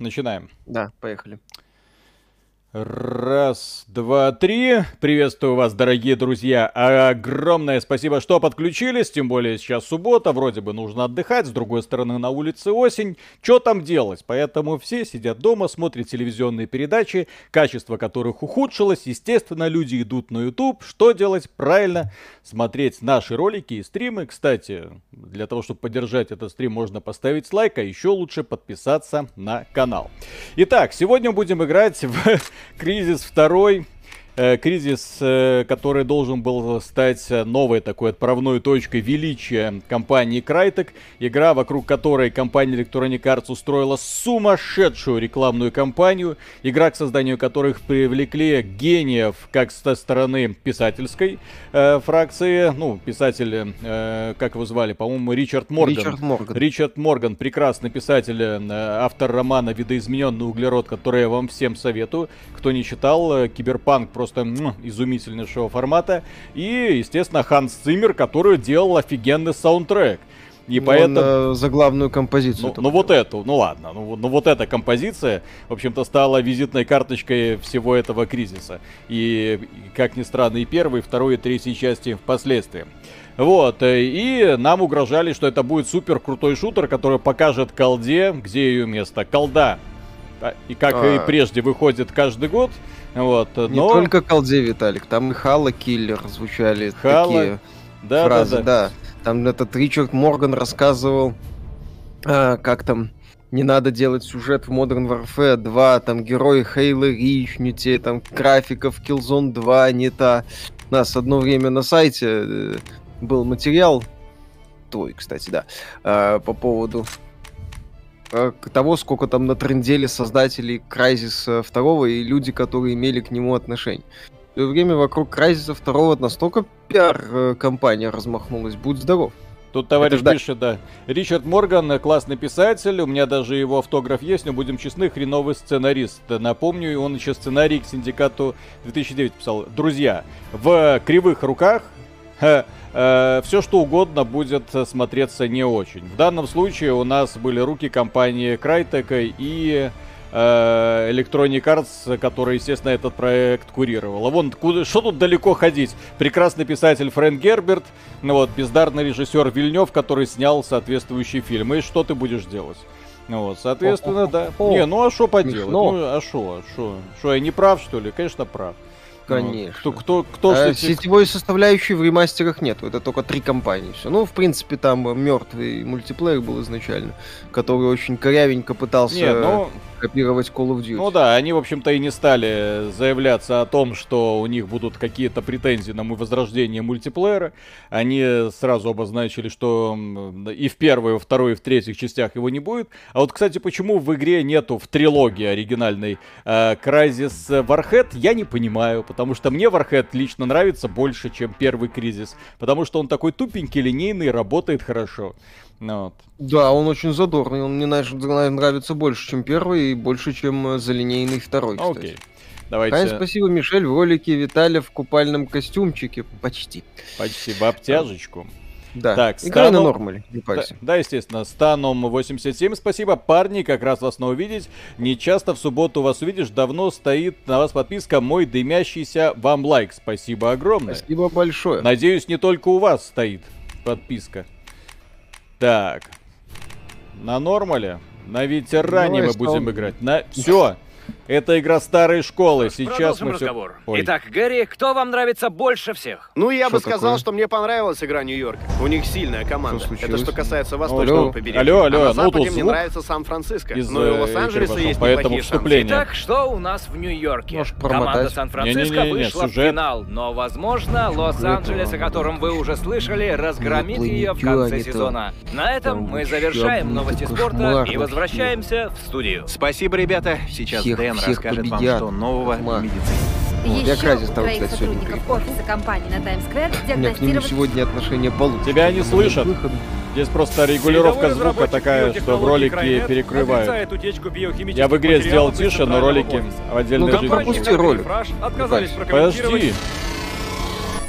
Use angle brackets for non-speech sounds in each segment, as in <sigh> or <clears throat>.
Начинаем. Да, поехали. Раз, два, три. Приветствую вас, дорогие друзья. Огромное спасибо, что подключились. Тем более сейчас суббота, вроде бы нужно отдыхать. С другой стороны, на улице осень. Что там делать? Поэтому все сидят дома, смотрят телевизионные передачи, качество которых ухудшилось. Естественно, люди идут на YouTube. Что делать? Правильно, смотреть наши ролики и стримы. Кстати, для того, чтобы поддержать этот стрим, можно поставить лайк, а еще лучше подписаться на канал. Итак, сегодня будем играть в Кризис второй кризис, э, который должен был стать новой такой отправной точкой величия компании Crytek, игра, вокруг которой компания Electronic Arts устроила сумасшедшую рекламную кампанию, игра, к созданию которых привлекли гениев как со стороны писательской э, фракции, ну, писатель, э, как его звали, по-моему, Ричард Морган. Ричард Морган. Ричард Морган, прекрасный писатель, э, автор романа «Видоизмененный углерод», который я вам всем советую. Кто не читал, э, Киберпанк просто просто м, изумительнейшего формата. И, естественно, Ханс Циммер, который делал офигенный саундтрек. И Он, поэтому... э, за главную композицию. Ну, ну вот эту, ну ладно, ну, ну вот эта композиция, в общем-то, стала визитной карточкой всего этого кризиса. И, и, как ни странно, и первой, и второй, и третьей части впоследствии. Вот, э, и нам угрожали, что это будет супер крутой шутер, который покажет колде, где ее место. Колда. А, и как а... и прежде выходит каждый год. Вот, Не но... только колде, Виталик, там и Хала Киллер звучали Хала... такие да, фразы, да, да. да. Там этот Ричард Морган рассказывал, а, как там не надо делать сюжет в Modern Warfare 2, там герои Хейла Рич, не те, там графиков Killzone 2 не та. У нас одно время на сайте э, был материал, твой, кстати, да, а, по поводу Э, того, сколько там натрендели создатели Crysis 2 и люди, которые имели к нему отношение. В то время вокруг Crysis 2 настолько пиар-компания размахнулась, будь здоров. Тут товарищ Это пишет, да. Ричард Морган, э, классный писатель, у меня даже его автограф есть, но будем честны, хреновый сценарист. Напомню, он еще сценарий к Синдикату 2009 писал. Друзья, в кривых руках э, все что угодно будет смотреться не очень. В данном случае у нас были руки компании Crytek и э, Electronic Arts, которая, естественно, этот проект курировала. Вон, куда, что тут далеко ходить? Прекрасный писатель Фрэнк Герберт, ну вот, бездарный режиссер Вильнев, который снял соответствующий фильм. И что ты будешь делать? Ну вот, соответственно, да. Не, ну а что поделать? Ну, а что, а что? Что, я не прав, что ли? Конечно, прав. Конечно. Ну, кто, кто, кто а, Сетевой составляющей в ремастерах нет. Это только три компании. Все. Ну, в принципе, там мертвый мультиплеер был изначально, который очень корявенько пытался не, ну, копировать Call of Duty. Ну да, они, в общем-то, и не стали заявляться о том, что у них будут какие-то претензии на возрождение мультиплеера. Они сразу обозначили, что и в первой, и во второй, и в третьих частях его не будет. А вот, кстати, почему в игре нету в трилогии оригинальной э, Crysis Warhead, я не понимаю. Потому что мне Warhead лично нравится больше, чем первый Кризис. Потому что он такой тупенький, линейный, работает хорошо. Ну, вот. Да, он очень задорный. Он мне нравится больше, чем первый, и больше, чем э, залинейный второй, кстати. Окей. Давайте... Конечно, спасибо, Мишель, в ролике Виталия в купальном костюмчике. Почти. Почти, в обтяжечку. Да, так, играй станом... на нормале, не Да, да, естественно, станом 87, спасибо. Парни, как раз вас снова увидеть. Не часто в субботу вас увидишь, давно стоит на вас подписка «Мой дымящийся вам лайк». Спасибо огромное. Спасибо большое. Надеюсь, не только у вас стоит подписка. Так. На нормале? На ветеране ну, мы будем играть. На... Все. Это игра старой школы. Сейчас мы разговор. Все... Итак, Гэри, кто вам нравится больше всех? Ну, я что бы сказал, такое? что мне понравилась игра Нью-Йорка. У них сильная команда. Что Это что касается восточного алло. побережья. Алло, алло, а на ну, западе мне нравится Сан-Франциско. Ну и у Лос-Анджелеса есть поэтому вступление. Итак, что у нас в Нью-Йорке? Команда Сан-Франциско вышла в финал, но, возможно, Лос-Анджелес, о котором вы уже слышали, разгромит ее в конце сезона. На этом мы завершаем новости спорта и возвращаемся в студию. Спасибо, ребята. Сейчас Дэн расскажет вам, что нового в медицине. Вот, я Кразис там, кстати, сотрудников офиса компании на Таймс-сквер диагностировали... сегодня отношения получше. Тебя не слышат. Здесь просто регулировка звука такая, что в ролике перекрывают. Я в игре сделал тише, но ролики в отдельной ну, жизни. пропусти ролик. Подожди.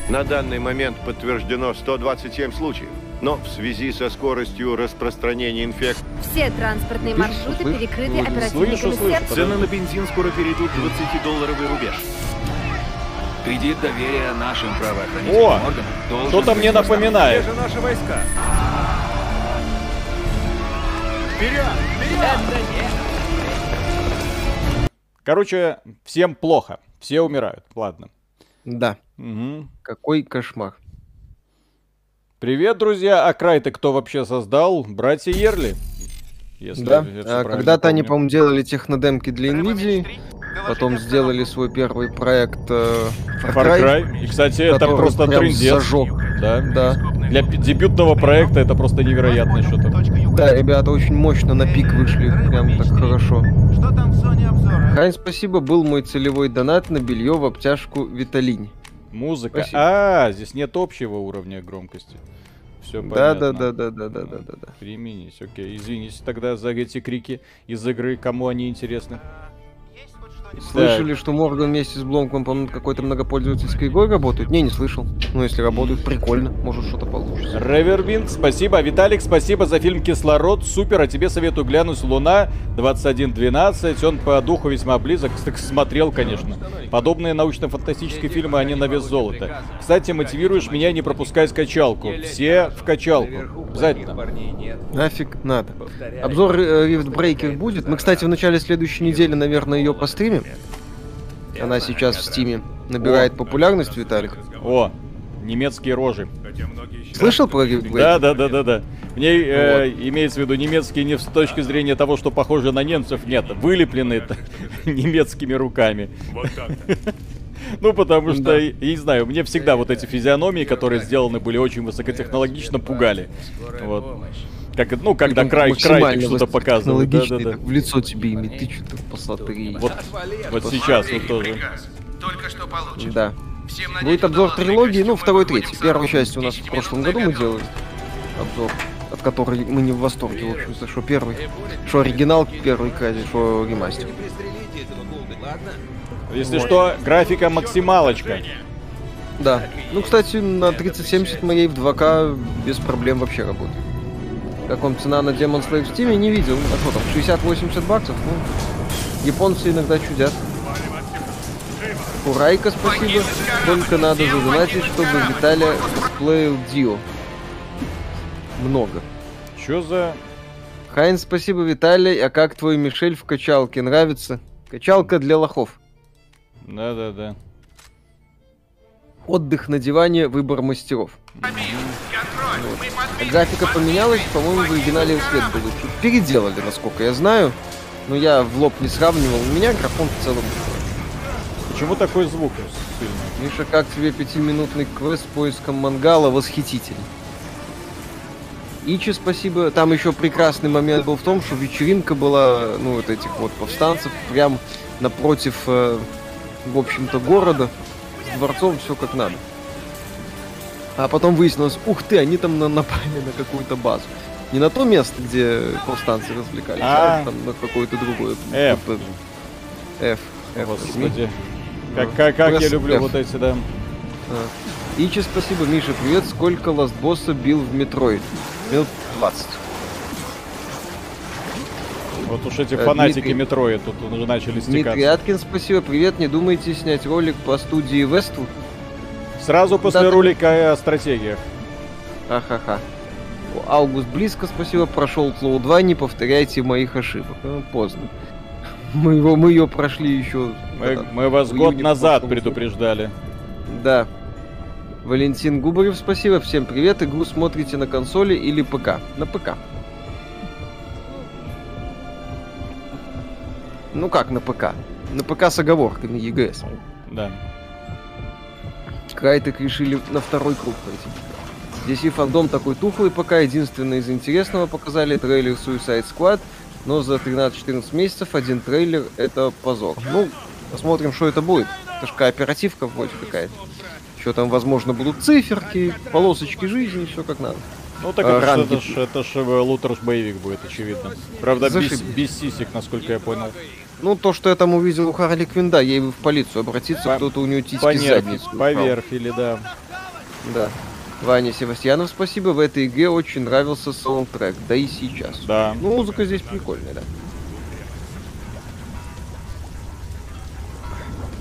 На данный момент подтверждено 127 случаев. Но в связи со скоростью распространения инфекции... Все транспортные маршруты слышь, перекрыты оперативниками слышу, слышу, Цены на бензин скоро перейдут 20-долларовый рубеж. Кредит доверия нашим правоохранительным О, органам Что-то мне напоминает. Где же наши войска? Вперед! Вперед! Короче, всем плохо. Все умирают. Ладно. Да. Угу. Какой кошмар. Привет, друзья. А край ты кто вообще создал? Братья Ерли. Если да. А, когда-то они, по-моему, делали технодемки для NVIDIA. Потом сделали свой первый проект э, Far, Far Cry. И, кстати, это просто трендец. Зажег. Да. да. Для дебютного проекта это просто невероятно что-то. Да, ребята очень мощно на пик вышли. Прям так хорошо. Что там в зоне обзора? Хайн, спасибо, был мой целевой донат на белье в обтяжку Виталинь. Музыка. Спасибо. А, здесь нет общего уровня громкости. Все да, понятно. Да, да, да, да, да, да, да. Применись, окей. Извините тогда за эти крики из игры, кому они интересны. Слышали, что Морган вместе с Бломком по какой-то многопользовательской игрой работают? Не, не слышал. Ну, если работают, прикольно. Может, что-то получится. Ревербинг, спасибо. Виталик, спасибо за фильм «Кислород». Супер, а тебе советую глянуть «Луна» 2112. Он по духу весьма близок. Кстати, смотрел, конечно. Подобные научно-фантастические фильмы, они на вес золота. Кстати, мотивируешь меня не пропускать скачалку. Все в качалку. Обязательно. Нафиг надо. Обзор Rift э, Breaker будет. Мы, кстати, в начале следующей недели, наверное, ее постримим в Steam е. Она сейчас в Steam е набирает О. популярность, Виталик. О, немецкие рожи. Слышал про Да, да, да, да, да. Мне э, имеется в виду немецкие не с точки зрения того, что похожи на немцев, нет, вылеплены <laughs> немецкими руками. <laughs> Ну, потому что, я не знаю, мне всегда вот эти физиономии, которые сделаны были очень высокотехнологично, пугали. Вот. Как, ну, когда край, край что-то показывает. Да, да, да. В лицо тебе ими ты что-то посмотри. Вот, вот сейчас вот тоже. Только что получен. Да. Будет обзор трилогии, ну, второй, третий. Первую часть у нас в прошлом году мы делали. Обзор, от которой мы не в восторге, в общем-то, что первый, что оригинал первый кради, что ремастер. Если вот. что, графика максималочка. Да. Ну, кстати, на 3070 моей в 2К без проблем вообще работает. Как вам цена на Demon Slayer в Steam? Не видел. А что там, 60-80 баксов? Ну, японцы иногда чудят. Урайка, спасибо. Только надо задонатить, чтобы Виталия косплеил Дио. Много. Чё за... Хайн, спасибо, Виталий. А как твой Мишель в качалке? Нравится? Качалка для лохов. Да-да-да. Отдых на диване, выбор мастеров. Вот. Графика поменялась, по-моему, в оригинале свет был. Переделали, насколько я знаю. Но я в лоб не сравнивал. У меня графон в целом. Почему такой звук сильный? Миша, как тебе пятиминутный квест с поиском мангала? Восхитительный. Ичи, спасибо. Там еще прекрасный момент был в том, что вечеринка была, ну, вот этих вот повстанцев, прям напротив, э, в общем-то, города. С дворцом все как надо. А потом выяснилось, ух ты, они там на напали на какую-то базу. Не на то место, где повстанцы развлекались, а, а там на какое-то другое. F. F. F. Господи. Как, как, как я люблю F. вот эти, да. А. Ичи, спасибо, Миша, привет. Сколько last boss а бил в Metroid? Минут 20. Вот уж эти э, фанатики Дмитрий... Metroid тут уже начали стекаться. Дмитрий Аткин, спасибо, привет. Не думаете снять ролик по студии Westwood? Сразу после да, ролика о стратегиях. Ха-ха-ха. Август близко, спасибо. Прошел Флоу 2, не повторяйте моих ошибок. Ну, поздно. <laughs> Мы его, мы ее прошли еще. Мы, мы вас год назад предупреждали. Да. Валентин Губарев, спасибо. Всем привет. Игру смотрите на консоли или ПК? На ПК. Ну как на ПК? На ПК с оговорками EGS. Да. Крайтек решили на второй круг пойти. Здесь и фандом такой тухлый пока. Единственное из интересного показали трейлер Suicide Squad. Но за 13-14 месяцев один трейлер это позор. Ну, посмотрим, что это будет. Это же кооперативка вроде какая-то. Что там, возможно, будут циферки, полосочки жизни, все как надо. Ну так а, это, это ж, это ж э, лутерш боевик будет, очевидно. Правда, без, без сисек, насколько я понял. Ну, то, что я там увидел у Харли Квин, да, ей в полицию обратиться, По... кто-то у нее тиски Понерв... задницу. Поверх или да. Да. Ваня Севастьянов, спасибо. В этой игре очень нравился саундтрек, да и сейчас. Да. Ну, музыка здесь прикольная, да.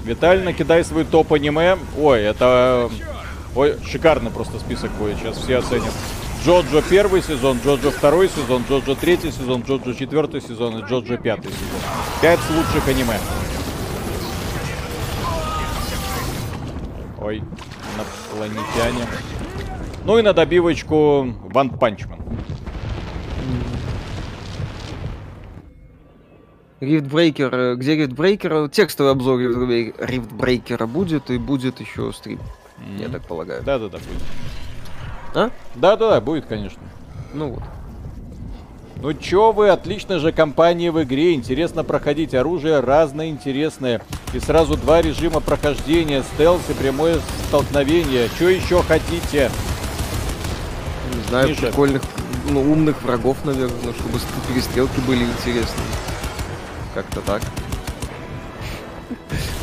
Виталий, накидай свой топ аниме. Ой, это... Ой, шикарный просто список будет, сейчас все оценят. Джоджо первый сезон, Джоджо второй сезон, Джоджо третий сезон, Джоджо четвертый сезон и Джоджо пятый сезон. Пять лучших аниме. Ой, инопланетяне. Ну и на добивочку One Punch Man. Riftbreaker, где Riftbreaker? Текстовый обзор Riftbreaker а будет и будет еще стрим. Mm-hmm. Я так полагаю. Да-да-да, будет. А? Да-да-да, будет, конечно. Ну вот. Ну чё вы, отличная же компания в игре, интересно проходить оружие разное интересное. И сразу два режима прохождения, стелс и прямое столкновение. Чё еще хотите? Не знаю, Миша. прикольных, ну, умных врагов, наверное, чтобы перестрелки были интересные. Как-то так.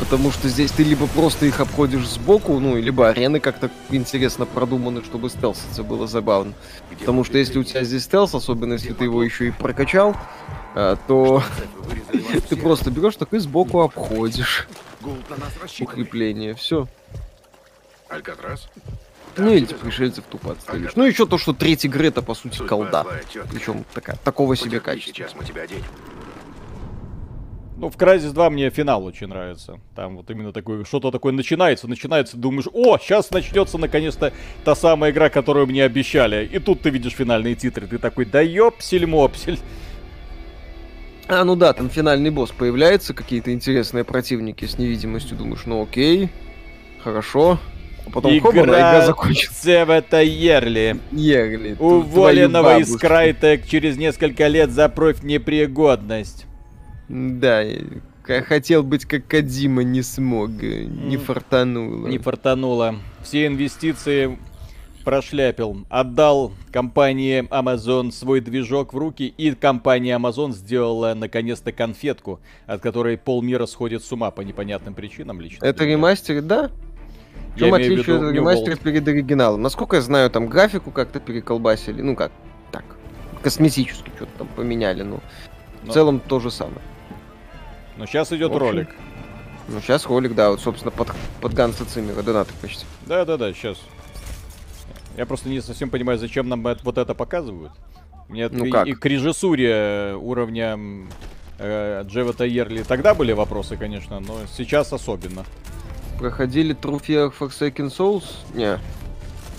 Потому что здесь ты либо просто их обходишь сбоку, ну, либо арены как-то интересно продуманы, чтобы стелситься было забавно. Потому что если у тебя здесь стелс, особенно если ты его еще и прокачал, а, то <laughs> ты просто берешь такой сбоку обходишь укрепление. Все. Алькатрас? Ну или типа пришельцев тупо отстрелишь. Ну еще то, что треть игры это по сути колда. Причем такая, такого себе качества. Сейчас мы тебя оденем. Ну, в Crysis 2 мне финал очень нравится. Там вот именно такое, что-то такое начинается, начинается, думаешь, о, сейчас начнется наконец-то та самая игра, которую мне обещали. И тут ты видишь финальные титры, ты такой, да ёпсель-мопсель. А, ну да, там финальный босс появляется, какие-то интересные противники с невидимостью, думаешь, ну окей, хорошо. А потом игра, хоба, игра закончится. это Ерли. Ерли. Уволенного из Крайтек через несколько лет за профнепригодность. Да, хотел быть как Кадима, не смог, не фартануло. Не фартануло. Все инвестиции прошляпил. Отдал компании Amazon свой движок в руки, и компания Amazon сделала наконец-то конфетку, от которой полмира сходит с ума по непонятным причинам лично. Это ремастер, да? В чем отличие от ремастера перед оригиналом? Насколько я знаю, там графику как-то переколбасили, ну как, так, косметически что-то там поменяли, ну, Но... в целом то же самое. Но сейчас идет общем, ролик. Ну, сейчас ролик, да, вот, собственно, под, под Ганса Циммера, донаты почти. Да-да-да, сейчас. Я просто не совсем понимаю, зачем нам это, вот это показывают. Мне ну, как? и к режиссуре уровня э, Джевета Ерли тогда были вопросы, конечно, но сейчас особенно. Проходили True Fear Forsaken Souls? Не.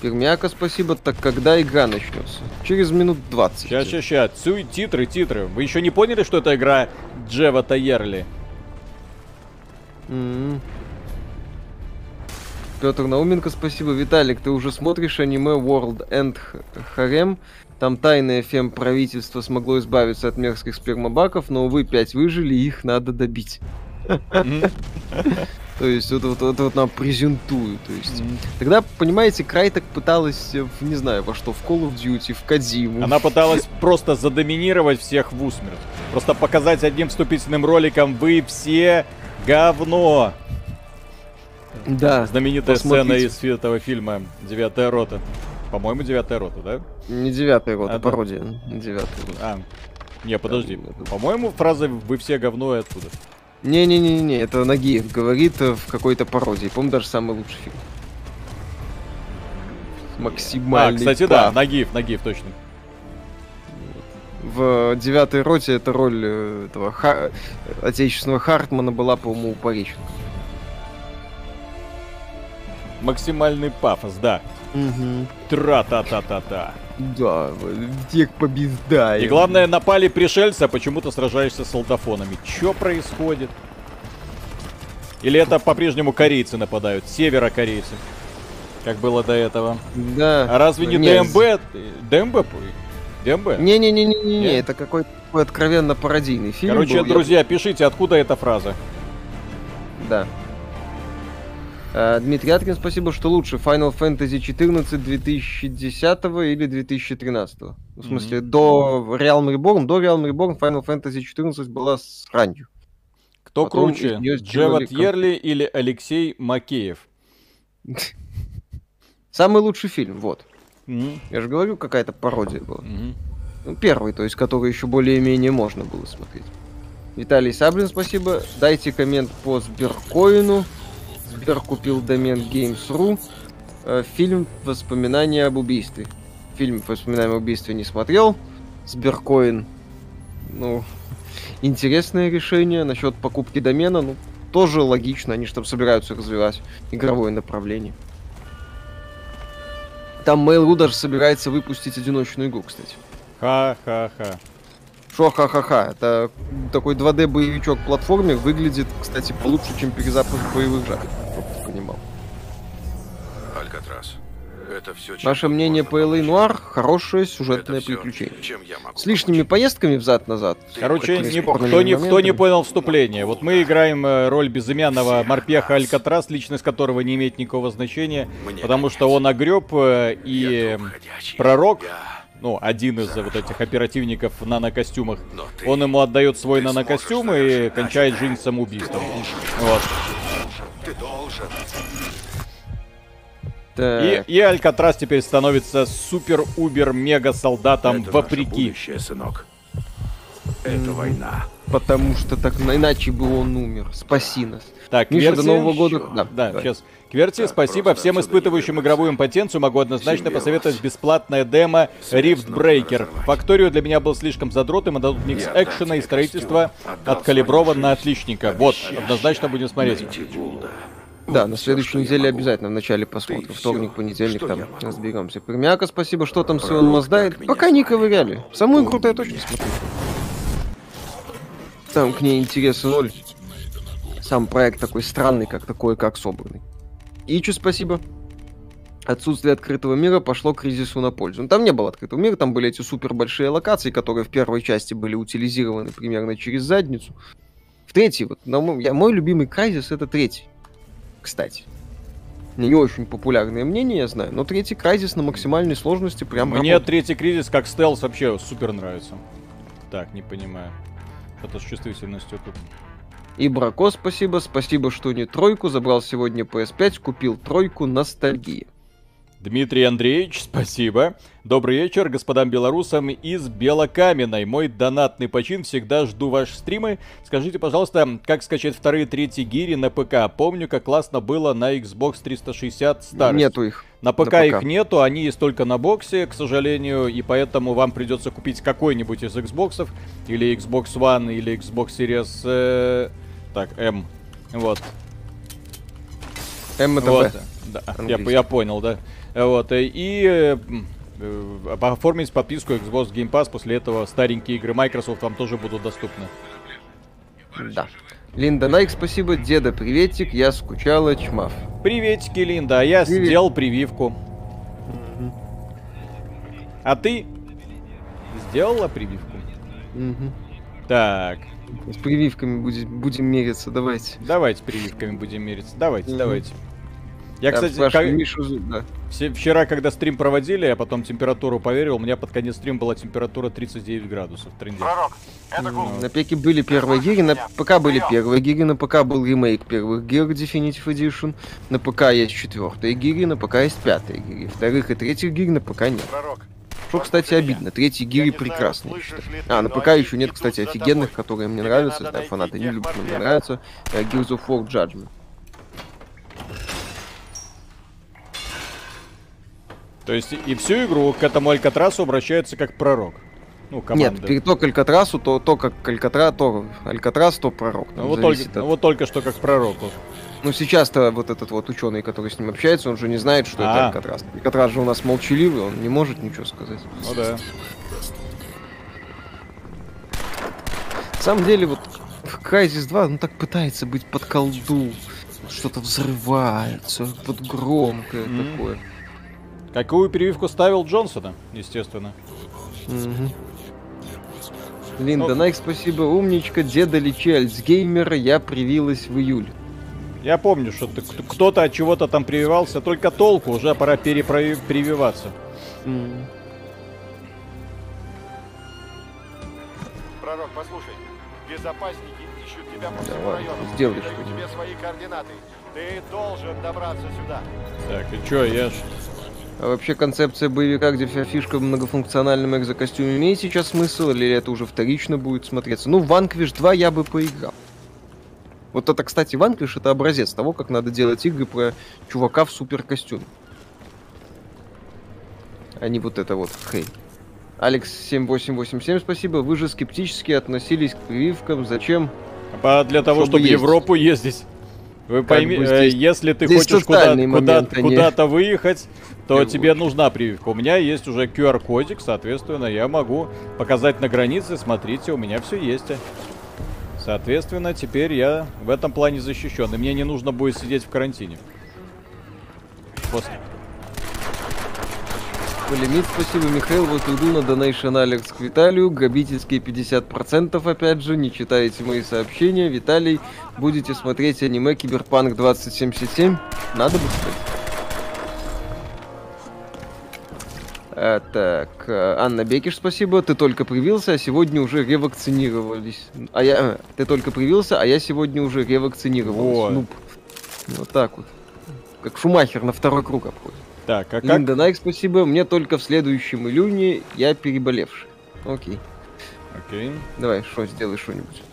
Пермяка, спасибо. Так когда игра начнется? Через минут 20. Сейчас, сейчас, сейчас. Цуй, титры, титры. Вы еще не поняли, что это игра Джева Тайерли? Mm-hmm. Петр Науменко, спасибо. Виталик, ты уже смотришь аниме World End Harem? Там тайное фем правительство смогло избавиться от мерзких спермобаков, но, увы, пять выжили, их надо добить. То есть вот, вот, вот, вот нам презентуют. То есть. Mm-hmm. Тогда, понимаете, Крайтек пыталась, в, не знаю, во что, в Call of Duty, в Кадзиму. Она пыталась просто задоминировать всех в усмерть. Просто показать одним вступительным роликом, вы все говно. Да. Знаменитая посмотрите. сцена из этого фильма «Девятая рота». По-моему, «Девятая рота», да? Не «Девятая рота», а, пародия. «Девятая рота». А, не, подожди. По-моему, фраза «Вы все говно» оттуда. Не-не-не-не, это Нагиев говорит в какой-то пародии. Помню, даже самый лучший фильм. Максимальный. А, кстати, пап. да, Нагиев, Нагиев, точно. В девятой роте эта роль э, этого ха... отечественного Хартмана была, по-моему, у Пореченко. Максимальный пафос, да. Угу. Тра-та-та-та-та. Да, всех побеждаем. И главное, напали пришельцы, а почему-то сражаешься с солдафонами. Что происходит? Или это по-прежнему корейцы нападают? Северокорейцы. Как было до этого. Да. А разве не Нет. ДМБ? ДМБ? ДМБ? Не-не-не-не-не, это какой-то откровенно пародийный фильм Короче, был. друзья, пишите, откуда эта фраза. Да. Э, Дмитрий Аткин, спасибо, что лучше. Final Fantasy 14 2010 или 2013? В смысле, mm-hmm. до Realm Reborn, до Realm Reborn Final Fantasy 14 была с ранью. Кто Потом круче, Джеват Ерли или Алексей Макеев? Самый лучший фильм, вот. Mm-hmm. Я же говорю, какая-то пародия была. Mm-hmm. Ну, первый, то есть, который еще более-менее можно было смотреть. Виталий Саблин, спасибо. Дайте коммент по Сберкоину. Сбер купил домен Games.ru. Э, фильм «Воспоминания об убийстве». Фильм «Воспоминания об убийстве» не смотрел. Сберкоин, ну, интересное решение. Насчет покупки домена, ну, тоже логично. Они же там собираются развивать игровое направление. Там Mail.ru даже собирается выпустить одиночную игру, кстати. Ха-ха-ха. Шо ха-ха-ха? Это такой 2D-боевичок платформер выглядит, кстати, получше, чем перезапуск боевых жаб, чтобы ты понимал. Алькатрас. Это все, Ваше мнение по LA Noir – хорошее сюжетное все, приключение. Чем я могу С лишними помочь? поездками взад-назад. Короче, не, кто, не, кто не понял вступление. Вот мы играем э, роль безымянного морпеха Алькатрас, личность которого не имеет никакого значения, Мне потому что он огреб э, и пророк... Я ну, один из вот этих оперативников в нанокостюмах, он ему отдает свой нанокостюм и кончает жизнь самоубийством. Вот. Ты должен. И, и Алькатрас теперь становится супер-убер-мега-солдатом вопреки. Будущее, сынок. Это война. Потому что так иначе бы он умер. Спаси нас. Так, Миша, до Нового года. Да, да сейчас. Кверти, да, спасибо. Всем испытывающим игровую импотенцию могу однозначно посоветовать бесплатное демо Rift Breaker. Факторию для меня был слишком задротым, и дадут микс экшена и строительства откалиброван на отличника. Вот, однозначно будем смотреть. Да, на следующей неделе обязательно в начале посмотрим. Вторник, понедельник там разберемся. Пермяка, спасибо. Что там Сион Маздает? Пока не ковыряли. Самую крутую точно смотрю. Там к ней интереса ноль. Сам проект такой странный, как такой, как собранный. Ичу спасибо. Отсутствие открытого мира пошло кризису на пользу. Ну, там не было открытого мира, там были эти супер большие локации, которые в первой части были утилизированы примерно через задницу. В третьей, вот, на я, мой любимый кризис это третий кстати. Не очень популярное мнение, я знаю, но третий кризис на максимальной сложности прям Мне работает. третий кризис как стелс вообще супер нравится. Так, не понимаю. Это с чувствительностью тут. И Брако спасибо, спасибо, что не тройку, забрал сегодня PS5, купил тройку, ностальгии. Дмитрий Андреевич, спасибо. Добрый вечер господам белорусам из Белокаменной. Мой донатный почин, всегда жду ваши стримы. Скажите, пожалуйста, как скачать вторые и третьи гири на ПК? Помню, как классно было на Xbox 360 старых. Нету их. На ПК, на ПК их нету, они есть только на боксе, к сожалению, и поэтому вам придется купить какой-нибудь из Xbox, или Xbox One, или Xbox Series... Так, M. Вот. M это вот. Да, я, я понял, да. Вот, э, и э, э, оформить подписку Xbox Game Pass, после этого старенькие игры Microsoft вам тоже будут доступны. Да. Линда Найк, спасибо. Деда, приветик. Я скучала, чмав. Приветики, Линда. А я Привет. сделал прививку. А ты сделала прививку? Угу. Так. С прививками будем, будем мериться, давайте. Давайте с прививками будем мериться. Давайте, угу. давайте. Я, кстати, как... Мишу, да. Вчера, когда стрим проводили, я потом температуру поверил, у меня под конец стрима была температура 39 градусов. Трендец. Пророк, это ну, На пеке были первые гиги, на ПК были первые гиги, на ПК был ремейк первых гиг Definitive Edition, на ПК есть четвертые гиги, на ПК есть пятые гиги. Вторых и третьих гиг на ПК нет. Пророк. Что, кстати, обидно. Третий гири прекрасный. А, на ПК еще нет, кстати, офигенных, которые мне нравятся. Знаю, фанаты не любят, но мне нравятся. Э, Gears of War Judgment. То есть и всю игру к этому Алькатрасу обращается как пророк. Ну, команда. Нет, то к Алькатрасу, то, то как Алькатра, то Алькатрас, то пророк. Ну, вот, только, от... ну, вот только что как пророку. Ну, сейчас-то вот этот вот ученый, который с ним общается, он же не знает, что а. это Алькатрас. Алькатрас же у нас молчаливый, он не может ничего сказать. Ну да. На самом деле, вот в Crysis 2, ну так пытается быть под колду. Что-то взрывается, вот громкое mm-hmm. такое. Какую прививку ставил Джонсона, естественно. Угу. Линда, ну, Найк, спасибо, умничка, деда лечи Альцгеймера, я привилась в июле. Я помню, что кто-то от чего-то там прививался, только толку, уже пора перепрививаться. Mm. Пророк, послушай, безопасники ищут тебя по всему Давай, району. Сделай что тебе свои координаты. Ты должен добраться сюда. Так, и чё, я ж... А вообще концепция боевика, где вся фишка в многофункциональном экзокостюме имеет сейчас смысл, или это уже вторично будет смотреться? Ну, в Vanquish 2 я бы поиграл. Вот это, кстати, Vanquish это образец того, как надо делать игры про чувака в супер костюме. А не вот это вот, хей. Алекс 7887, спасибо. Вы же скептически относились к прививкам. Зачем? Для того, чтобы, чтобы в Европу ездить. Вы поймите, если ты хочешь куда-то куда, куда выехать, то Нет, тебе лучше. нужна прививка. У меня есть уже QR-кодик, соответственно, я могу показать на границе, смотрите, у меня все есть. Соответственно, теперь я в этом плане защищен, и мне не нужно будет сидеть в карантине. После. Лимит, спасибо, Михаил. Вот иду на Donation Алекс к Виталию. Грабительские 50% опять же. Не читаете мои сообщения. Виталий, будете смотреть аниме Киберпанк 2077? Надо бы сказать. А, так, Анна Бекиш, спасибо. Ты только привился, а сегодня уже ревакцинировались. А я... Ты только привился, а я сегодня уже ревакцинировался. Вот. Нуб. Вот так вот. Как Шумахер на второй круг обходит. Так, а как... Линда Найк, спасибо. Мне только в следующем июне я переболевший. Окей. Окей. Давай, что, сделай что-нибудь.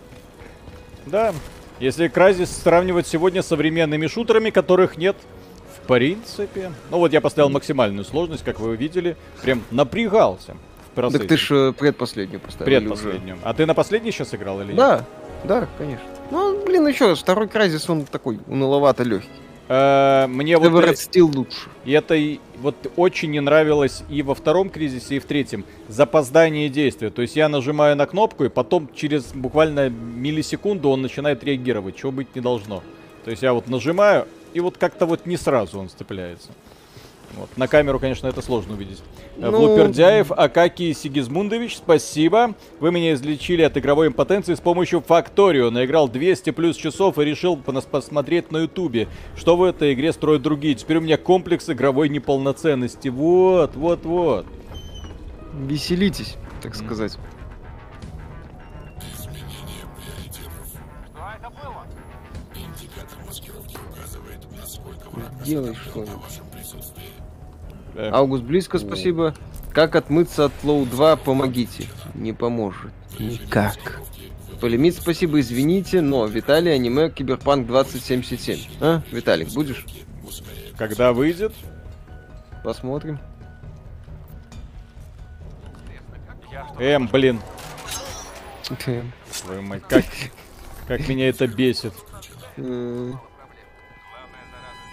Да. Если Кразис сравнивать сегодня с современными шутерами, которых нет принципе. Ну вот я поставил максимальную сложность, как вы увидели. Прям напрягался. В так ты же предпоследнюю поставил. Предпоследнюю. А ты на последний сейчас играл или да, нет? Да, да, конечно. Ну, блин, еще раз, второй Кразис, он такой уныловато легкий. Э, мне вот Everett Steel лучше. И это вот очень не нравилось и во втором кризисе, и в третьем. Запоздание действия. То есть я нажимаю на кнопку, и потом через буквально миллисекунду он начинает реагировать, чего быть не должно. То есть я вот нажимаю, и вот как-то вот не сразу он сцепляется. Вот. На камеру, конечно, это сложно увидеть. Э, ну... Влупердяев, Акакий Сигизмундович, спасибо. Вы меня излечили от игровой импотенции с помощью Факторио. Наиграл 200 плюс часов и решил посмотреть на ютубе, что в этой игре строят другие. Теперь у меня комплекс игровой неполноценности. Вот, вот, вот. Веселитесь, так сказать. Делай что-нибудь. Э, Август близко, спасибо. Как отмыться от Лоу 2, помогите. Не поможет. Никак. Полимит, спасибо, извините, но Виталий, аниме Киберпанк 2077. А, Виталик, будешь? Когда выйдет? Посмотрим. Эм, блин. Эм. Твою мать, как, как меня это бесит.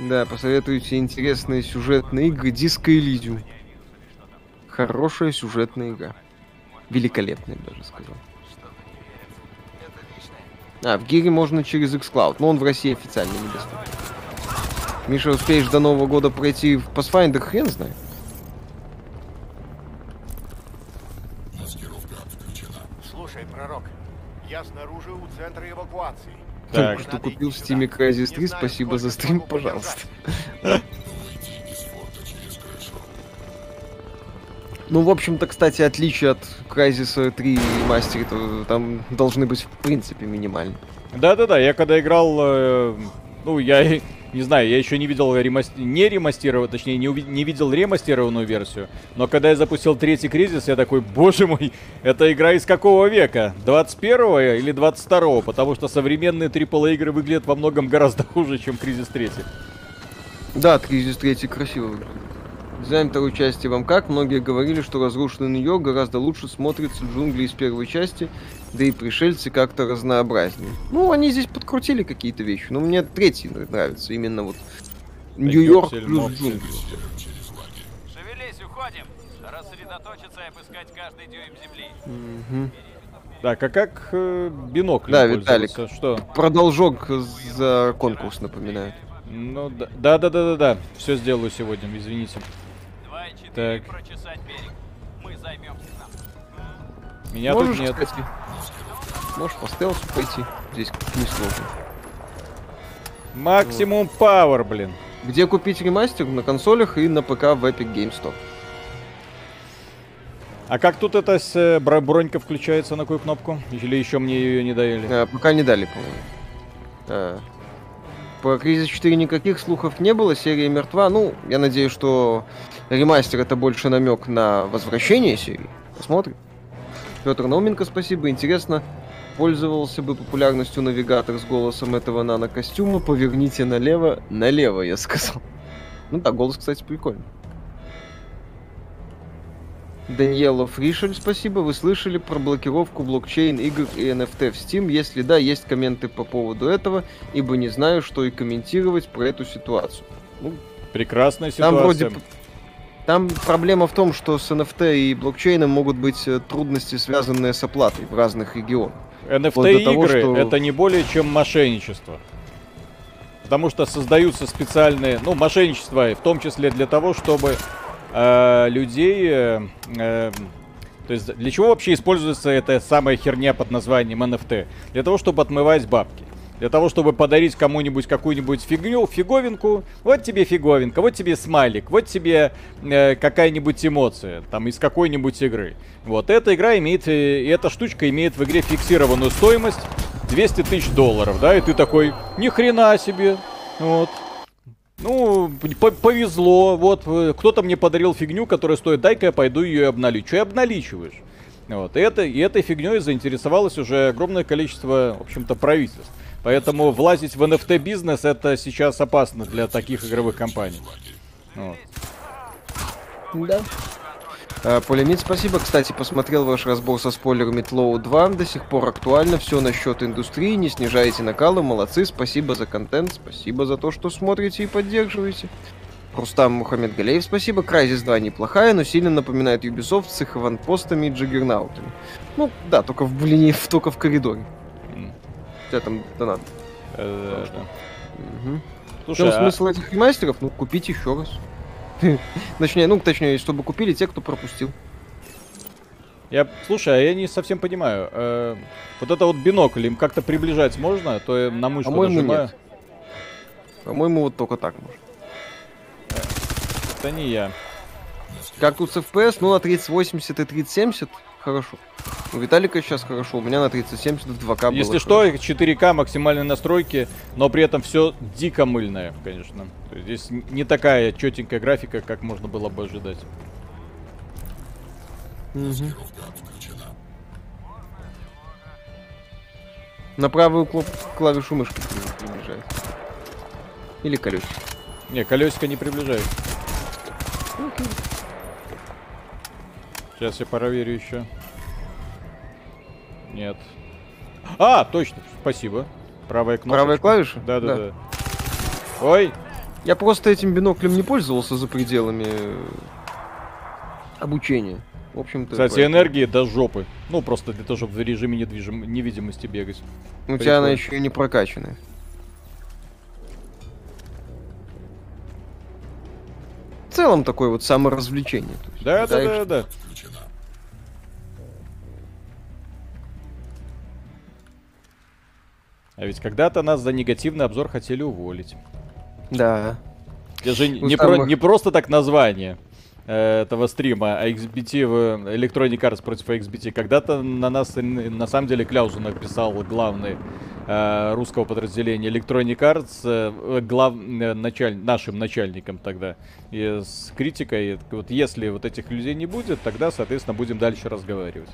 Да, посоветуйте интересные сюжетные игры Disco Elysium. Хорошая сюжетная игра. Великолепная, даже сказал. А, в Гире можно через xCloud, но он в России официально недоступен. Миша, успеешь до Нового года пройти в Pathfinder, хрен знает. Слушай, пророк, я снаружи у центра эвакуации. Так. Что купил в Steam Crysis 3, спасибо за стрим, пожалуйста. Ну, в общем-то, кстати, отличие от Crysis 3 и Master, то там должны быть в принципе минимальны. Да-да-да, я когда играл, э, ну, я не знаю, я еще не видел ремасти... не ремастированную, точнее, не, уви... не видел ремастированную версию. Но когда я запустил третий кризис, я такой, боже мой, это игра из какого века? 21-го или 22-го? Потому что современные AAA игры выглядят во многом гораздо хуже, чем кризис третий. Да, кризис третий красиво выглядит. Дизайн второй части вам как? Многие говорили, что разрушенный Нью-Йорк гораздо лучше смотрится в джунгли из первой части, да и пришельцы как-то разнообразнее. Ну, они здесь подкрутили какие-то вещи, но мне третий нравится, именно вот Нью-Йорк плюс джунгли. Шевелись, уходим! Рассредоточиться и обыскать каждый дюйм земли. Угу. Так, а как э, бинокль Да, Виталик, что? Продолжок за конкурс напоминает. Ну, да, да, да, да, да, да. Все сделаю сегодня, извините. Так. Меня Можешь, тут нет. Кстати, можешь по стелсу пойти. Здесь несложно. Максимум пауэр, блин. Где купить ремастер? На консолях и на ПК в Epic Game Store. А как тут эта с, э, бронька включается на какую кнопку? Или еще мне ее не дали? А, пока не дали, по-моему. А. По Кризис 4 никаких слухов не было, серия мертва. Ну, я надеюсь, что ремастер это больше намек на возвращение серии. Посмотрим. Петр Науменко, спасибо. Интересно, пользовался бы популярностью навигатор с голосом этого нано-костюма. Поверните налево. Налево, я сказал. Ну да, голос, кстати, прикольный. Даниэло Фришель, спасибо. Вы слышали про блокировку блокчейн игр и NFT в Steam? Если да, есть комменты по поводу этого, ибо не знаю, что и комментировать про эту ситуацию. Ну, Прекрасная ситуация. Там вроде там проблема в том, что с NFT и блокчейном могут быть э, трудности, связанные с оплатой в разных регионах. NFT-игры что... это не более чем мошенничество. Потому что создаются специальные, ну, мошенничества, в том числе для того, чтобы э, людей... Э, э, то есть для чего вообще используется эта самая херня под названием NFT? Для того, чтобы отмывать бабки для того, чтобы подарить кому-нибудь какую-нибудь фигню, фиговинку. Вот тебе фиговинка, вот тебе смайлик, вот тебе э, какая-нибудь эмоция, там, из какой-нибудь игры. Вот, эта игра имеет, э, эта штучка имеет в игре фиксированную стоимость 200 тысяч долларов, да, и ты такой, ни хрена себе, вот. Ну, повезло, вот, э, кто-то мне подарил фигню, которая стоит, дай-ка я пойду ее обналичу. И обналичиваешь? Вот, и, это, и этой фигней заинтересовалось уже огромное количество, в общем-то, правительств. Поэтому влазить в NFT бизнес это сейчас опасно для таких игровых компаний. Вот. Да. А, Полемит, спасибо. Кстати, посмотрел ваш разбор со спойлерами Тлоу 2. До сих пор актуально. Все насчет индустрии. Не снижайте накалы. Молодцы. Спасибо за контент. Спасибо за то, что смотрите и поддерживаете. Рустам Мухаммед Галеев, спасибо. Crysis 2 неплохая, но сильно напоминает Ubisoft с их аванпостами и джиггернаутами. Ну, да, только в, блин, <laughs> только в коридоре тебя там донат. Э, Слушай, а... смысл этих ремастеров? Ну, купить еще раз. <laughs> Точнее, ну, точнее, чтобы купили те, кто пропустил. Я, слушай, а я не совсем понимаю. Э, вот это вот бинокль им как-то приближать можно? То я на мышку По-моему, нажимаю. Нет. По-моему, вот только так можно. Это не я. Как тут с FPS? Ну, на 3080 и 3070 хорошо. У Виталика сейчас хорошо, у меня на 3070 в 2К Если что, 4К максимальной настройки, но при этом все дико мыльное, конечно. Здесь не такая четенькая графика, как можно было бы ожидать. Угу. На правую клавишу мышки приближает. Или колесико. Не, колесико не приближает. Окей. Сейчас я проверю еще. Нет. А, точно, спасибо. Правая кнопка. Правая клавиша? Да, да, да, Ой. Я просто этим биноклем не пользовался за пределами обучения. В общем-то. Кстати, поэтому... энергии до жопы. Ну, просто для того, чтобы в режиме недвижим... невидимости бегать. У тебя она еще и не прокачанная. В целом такое вот саморазвлечение. Да, да, да, да. А ведь когда-то нас за негативный обзор хотели уволить. Да. Это же не, про, не просто так название э, этого стрима, а XBT в Electronic Arts против XBT. Когда-то на нас, на самом деле, Кляузу написал главный э, русского подразделения Electronic Arts, э, глав, э, началь, нашим начальником тогда, и с критикой. Вот если вот этих людей не будет, тогда, соответственно, будем дальше разговаривать.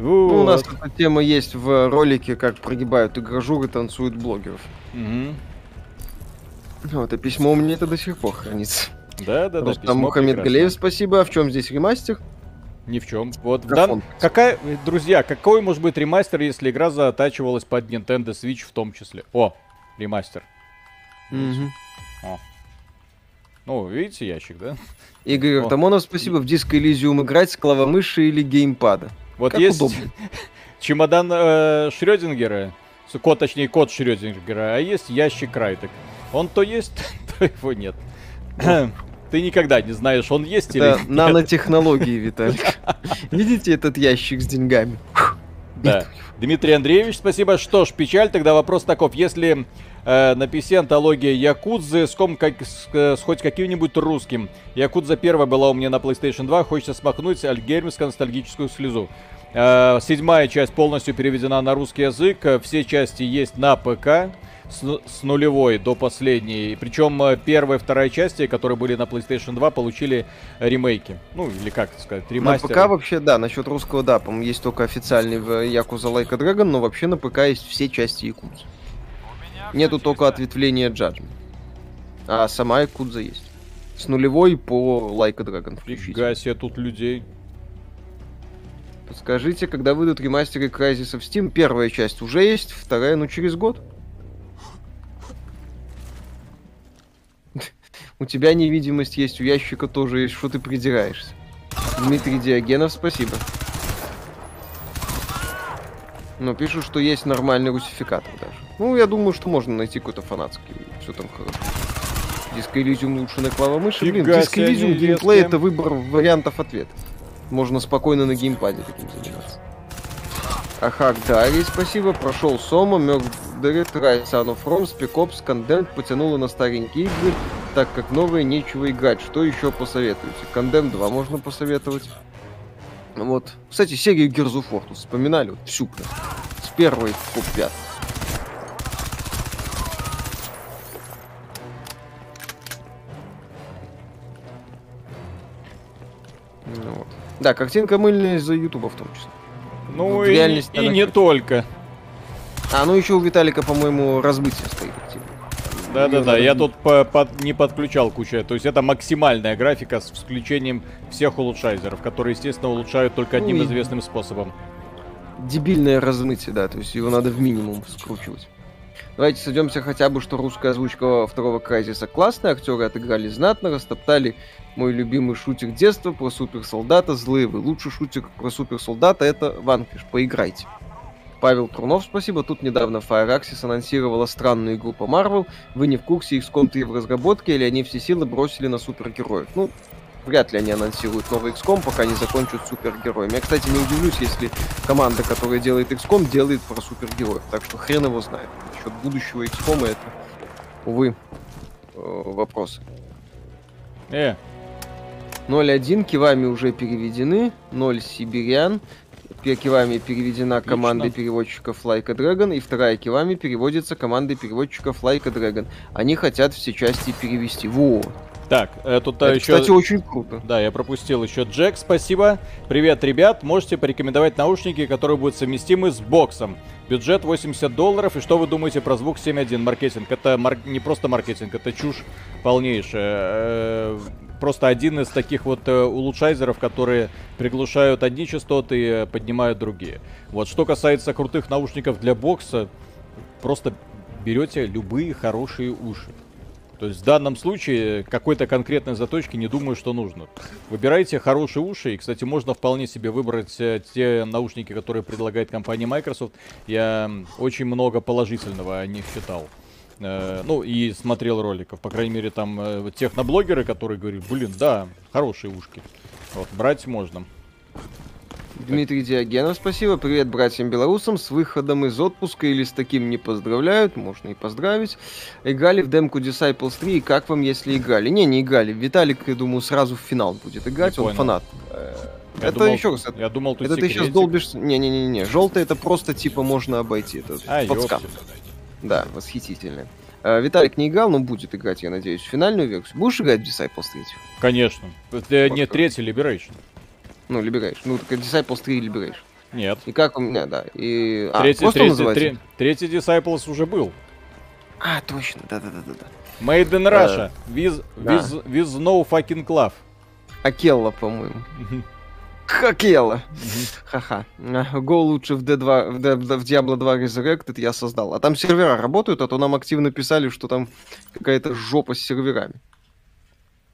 Вот. Ну, у нас эта тема есть в ролике, как прогибают игражуры, танцуют блогеров. Угу. Вот, и письмо у меня это до сих пор хранится. Да, да, да. Там Мухаммед Галеев, спасибо. А в чем здесь ремастер? Ни в чем. Вот, дан... какая, друзья, какой может быть ремастер, если игра затачивалась под Nintendo Switch в том числе? О, ремастер. Угу. О. Видите ящик, да? Игорь Артамонов, спасибо. В диско Elysium играть с клавомыши или геймпада? Вот как есть удобно. <laughs> чемодан э, Шрёдингера, код, точнее, код Шрёдингера, а есть ящик Райтек. Он то есть, <laughs> то его нет. <clears throat> Ты никогда не знаешь, он есть Это или <laughs> нет. нанотехнологии, Виталий. Видите этот ящик с деньгами? Да. Дмитрий Андреевич, спасибо. Что ж, печаль, тогда вопрос таков. Если э, на PC антология Якудзы с, ком, как, с, э, с хоть каким-нибудь русским. Якудза первая была у меня на PlayStation 2, хочется смахнуть альгермскую ностальгическую слезу. Э, седьмая часть полностью переведена на русский язык, все части есть на ПК. с, с нулевой до последней. Причем э, первая и вторая части, которые были на PlayStation 2, получили ремейки. Ну, или как сказать, ремастеры. На ПК вообще, да, насчет русского, да, по-моему, есть только официальный в Якуза Like a Dragon, но вообще на ПК есть все части Якудзы. Нету только ответвления Judgment. А сама Якудза есть. С нулевой по Like a Dragon включить. Фига себе, тут людей. Подскажите, когда выйдут ремастеры Crysis в Steam? Первая часть уже есть, вторая, ну, через год. У тебя невидимость есть, у ящика тоже есть, что ты придираешься? Дмитрий Диогенов, спасибо. Но пишут, что есть нормальный русификатор даже. Ну, я думаю, что можно найти какой-то фанатский. Все там хорошо. Диско Elysium лучше на клавомыши. Блин, Диско Elysium геймплей это выбор вариантов ответа. Можно спокойно на геймпаде таким заниматься. Ахак Дарий, спасибо. Прошел Сома, Мёрдерит, Рай, Son of Rome, Spec Ops, Condemned потянуло на старенькие игры, так как новые нечего играть. Что еще посоветуете? Condemned 2 можно посоветовать. Вот. Кстати, серию Gears of War тут вспоминали, вот всю прям. С первой по пятой. Да, картинка мыльная из-за Ютуба в том числе. Ну вот и, реальности и не только. А, ну еще у Виталика, по-моему, размытие стоит. Да-да-да, я тут по под, не подключал кучу. То есть это максимальная графика с включением всех улучшайзеров, которые, естественно, улучшают только одним ну, известным способом. Дебильное размытие, да, то есть его надо в минимум скручивать. Давайте сойдемся хотя бы, что русская озвучка второго Крайзиса классная, актеры отыграли знатно, растоптали мой любимый шутик детства про суперсолдата, злые вы. Лучший шутик про суперсолдата это Ванкиш, поиграйте. Павел Трунов, спасибо. Тут недавно Fireaxis анонсировала странную игру по Marvel. Вы не в курсе, XCOM 3 в разработке, или они все силы бросили на супергероев? Ну, вряд ли они анонсируют новый XCOM, пока не закончат супергероями. Я, кстати, не удивлюсь, если команда, которая делает XCOM, делает про супергероев. Так что хрен его знает. Насчет будущего XCOM это, увы, э, вопросы. Э. 0.1 кивами уже переведены, 0 сибирян. Кивами переведена командой переводчиков Like a Dragon, и вторая Кивами переводится командой переводчиков Like a Dragon. Они хотят все части перевести. Во! Так, э, тут Это, еще... кстати, очень круто. Да, я пропустил еще Джек, спасибо. Привет, ребят, можете порекомендовать наушники, которые будут совместимы с боксом. Бюджет 80 долларов, и что вы думаете про звук 7.1 маркетинг? Это мар... не просто маркетинг, это чушь полнейшая. Э, просто один из таких вот э, улучшайзеров, которые приглушают одни частоты и поднимают другие. Вот, что касается крутых наушников для бокса, просто берете любые хорошие уши. То есть в данном случае какой-то конкретной заточки не думаю, что нужно. Выбирайте хорошие уши. И, кстати, можно вполне себе выбрать э, те наушники, которые предлагает компания Microsoft. Я очень много положительного о них читал. Э, ну, и смотрел роликов. По крайней мере, там э, техноблогеры, которые говорят, блин, да, хорошие ушки. Вот, брать можно. Дмитрий Диогенов, спасибо. Привет братьям белорусам. С выходом из отпуска или с таким не поздравляют. Можно и поздравить. Играли в демку Disciples 3. И как вам, если играли? Не, не играли. Виталик, я думаю, сразу в финал будет играть. Не Он понял. фанат. Я это думал, еще раз. Я думал, тут это ты сейчас долбишь. Не-не-не-не. Желтый это просто типа можно обойти. Это а, подскам. Да, восхитительно. Uh, Виталик не играл, но будет играть, я надеюсь, в финальную версию. Будешь играть в Disciples 3? Конечно. Это не третий Liberation. Ну, Liberation. Ну, так Disciples 3 Liberation. Нет. И как у меня, да. И... А, третий, третий, называется? третий Disciples уже был. А, точно, да-да-да-да. Made in Russia. Uh, with, да. with, with no fucking love. Акелла, по-моему. Хакела. Ха-ха. Го лучше в D2, в, D, в Diablo 2 Resurrected я создал. А там сервера работают, а то нам активно писали, что там какая-то жопа с серверами.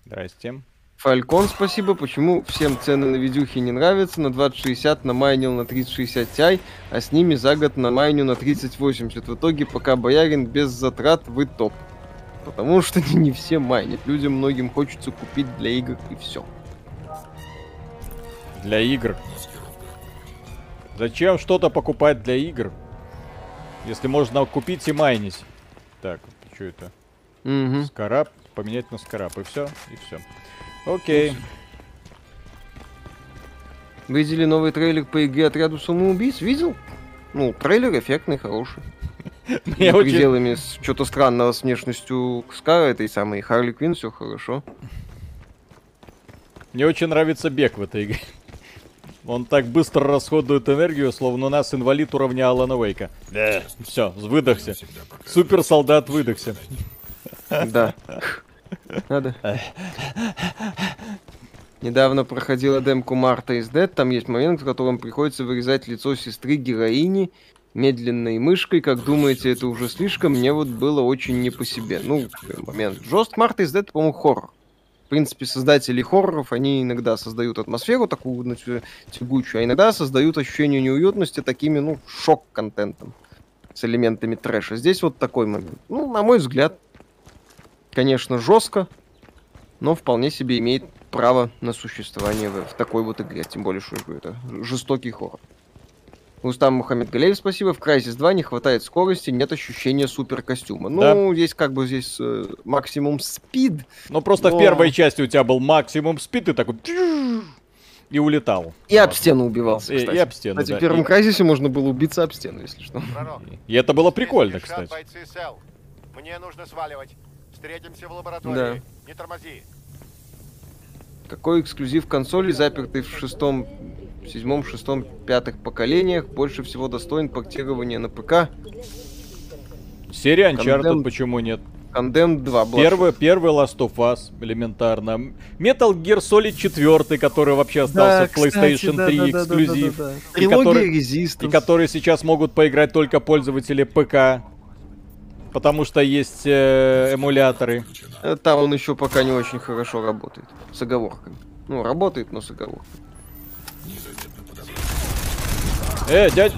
Здрасте. Фалькон, спасибо. Почему всем цены на видюхи не нравятся? На 2060 намайнил на 3060 Ti, а с ними за год намайню на 3080. В итоге, пока боярин без затрат, вы топ. Потому что не, <laughs> не все майнят. Людям многим хочется купить для игр и все. Для игр? Зачем что-то покупать для игр? Если можно купить и майнить. Так, что это? Угу. Скараб, поменять на скараб, и все, и все. Окей. Видели новый трейлер по игре Отряду самоубийц? Видел? Ну, трейлер эффектный, хороший. <laughs> Мне очень... пределами что-то странного с внешностью Скара, этой самой Харли Квин, все хорошо. Мне очень нравится бег в этой игре. Он так быстро расходует энергию, словно у нас инвалид уровня Алана Вейка. Да. Все, выдохся. Супер солдат выдохся. Да. <laughs> Надо. Недавно проходила демку Марта из Dead. Там есть момент, в котором приходится вырезать лицо сестры героини медленной мышкой. Как думаете, это уже слишком? Мне вот было очень не по себе. Ну, момент. Жест Марта из Dead, по-моему, хоррор. В принципе, создатели хорроров, они иногда создают атмосферу такую ну, тягучую, а иногда создают ощущение неуютности такими, ну, шок-контентом с элементами трэша. Здесь вот такой момент. Ну, на мой взгляд, конечно, жестко, но вполне себе имеет право на существование в, в такой вот игре. Тем более, что это жестокий хоррор. Устам Мухаммед Галеев, спасибо. В Crysis 2 не хватает скорости, нет ощущения супер костюма. Ну, да. здесь как бы здесь э, максимум спид. Ну, просто но... в первой части у тебя был максимум спид, и такой... И улетал. И об стену убивался, и, и об стену, кстати, да. в первом и... Крайсисе можно было убиться об стену, если что. И это было прикольно, кстати. Мне нужно сваливать. Встретимся в лаборатории. Да. Не тормози. Какой эксклюзив консоли, запертый в шестом, седьмом, шестом, пятых поколениях, больше всего достоин портирования на ПК? Серия Uncharted, Condemned... почему нет? Condemned 2 был. Первый, первый Last of Us, элементарно. Metal Gear Solid 4, который вообще остался да, в PlayStation кстати, 3 да, эксклюзив. Да, да, да, да. И который, и который сейчас могут поиграть только пользователи ПК потому что есть э, эмуляторы. Э, там он еще пока не очень хорошо работает. С оговорками. Ну, работает, но с оговорками. Э, дядь...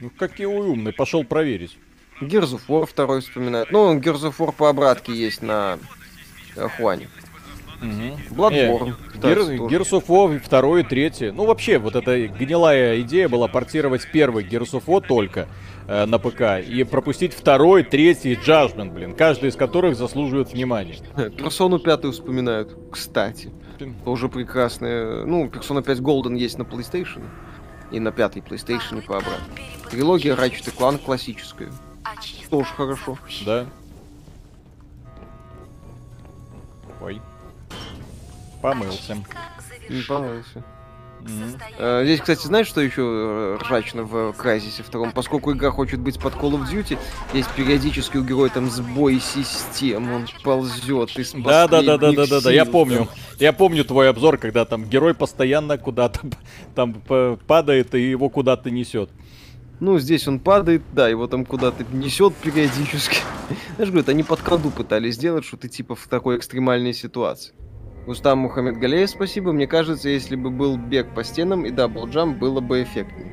Ну, какие умный, пошел проверить. Gears of War второй вспоминает. Ну, Gears of War по обратке есть на Хуане. Угу. Bloodborne. Of War второй и третий. Ну, вообще, вот эта гнилая идея была портировать первый Gears of War только э, на ПК и пропустить второй, третий Judgment, блин, каждый из которых заслуживает внимания. Персону пятую вспоминают, кстати. Тоже прекрасная. Ну, Persona 5 Golden есть на PlayStation. И на пятой PlayStation и по обратно. Трилогия Ratchet Clank классическая. Тоже хорошо. Да. Помылся. Не помылся. Mm-hmm. Здесь, кстати, знаешь, что еще э, ржачно в Крайзисе втором? Поскольку игра хочет быть под Call of Duty, есть периодически у героя там сбой систем, он ползет из Да, да, да, да, да, да, да, я помню. Я помню твой обзор, когда там герой постоянно куда-то там падает и его куда-то несет. Ну, здесь он падает, да, его там куда-то несет периодически. <laughs> Знаешь, говорят, они под коду пытались сделать, что ты типа в такой экстремальной ситуации. Устам Мухаммед Галеев, спасибо. Мне кажется, если бы был бег по стенам и double jump, было бы эффектнее.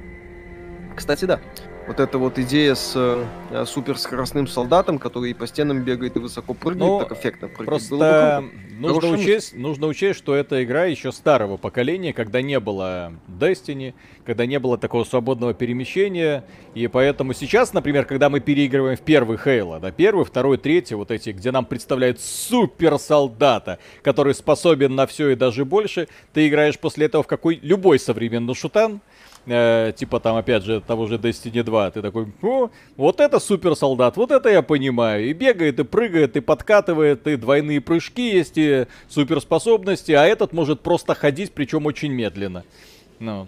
Кстати, да вот эта вот идея с э, суперскоростным солдатом, который и по стенам бегает и высоко прыгает, ну, так эффектно прыгает. Просто нужно учесть, нужно учесть, что эта игра еще старого поколения, когда не было Destiny, когда не было такого свободного перемещения, и поэтому сейчас, например, когда мы переигрываем в первый Хейла, да, первый, второй, третий, вот эти, где нам представляют супер солдата, который способен на все и даже больше, ты играешь после этого в какой любой современный шутан, э, типа там, опять же, того же Destiny 2, ты такой, о, вот это супер солдат, вот это я понимаю. И бегает, и прыгает, и подкатывает, и двойные прыжки есть, и суперспособности, а этот может просто ходить, причем очень медленно. Ну,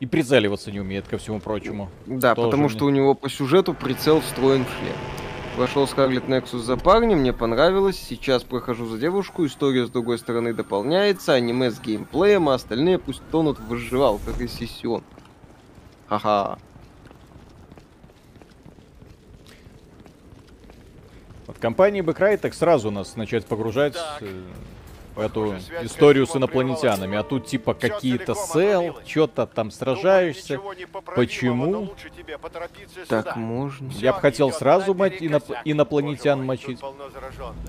и прицеливаться не умеет, ко всему прочему. Да, Тоже потому мне. что у него по сюжету прицел встроен в шлем. Прошел Scarlet Nexus за парнем, мне понравилось. Сейчас прохожу за девушку, история с другой стороны дополняется, аниме с геймплеем, а остальные пусть тонут в выживалках и сессион. Ха-ха. От компании Бэкрай так сразу нас начать погружать так. Э, в эту историю с инопланетянами. А тут типа какие-то сел, что-то там сражаешься. Почему? Так можно. Я бы хотел сразу мать иноп... инопланетян мочить.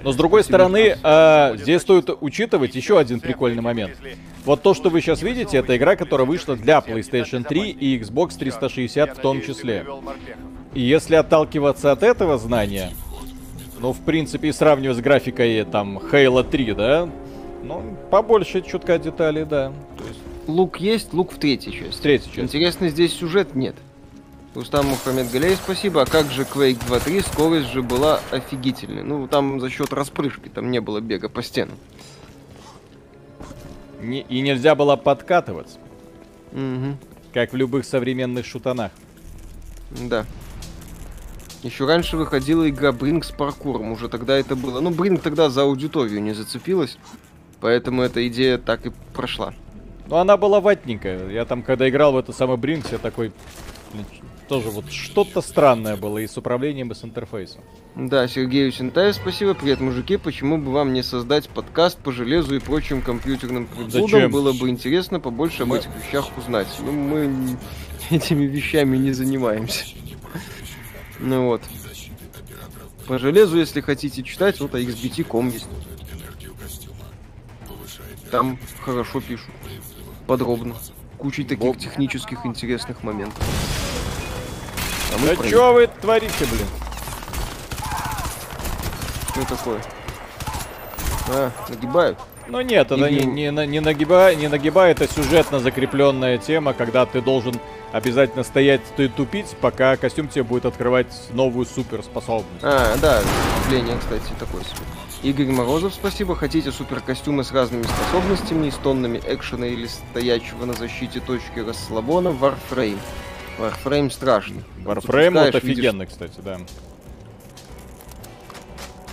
Но с другой стороны, э, здесь стоит учитывать еще один прикольный момент. Вот то, что вы сейчас видите, это игра, которая вышла для PlayStation 3 и Xbox 360 в том числе. И если отталкиваться от этого знания, ну, в принципе, и сравнивать с графикой там Halo 3, да, ну, побольше чутка деталей, да. То есть... лук есть, лук в третьей части. В третьей части. Интересно, здесь сюжет нет. Устам Мухаммед Галей, спасибо. А как же Quake 2.3? Скорость же была офигительной. Ну, там за счет распрыжки, там не было бега по стенам. Не, и нельзя было подкатываться. Угу. Как в любых современных шутанах. Да. Еще раньше выходила игра Бринг с паркуром. Уже тогда это было. Ну, Бринг тогда за аудиторию не зацепилась. Поэтому эта идея так и прошла. Ну, она была ватненькая. Я там, когда играл в это самый Бринг, я такой тоже вот что-то странное было и с управлением, и с интерфейсом. Да, Сергею Сентаев спасибо. Привет, мужики. Почему бы вам не создать подкаст по железу и прочим компьютерным прибудам? Было бы интересно побольше мы... об этих вещах узнать. Ну, мы <laughs> этими вещами не занимаемся. Ну вот. По железу, если хотите читать, вот axbt.com есть. Там хорошо пишут. Подробно. Кучей таких технических интересных моментов. А да чё вы творите, блин? Что такое? А, нагибают. Ну нет, это не, не, не, не, нагиба, не нагибает, это сюжетно закрепленная тема, когда ты должен обязательно стоять и тупить, пока костюм тебе будет открывать новую суперспособность. А, да, вступление, кстати, такое себе. Игорь Морозов, спасибо. Хотите суперкостюмы с разными способностями и с тоннами экшена или стоячего на защите точки расслабона Warframe. Warframe страшный. Warframe вот офигенный, видишь... кстати, да.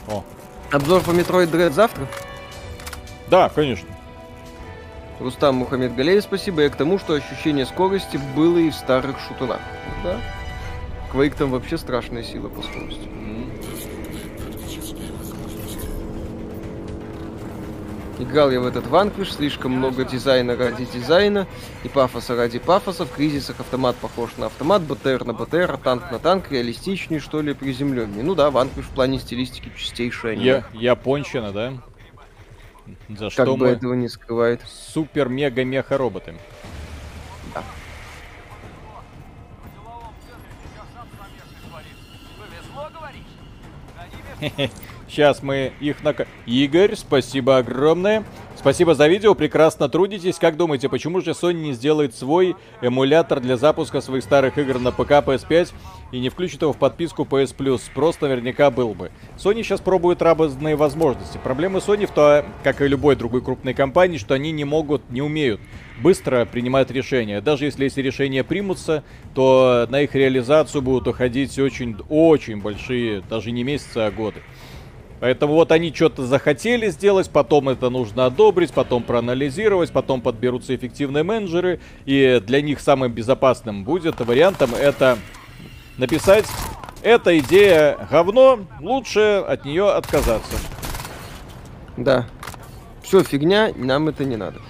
О. Обзор по Metroid Dread завтра? Да, конечно. Рустам Мухаммед Галеев, спасибо. И к тому, что ощущение скорости было и в старых шутанах. Да. Quake там вообще страшная сила по скорости. Играл я в этот ванквиш, слишком много дизайна ради дизайна и пафоса ради пафоса. В кризисах автомат похож на автомат, БТР на БТР, а танк на танк, реалистичнее, что ли, приземленнее. Ну да, ванквиш в плане стилистики чистейшая. Я, японщина, да? За как что бы мы... этого не скрывает. Супер-мега-меха-роботы. Да. Сейчас мы их на... Игорь, спасибо огромное. Спасибо за видео, прекрасно трудитесь. Как думаете, почему же Sony не сделает свой эмулятор для запуска своих старых игр на ПК PS5 и не включит его в подписку PS Plus? Просто наверняка был бы. Sony сейчас пробует разные возможности. Проблема Sony в том, как и любой другой крупной компании, что они не могут, не умеют быстро принимать решения. Даже если эти решения примутся, то на их реализацию будут уходить очень-очень большие, даже не месяцы, а годы. Поэтому вот они что-то захотели сделать, потом это нужно одобрить, потом проанализировать, потом подберутся эффективные менеджеры. И для них самым безопасным будет вариантом это написать «Эта идея говно, лучше от нее отказаться». Да. Все фигня, нам это не надо.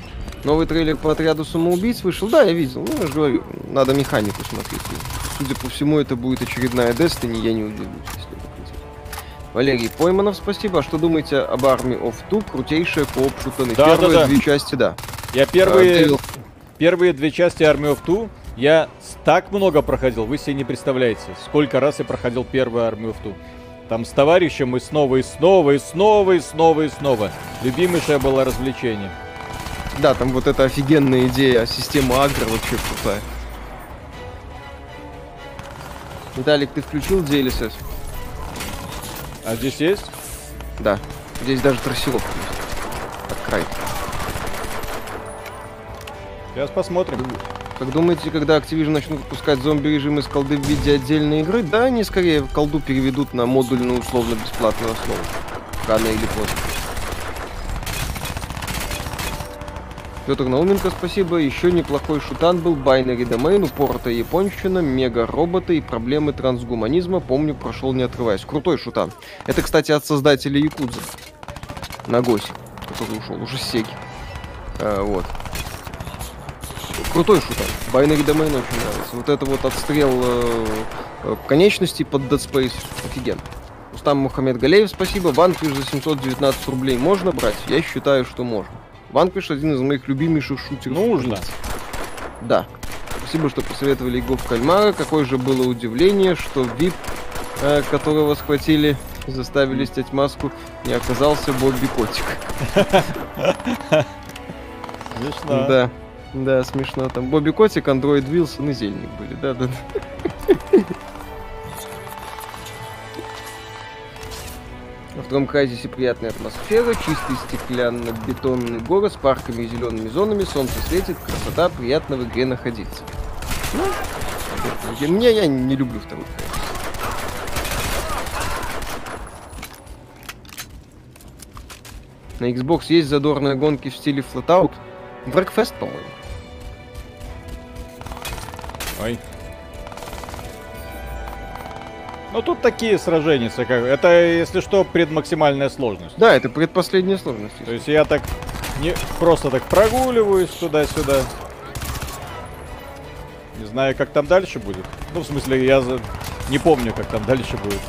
Новый трейлер по отряду самоубийц вышел. Да, я видел. Ну, я же говорю, надо механику смотреть. Судя по всему, это будет очередная Destiny, я не удивлюсь, если Валерий Пойманов, спасибо. А что думаете об Army of Two? Крутейшая кооп шутаны. Да, Первые да, да. две части, да. Я первые, а, первые две части Army of Two я так много проходил, вы себе не представляете, сколько раз я проходил первую Army of Two. Там с товарищем и снова, и снова, и снова, и снова, и снова. Любимейшее было развлечение. Да, там вот эта офигенная идея, система агро вообще крутая. Виталик, ты включил DLSS? А здесь есть? Да. Здесь даже трассировка есть. Под край. Сейчас посмотрим. Как думаете, когда Activision начнут выпускать зомби-режим из колды в виде отдельной игры, да, они скорее колду переведут на модульную условно-бесплатную основу. Рано или поздно. Петр Науменко, спасибо. Еще неплохой шутан был Binary Domain, упоротая японщина, мега-роботы и проблемы трансгуманизма. Помню, прошел не отрываясь. Крутой шутан. Это, кстати, от создателя Якудза. Нагоси, который ушел уже с Сеги. А, вот. Крутой шутан. Binary Domain очень нравится. Вот это вот отстрел э, э, конечностей под Dead Space. Офигенно. Устам Мухаммед Галеев, спасибо. Ванфиш за 719 рублей можно брать? Я считаю, что можно. Vanquish один из моих любимейших шутеров. Нужно. Да. Спасибо, что посоветовали игру в кальмара. Какое же было удивление, что VIP, э, которого схватили и заставили снять маску, не оказался Бобби Котик. Смешно. Да. Да, смешно. Там Бобби Котик, Андроид Вилсон и Зельник были, да, да. Втором Крайзисе приятная атмосфера, чистый стеклянно-бетонный город с парками и зелеными зонами, солнце светит, красота, приятно в игре находиться. Ну, мне я не люблю второй Крайзис. На Xbox есть задорные гонки в стиле Flatout. Breakfast, по-моему. Ой. Ну тут такие сражения, как это, если что, предмаксимальная сложность. Да, это предпоследняя сложность. То есть я так не просто так прогуливаюсь туда-сюда. Не знаю, как там дальше будет. Ну, в смысле, я не помню, как там дальше будет.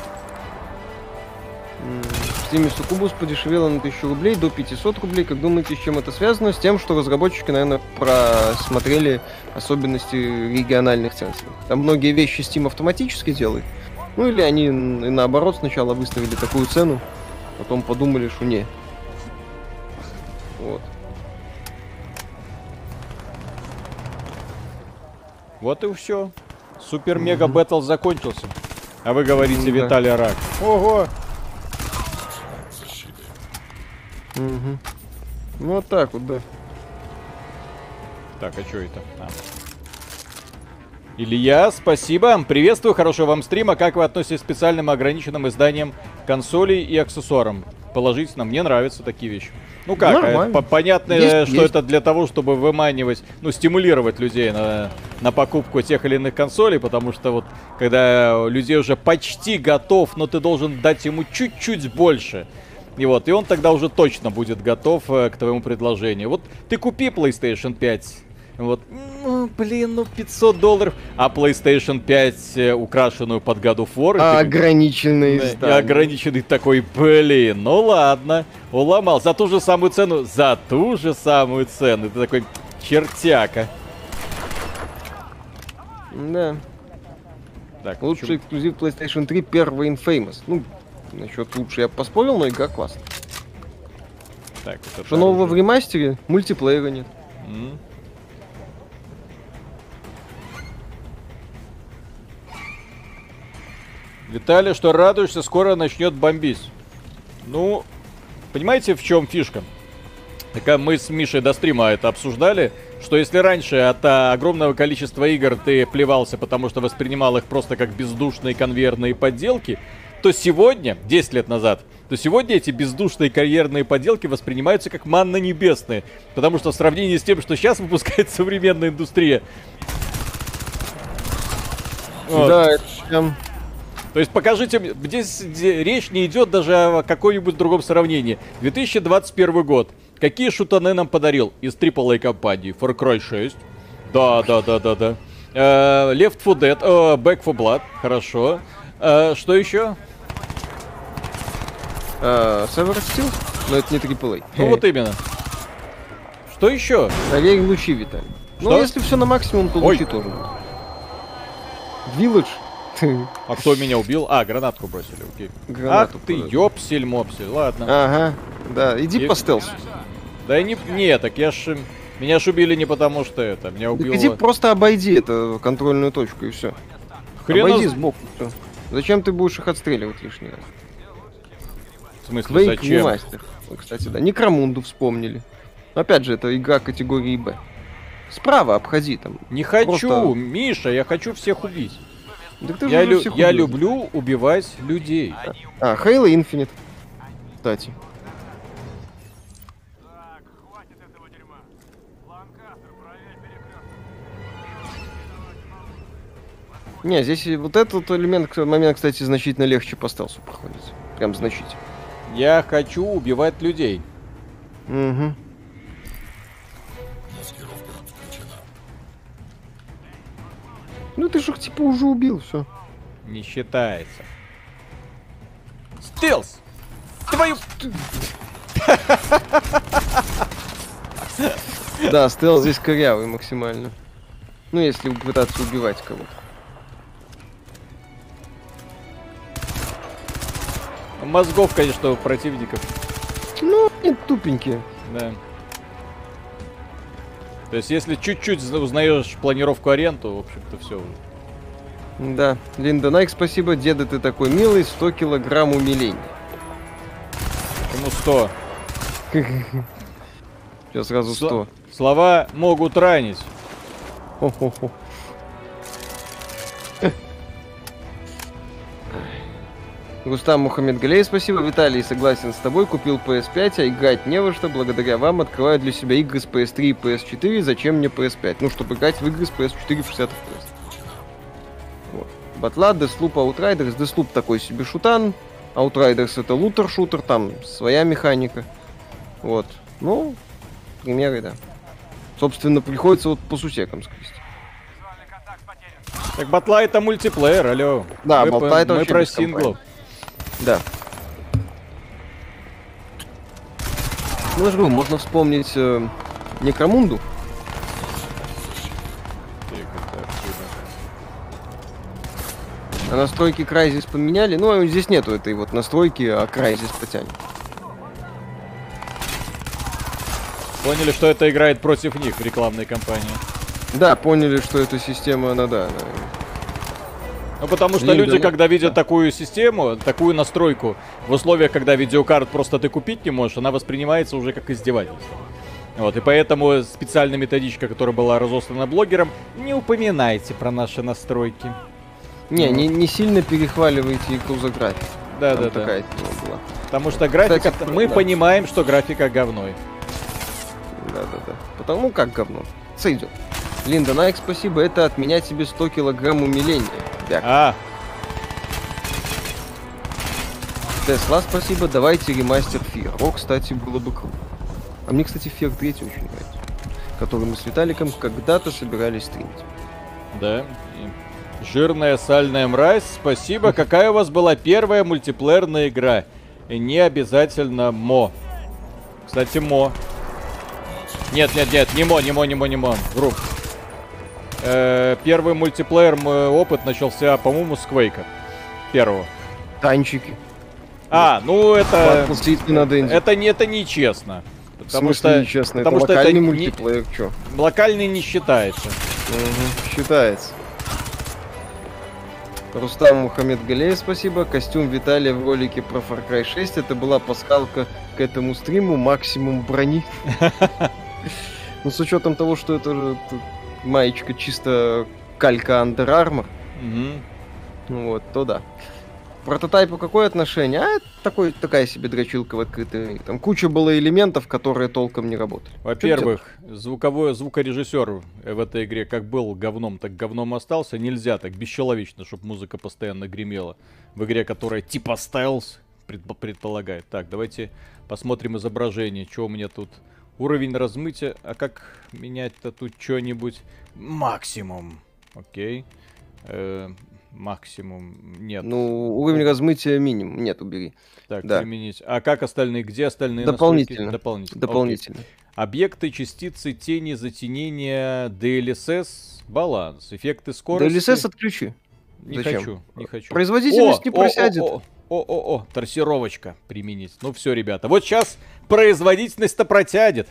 В Steam Сукубус подешевело на 1000 рублей до 500 рублей. Как думаете, с чем это связано? С тем, что разработчики, наверное, просмотрели особенности региональных цен. Там многие вещи Steam автоматически делает. Ну или они наоборот сначала выставили такую цену, потом подумали, что не. Вот. Вот и все. Супер-мега бэтл закончился. А вы говорите, да. Виталий Рак. Ого! Угу. Ну вот так вот, да. Так, а что это? А. Илья, спасибо. Приветствую, хорошего вам стрима. Как вы относитесь к специальным ограниченным изданиям консолей и аксессуарам? Положительно, мне нравятся такие вещи. Ну как, э, понятно, есть, что есть. это для того, чтобы выманивать, ну, стимулировать людей на, на покупку тех или иных консолей, потому что вот, когда людей уже почти готов, но ты должен дать ему чуть-чуть больше, и вот, и он тогда уже точно будет готов э, к твоему предложению. Вот ты купи PlayStation 5, вот, ну, блин, ну 500 долларов. А PlayStation 5 э, украшенную под God of War. А ограниченный да, Ограниченный такой, блин, ну ладно. Уломал. За ту же самую цену. За ту же самую цену. Ты такой чертяка. Да. Так, Лучший почему? эксклюзив PlayStation 3 первый Infamous. Ну, насчет лучше я поспорил, но игра классная. Так, это Что нового в ремастере? Мультиплеера нет. Mm. Виталий, что радуешься, скоро начнет бомбить. Ну, понимаете, в чем фишка? Так мы с Мишей до стрима это обсуждали, что если раньше от а, огромного количества игр ты плевался, потому что воспринимал их просто как бездушные конвейерные подделки, то сегодня, 10 лет назад, то сегодня эти бездушные карьерные поделки воспринимаются как манна небесные. Потому что в сравнении с тем, что сейчас выпускает <laughs> современная индустрия. Вот. Да, это прям то есть покажите, здесь речь не идет даже о каком-нибудь другом сравнении. 2021 год. Какие шутаны нам подарил из AAA компании? Far Cry 6. Да, да, да, да, да. Uh, Left 4 Dead, uh, Back 4 Blood, хорошо. Uh, что еще? Uh, Steel? Но это не AAA. Ну вот именно. Что еще? Проверь лучи, Виталий. Ну, если все на максимум, то лучи тоже. Village а кто меня убил? А, гранатку бросили, окей. Гранату Ах ты, ёпсель-мопсель, ладно. Ага, да, иди и... по стелсу. Да не, не, так я ж... Меня ж убили не потому, что это, меня убило... Так иди просто обойди эту контрольную точку и все. Хрена... Обойди сбоку, все. Зачем ты будешь их отстреливать лишний раз? В смысле, Quake зачем? мастер. Кстати, да, Некромунду вспомнили. Опять же, это игра категории Б. Справа обходи там. Не хочу, Просто... Миша, я хочу всех убить. Так я лю я люблю убивать людей. А, Halo Infinite. Кстати. Не, здесь вот этот элемент, момент, кстати, значительно легче по стелсу проходит. Прям значительно. Я хочу убивать людей. Угу. Ну ты же типа уже убил, все. Не считается. Стелс! Твою... <laughs> Да, стелс здесь корявый максимально. Ну, если пытаться убивать кого-то. Мозгов, конечно, у противников. Ну, они тупенькие. Да. То есть, если чуть-чуть узнаешь планировку аренду, в общем-то, все. Да, Линда Найк, спасибо. Деда, ты такой милый, 100 килограмм умиления. Почему 100? <laughs> Сейчас сразу 100. Слова могут ранить. Хо-хо-хо. Рустам Мухаммед Галей, спасибо. Виталий, согласен с тобой, купил PS5, а играть не во что. Благодаря вам открываю для себя игры с PS3 и PS4. Зачем мне PS5? Ну, чтобы играть в игры с PS4 в 60 FPS. Вот. Батла, Deathloop, Outriders. Deathloop такой себе шутан. Outriders это лутер-шутер, там своя механика. Вот. Ну, примеры, да. Собственно, приходится вот по сусекам скрести. Так батла это мультиплеер, алло. Да, мы батла это Мы про синглов. Да. Ну, я же говорю, можно вспомнить э, Некромунду. А настройки Crysis поменяли. Ну, здесь нету этой вот настройки, а Crysis потянет. Поняли, что это играет против них в рекламной кампании. Да, поняли, что эта система, она да, она ну, потому что люди, когда видят такую систему, такую настройку, в условиях, когда видеокарт просто ты купить не можешь, она воспринимается уже как издевательство. Вот, и поэтому специальная методичка, которая была разослана блогерам, не упоминайте про наши настройки. Не, не, не сильно перехваливайте за график. Да, Там да, да. Была. Потому что графика, Кстати, мы да. понимаем, что графика говной. Да, да, да. Потому как говно. Сойдет. Линда Найк, спасибо. Это от меня тебе 100 килограмм умиления. Бяк. А. Тесла, спасибо. Давайте ремастер Фир. О, кстати, было бы круто. А мне, кстати, Фир 3 очень нравится. Который мы с Виталиком когда-то собирались стримить. Да. Жирная сальная мразь, спасибо. Какая у вас была первая мультиплеерная игра? И не обязательно мо. Кстати, мо. Нет, нет, нет, не мо, не мо, не мо, не мо. Вру. Э, первый мультиплеер мой опыт начался, по-моему, с Квейка. Первого. Танчики. А, ну это... Это, не, это нечестно. Потому что, нечестно? Потому это что локальный это мультиплеер, не... чё? Локальный не считается. Угу, считается. Рустам Мухаммед Галеев, спасибо. Костюм Виталия в ролике про Far Cry 6. Это была пасхалка к этому стриму. Максимум брони. <laughs> <laughs> Ну, с учетом того, что это же маечка чисто калька Under Armour, угу. вот, то да. Прототайпу какое отношение? А, такой, такая себе дрочилка в открытой. Там куча было элементов, которые толком не работали. Во-первых, звуковой звукорежиссер в этой игре как был говном, так говном остался. Нельзя так бесчеловечно, чтобы музыка постоянно гремела. В игре, которая типа Styles предполагает. Так, давайте посмотрим изображение. Что у меня тут Уровень размытия. А как менять-то тут что-нибудь? Максимум. Окей. Э, максимум. Нет. Ну, уровень размытия минимум. Нет, убери. Так, да. применить. А как остальные? Где остальные Дополнительно. настройки? Дополнительно. Дополнительно. Окей. Объекты, частицы, тени, затенения, DLSS, баланс, эффекты скорости. DLSS отключи. Не Зачем? хочу, не хочу. Производительность о, не просядет. О, о, о, о, трассировочка применить. Ну все, ребята, вот сейчас производительность-то протянет.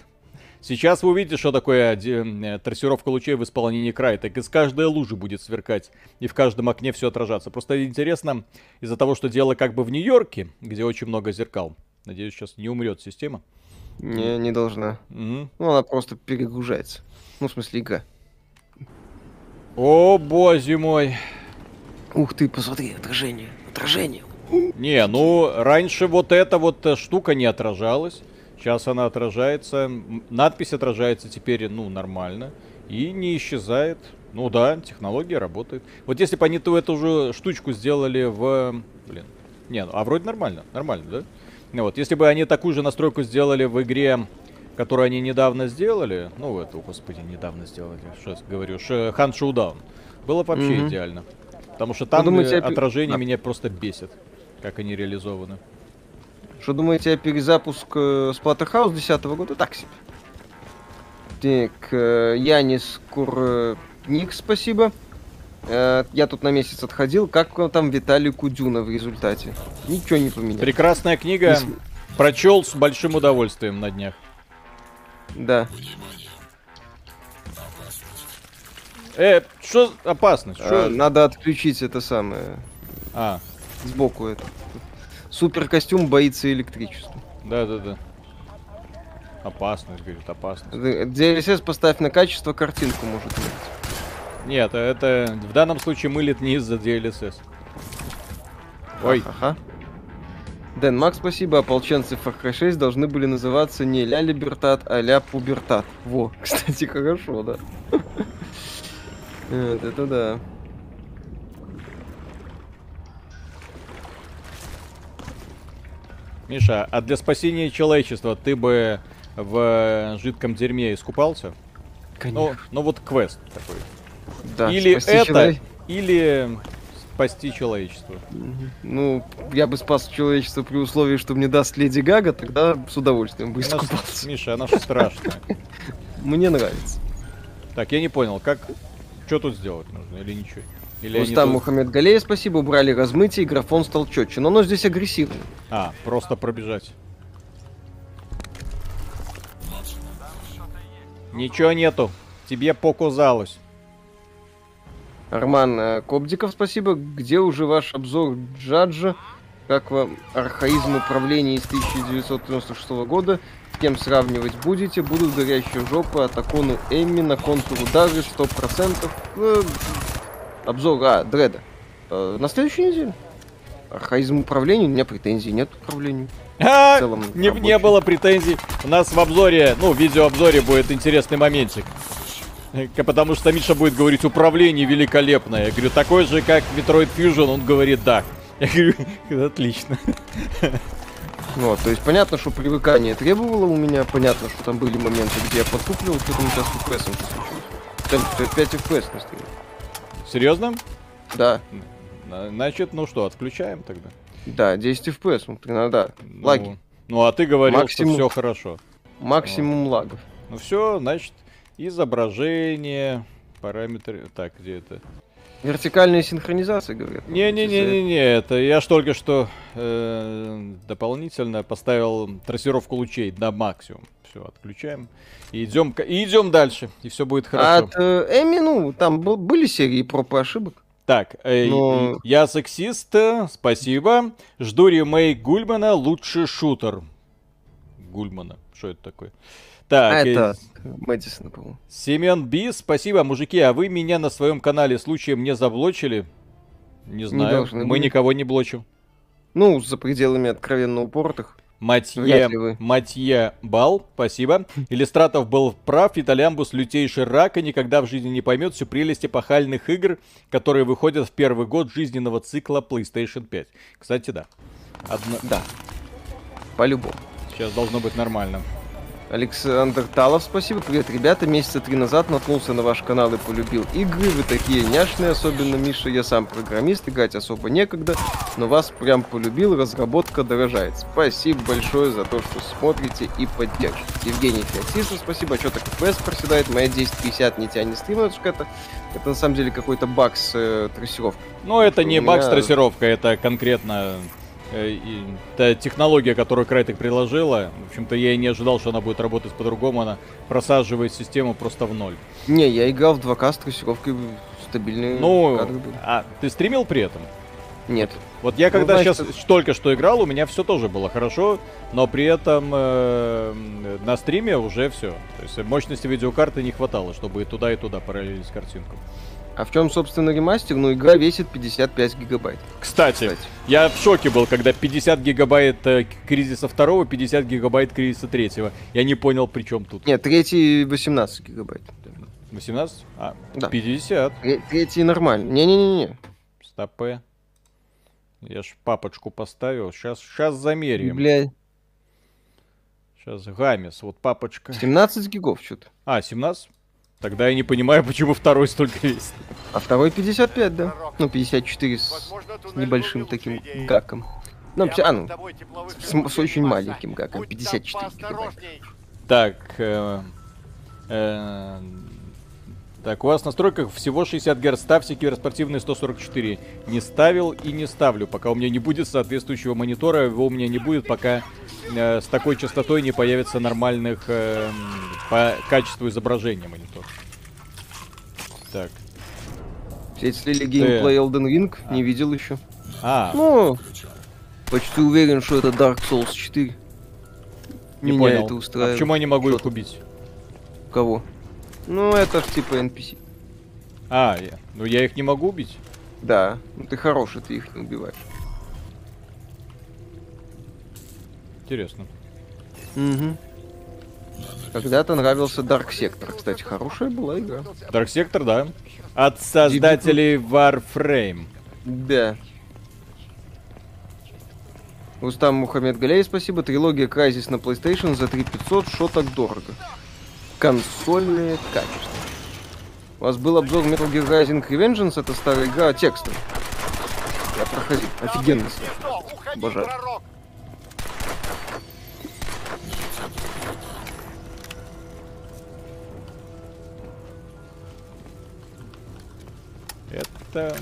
Сейчас вы увидите, что такое э, трассировка лучей в исполнении края. Так из каждой лужи будет сверкать. И в каждом окне все отражаться. Просто интересно, из-за того, что дело как бы в Нью-Йорке, где очень много зеркал. Надеюсь, сейчас не умрет система. Не, не должна. Угу. Ну, она просто перегружается. Ну, в смысле, игра. О, боже мой. Ух ты, посмотри, отражение. Отражение. Не, ну, раньше вот эта вот э, штука не отражалась. Сейчас она отражается. Надпись отражается теперь, ну, нормально. И не исчезает. Ну да, технология работает. Вот если бы они ту эту же штучку сделали в... Блин. Не, а вроде нормально. Нормально, да? Ну вот, если бы они такую же настройку сделали в игре, которую они недавно сделали, ну, это, господи, недавно сделали, что говорю, Хан Шоудаун, было бы вообще mm-hmm. идеально. Потому что там думаете, отражение да. меня просто бесит как они реализованы. Что думаете о перезапуск э, Splatterhouse 10 года? Так себе. Так, э, Янис Курник, спасибо. Э, я тут на месяц отходил. Как там Виталий Кудюна в результате? Ничего не поменялось. Прекрасная книга. Если... Прочел с большим удовольствием на днях. Да. Э, что опасность? Шо? А, надо отключить это самое. А. Сбоку это. Супер костюм боится электричества. Да, да, да. Опасность, говорит, опасность. DLSS поставь на качество, картинку может быть. Нет, это в данном случае мылит не из-за DLSS. Ой. Ага. Дэн, Макс, спасибо. Ополченцы Far Cry 6 должны были называться не Ля Либертат, а Ля Пубертат. Во, <laughs> кстати, хорошо, да. <laughs> Это да. Миша, а для спасения человечества ты бы в жидком дерьме искупался? Конечно. Ну, ну вот квест такой. Да, или это, человек... или спасти человечество. Ну, я бы спас человечество при условии, что мне даст Леди Гага, тогда с удовольствием бы искупался. Миша, она же страшная. <laughs> Мне нравится. Так, я не понял, как... Что тут сделать нужно или ничего? Или Рустам тут... Мухаммед Галея, спасибо, убрали размытие, и графон стал четче. Но оно здесь агрессивный. А, просто пробежать. Ничего нету. Тебе показалось. Арман э, Кобдиков, спасибо. Где уже ваш обзор Джаджа? Как вам архаизм управления из 1996 года? С кем сравнивать будете? Будут горящие жопы от Акону Эмми на контур удары 100%. Э, обзор, а, Дреда. Э, на следующей неделе. Архаизм управления, у меня претензий нет к управлению. А, целом, не, не было претензий. У нас в обзоре, ну, в видеообзоре будет интересный моментик. Потому что Миша будет говорить, управление великолепное. Я говорю, такой же, как Metroid Fusion, он говорит, да. Я говорю, отлично. Вот, то есть понятно, что привыкание требовало у меня, понятно, что там были моменты, где я подкупливал, что там сейчас FPS случилось. 5 FPS на стриме. Серьезно? Да. Значит, ну что, отключаем тогда? Да, 10 FPS, ну, иногда. Ну, лаги. Ну, а ты говорил, максимум, что все хорошо. Максимум вот. лагов. Ну все, значит, изображение, параметры... Так, где это? Вертикальная синхронизация, говорят. Не-не-не-не-не, это я ж только что э, дополнительно поставил трассировку лучей на максимум. Все, отключаем. И идем, и идем дальше, и все будет хорошо. От э, Эми, ну, там был, были серии проб и ошибок. Так, э, Но... я сексист, спасибо. Жду ремейк Гульмана «Лучший шутер». Гульмана, что это такое? Так, а это э... Мэдисона, по-моему. Семен Би, спасибо. Мужики, а вы меня на своем канале случаем не заблочили? Не знаю, не мы быть. никого не блочим. Ну, за пределами откровенно упоротых. Матье, Матье Бал, спасибо. Иллюстратов был прав, Италямбус лютейший рак и никогда в жизни не поймет всю прелесть эпохальных игр, которые выходят в первый год жизненного цикла PlayStation 5. Кстати, да. Одно... Да. По-любому. Сейчас должно быть нормально. Александр Талов, спасибо. Привет, ребята. Месяца три назад наткнулся на ваш канал и полюбил игры. Вы такие няшные, особенно Миша. Я сам программист, играть особо некогда, но вас прям полюбил. Разработка дорожает. Спасибо большое за то, что смотрите и поддерживаете. Евгений Феоктистов, спасибо. Что так FPS проседает? Моя 1050 не тянет стрим, это, это на самом деле какой-то баг с э, трассировкой. Ну, это не меня... баг с трассировкой, это конкретно та технология, которую Крайтек приложила, в общем-то, я и не ожидал, что она будет работать по-другому. Она просаживает систему просто в ноль. Не, я играл в 2К с трассировкой стабильные ну, кадры были. А ты стримил при этом? Нет. Вот я когда ну, значит, сейчас это... только что играл, у меня все тоже было хорошо, но при этом э, на стриме уже все. То есть мощности видеокарты не хватало, чтобы и туда, и туда параллелить картинку. А в чем, собственно, ремастер? Ну, игра весит 55 гигабайт. Кстати, Кстати. я в шоке был, когда 50 гигабайт э, кризиса второго, 50 гигабайт кризиса третьего. Я не понял, при чем тут. Нет, третий 18 гигабайт. 18? А, да. 50. Третий нормально. Не-не-не-не. Стопе. Я ж папочку поставил. Сейчас, сейчас замерим. Блядь. Сейчас Гамес, вот папочка. 17 гигов что-то. А, 17? Тогда я не понимаю, почему второй столько весит. А второй 55, да? Ну, 54 с, с небольшим таким гаком. Ну, а, ну, с, с очень маленьким гаком, 54 гигабайта. Так, э, э, так, у вас в настройках всего 60 Гц. Ставьте киберспортивный 144. Не ставил и не ставлю, пока у меня не будет соответствующего монитора. Его у меня не будет, пока э, с такой частотой не появится нормальных э, по качеству изображения монитор. Так. Все слили геймплей Elden Ring, а. не видел еще. А. Ну, почти уверен, что это Dark Souls 4. Не Меня понял. это устраивает. А почему я не могу их убить? Кого? Ну, это ж типа NPC. А, я. ну я их не могу убить? Да, ну ты хороший, ты их не убиваешь. Интересно. Угу. Когда-то нравился Dark Sector, кстати, хорошая была игра. Dark Sector, да. От создателей Warframe. Да. Устам Мухаммед Галей, спасибо. Трилогия Crysis на PlayStation за 3500, шо так дорого? Консольное качество. У вас был обзор Metal Gear Rising Revengeance, это старая игра, текстом. Я проходил. Офигенно. Обожаю. Это...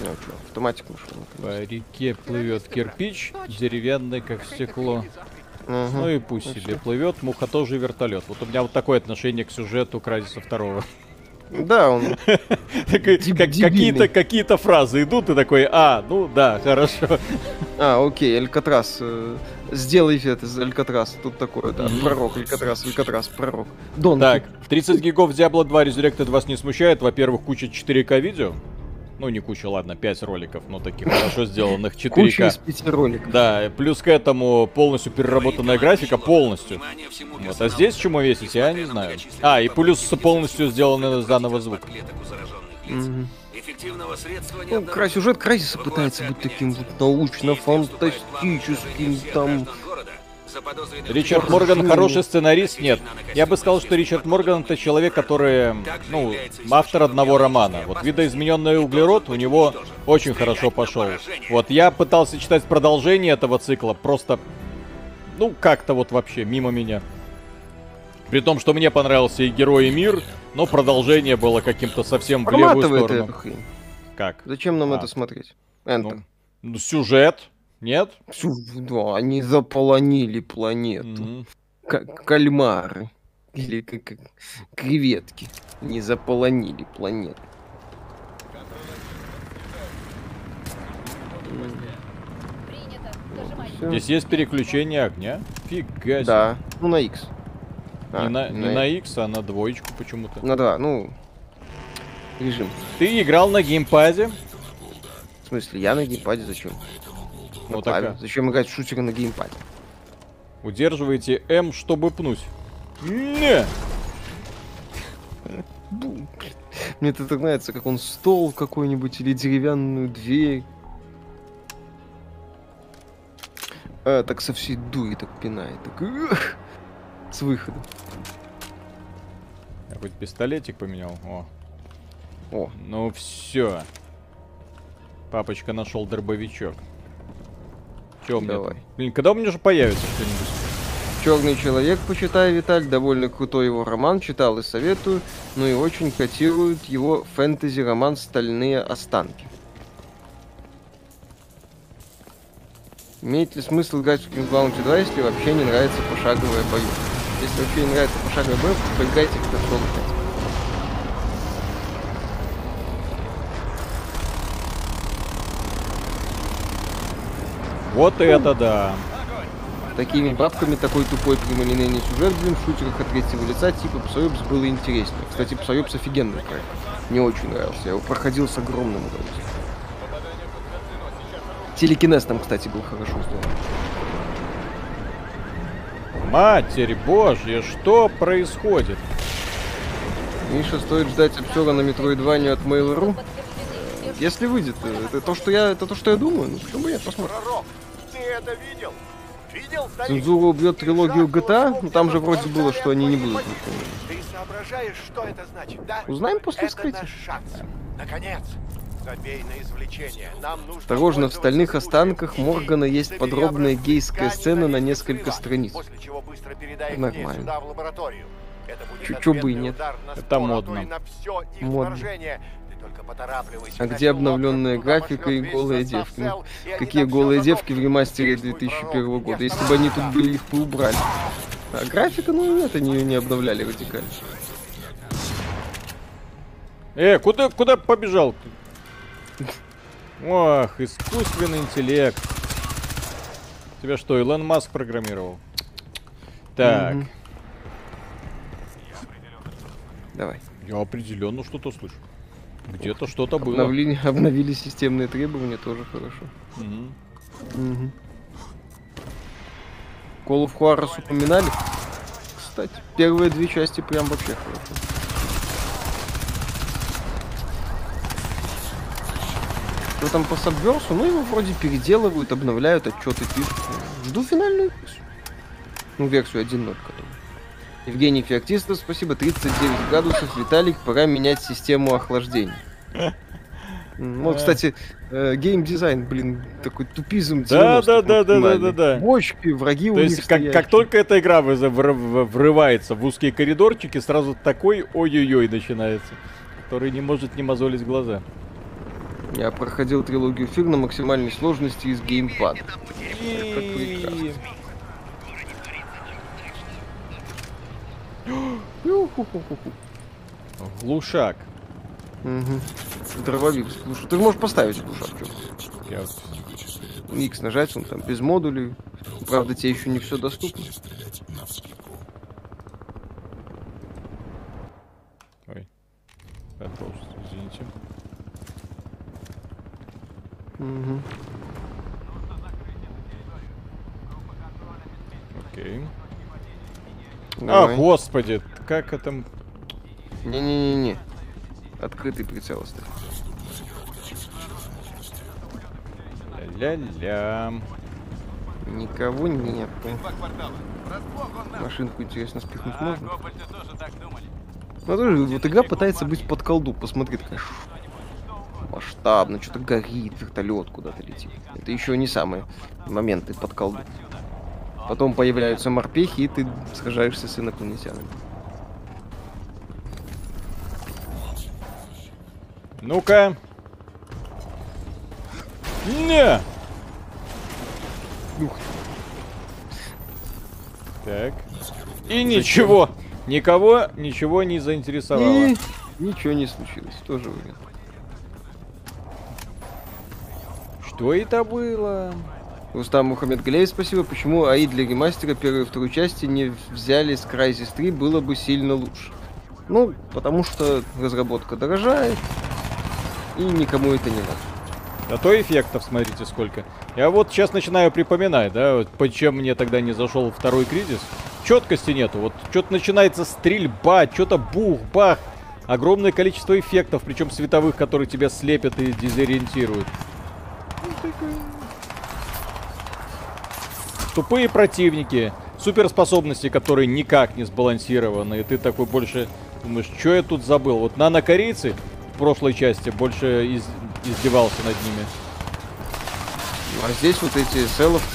Ну, автоматик нашел. По реке плывет кирпич, деревянный, как стекло. Угу. Ну и пусть ну, себе плывет, муха тоже вертолет. Вот у меня вот такое отношение к сюжету Кразиса второго. Да, он <laughs> какие-то какие-то фразы идут, и такой, а, ну да, хорошо. А, окей, Алькатрас. Э, сделай это из Алькатрас. Тут такое, да. Пророк, Алькатрас, Алькатрас, пророк. Дон. Так, 30 гигов Diablo 2 Resurrected вас не смущает? Во-первых, куча 4К видео. Ну, не куча, ладно, 5 роликов, но таких хорошо сделанных 4К. Куча из 5 роликов. Да, плюс к этому полностью переработанная графика, полностью. Вот, а здесь чему весить, я не знаю. А, и плюс полностью сделанный заново звук. Ну, край сюжет Крайсиса пытается быть таким вот научно-фантастическим, там, Ричард Морган хороший сценарист? Нет. Я бы сказал, что Ричард Морган это человек, который, ну, автор одного романа. Вот видоизмененный углерод у него очень хорошо пошел. Вот я пытался читать продолжение этого цикла, просто, ну, как-то вот вообще мимо меня. При том, что мне понравился и Герой, и Мир, но продолжение было каким-то совсем в левую сторону. Как? Зачем нам а. это смотреть? Ну, ну, сюжет, нет? Да, они заполонили планету. Mm-hmm. Как кальмары. Или как, как креветки. Не заполонили планету. Все. Здесь есть переключение огня? Фига себе. Да, ну на X. А, не, на, не на X, а на двоечку почему-то. На два, ну, режим. Ты играл на геймпаде? В смысле, я на геймпаде зачем? Вот такая. Зачем играть в шутеры на геймпаде? Удерживайте М, чтобы пнуть. Не! <laughs> Мне это так нравится, как он стол какой-нибудь или деревянную дверь. А, так со всей дури так пинает. Так, эх, с выхода. Я хоть пистолетик поменял. О. О. Ну все. Папочка нашел дробовичок. Меня Давай. Там? Блин, когда у меня же появится что-нибудь? Черный человек, почитай, Виталь, довольно крутой его роман, читал и советую, но и очень котирует его фэнтези-роман «Стальные останки». Имеет ли смысл играть в King's Bounty 2, если вообще не нравится пошаговая бою? Если вообще не нравится пошаговая бою, поиграйте в Persona 5. Вот это да. Такими бабками такой тупой прямолинейный сюжет, блин, в шутерах от третьего лица типа Псоёпс было интереснее. Кстати, Псоёпс офигенный проект. Мне очень нравился. Я его проходил с огромным удовольствием. Телекинез там, кстати, был хорошо сделан. Матерь божья, что происходит? Миша, стоит ждать обзора на Metroidvania от Mail.ru? Если выйдет, это то, что я, это то, что я думаю. Ну, почему нет, посмотрим это видел? Видел, Цензура убьет трилогию GTA? Ну там же вроде было, что они не будут Ты соображаешь, что это значит, да? Узнаем после вскрытия. Наконец. Забей на извлечение. Нам нужно Осторожно, в стальных останках Моргана есть подробная гейская сцена на несколько страниц. Нормально. Чуть-чуть бы и нет. Это модно. Модно. А где обновленная графика и голые девки? Ну, какие голые девки в ремастере 2001 года? Если бы они тут были, их бы убрали. А графика, ну нет, они ее не обновляли радикально. Э, куда, куда побежал? Ох, искусственный интеллект. Тебя что, Илон Маск программировал? Так. Давай. Я определенно что-то слышу. Где-то что-то было. Обновили, <laughs> обновили системные требования, тоже хорошо. Угу. Угу. Call of Juarez упоминали? Кстати, первые две части прям вообще хорошо. Что там по Сабверсу? Ну, его вроде переделывают, обновляют, отчеты пишут. Жду финальную версию. Ну, версию 1.0, которую. Евгений Феоктистов, спасибо. 39 градусов. Виталик, пора менять систему охлаждения. Ну, кстати, э, геймдизайн, блин, такой тупизм. Да, да, да, да, да, да, да. Бочки, враги То у есть, них как, как только эта игра врывается в узкие коридорчики, сразу такой ой-ой-ой начинается, который не может не мозолить глаза. Я проходил трилогию фиг на максимальной сложности из геймпада. Это прекрасно. Глушак. Угу. Дробовик. Слушай, ты можешь поставить глушак. Я... X нажать, он там без модулей. Правда, тебе еще не все доступно. Ой. Продолжить, извините. Угу. Окей. Давай. А, господи, как это... Не-не-не-не. Открытый прицел оставь. Ля-ля. Никого нет. Машинку, интересно, спихнуть можно? Ну, тоже, вот игра пытается быть под колду. Посмотри, такая масштабно, что-то горит, вертолет куда-то летит. Это еще не самые моменты под колду. Потом появляются морпехи, и ты сражаешься с инопланетянами. Ну-ка. Не! Ух. Так. И Зачем? ничего. Никого ничего не заинтересовало. И... Ничего не случилось. Тоже вариант. Что это было? Рустам Мухаммед Галеев, спасибо. Почему АИ для ремастера первой и второй части не взяли с Crysis 3, было бы сильно лучше. Ну, потому что разработка дорожает, и никому это не надо. А то эффектов, смотрите, сколько. Я вот сейчас начинаю припоминать, да, вот почему мне тогда не зашел второй кризис. Четкости нету. Вот что-то начинается стрельба, что-то бух-бах. Огромное количество эффектов, причем световых, которые тебя слепят и дезориентируют. Тупые противники, суперспособности, которые никак не сбалансированы. И ты такой больше думаешь, что я тут забыл? Вот нанокорейцы в прошлой части больше из издевался над ними. А здесь вот эти селовцы.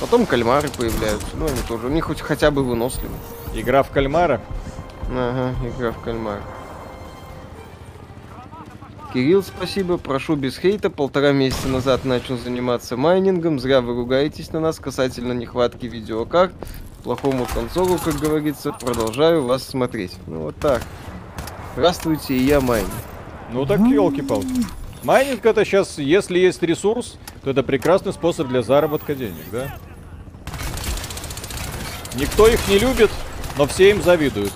Потом кальмары появляются. Ну, они тоже. У них хоть хотя бы выносливы. Игра в кальмара? Ага, игра в кальмара. Кирилл, спасибо. Прошу без хейта. Полтора месяца назад начал заниматься майнингом. Зря вы ругаетесь на нас касательно нехватки видеокарт. Плохому консолу, как говорится. Продолжаю вас смотреть. Ну вот так. Здравствуйте, и я майнинг. Ну так елки-палки. Майнинг это сейчас, если есть ресурс, то это прекрасный способ для заработка денег, да? Никто их не любит, но все им завидуют.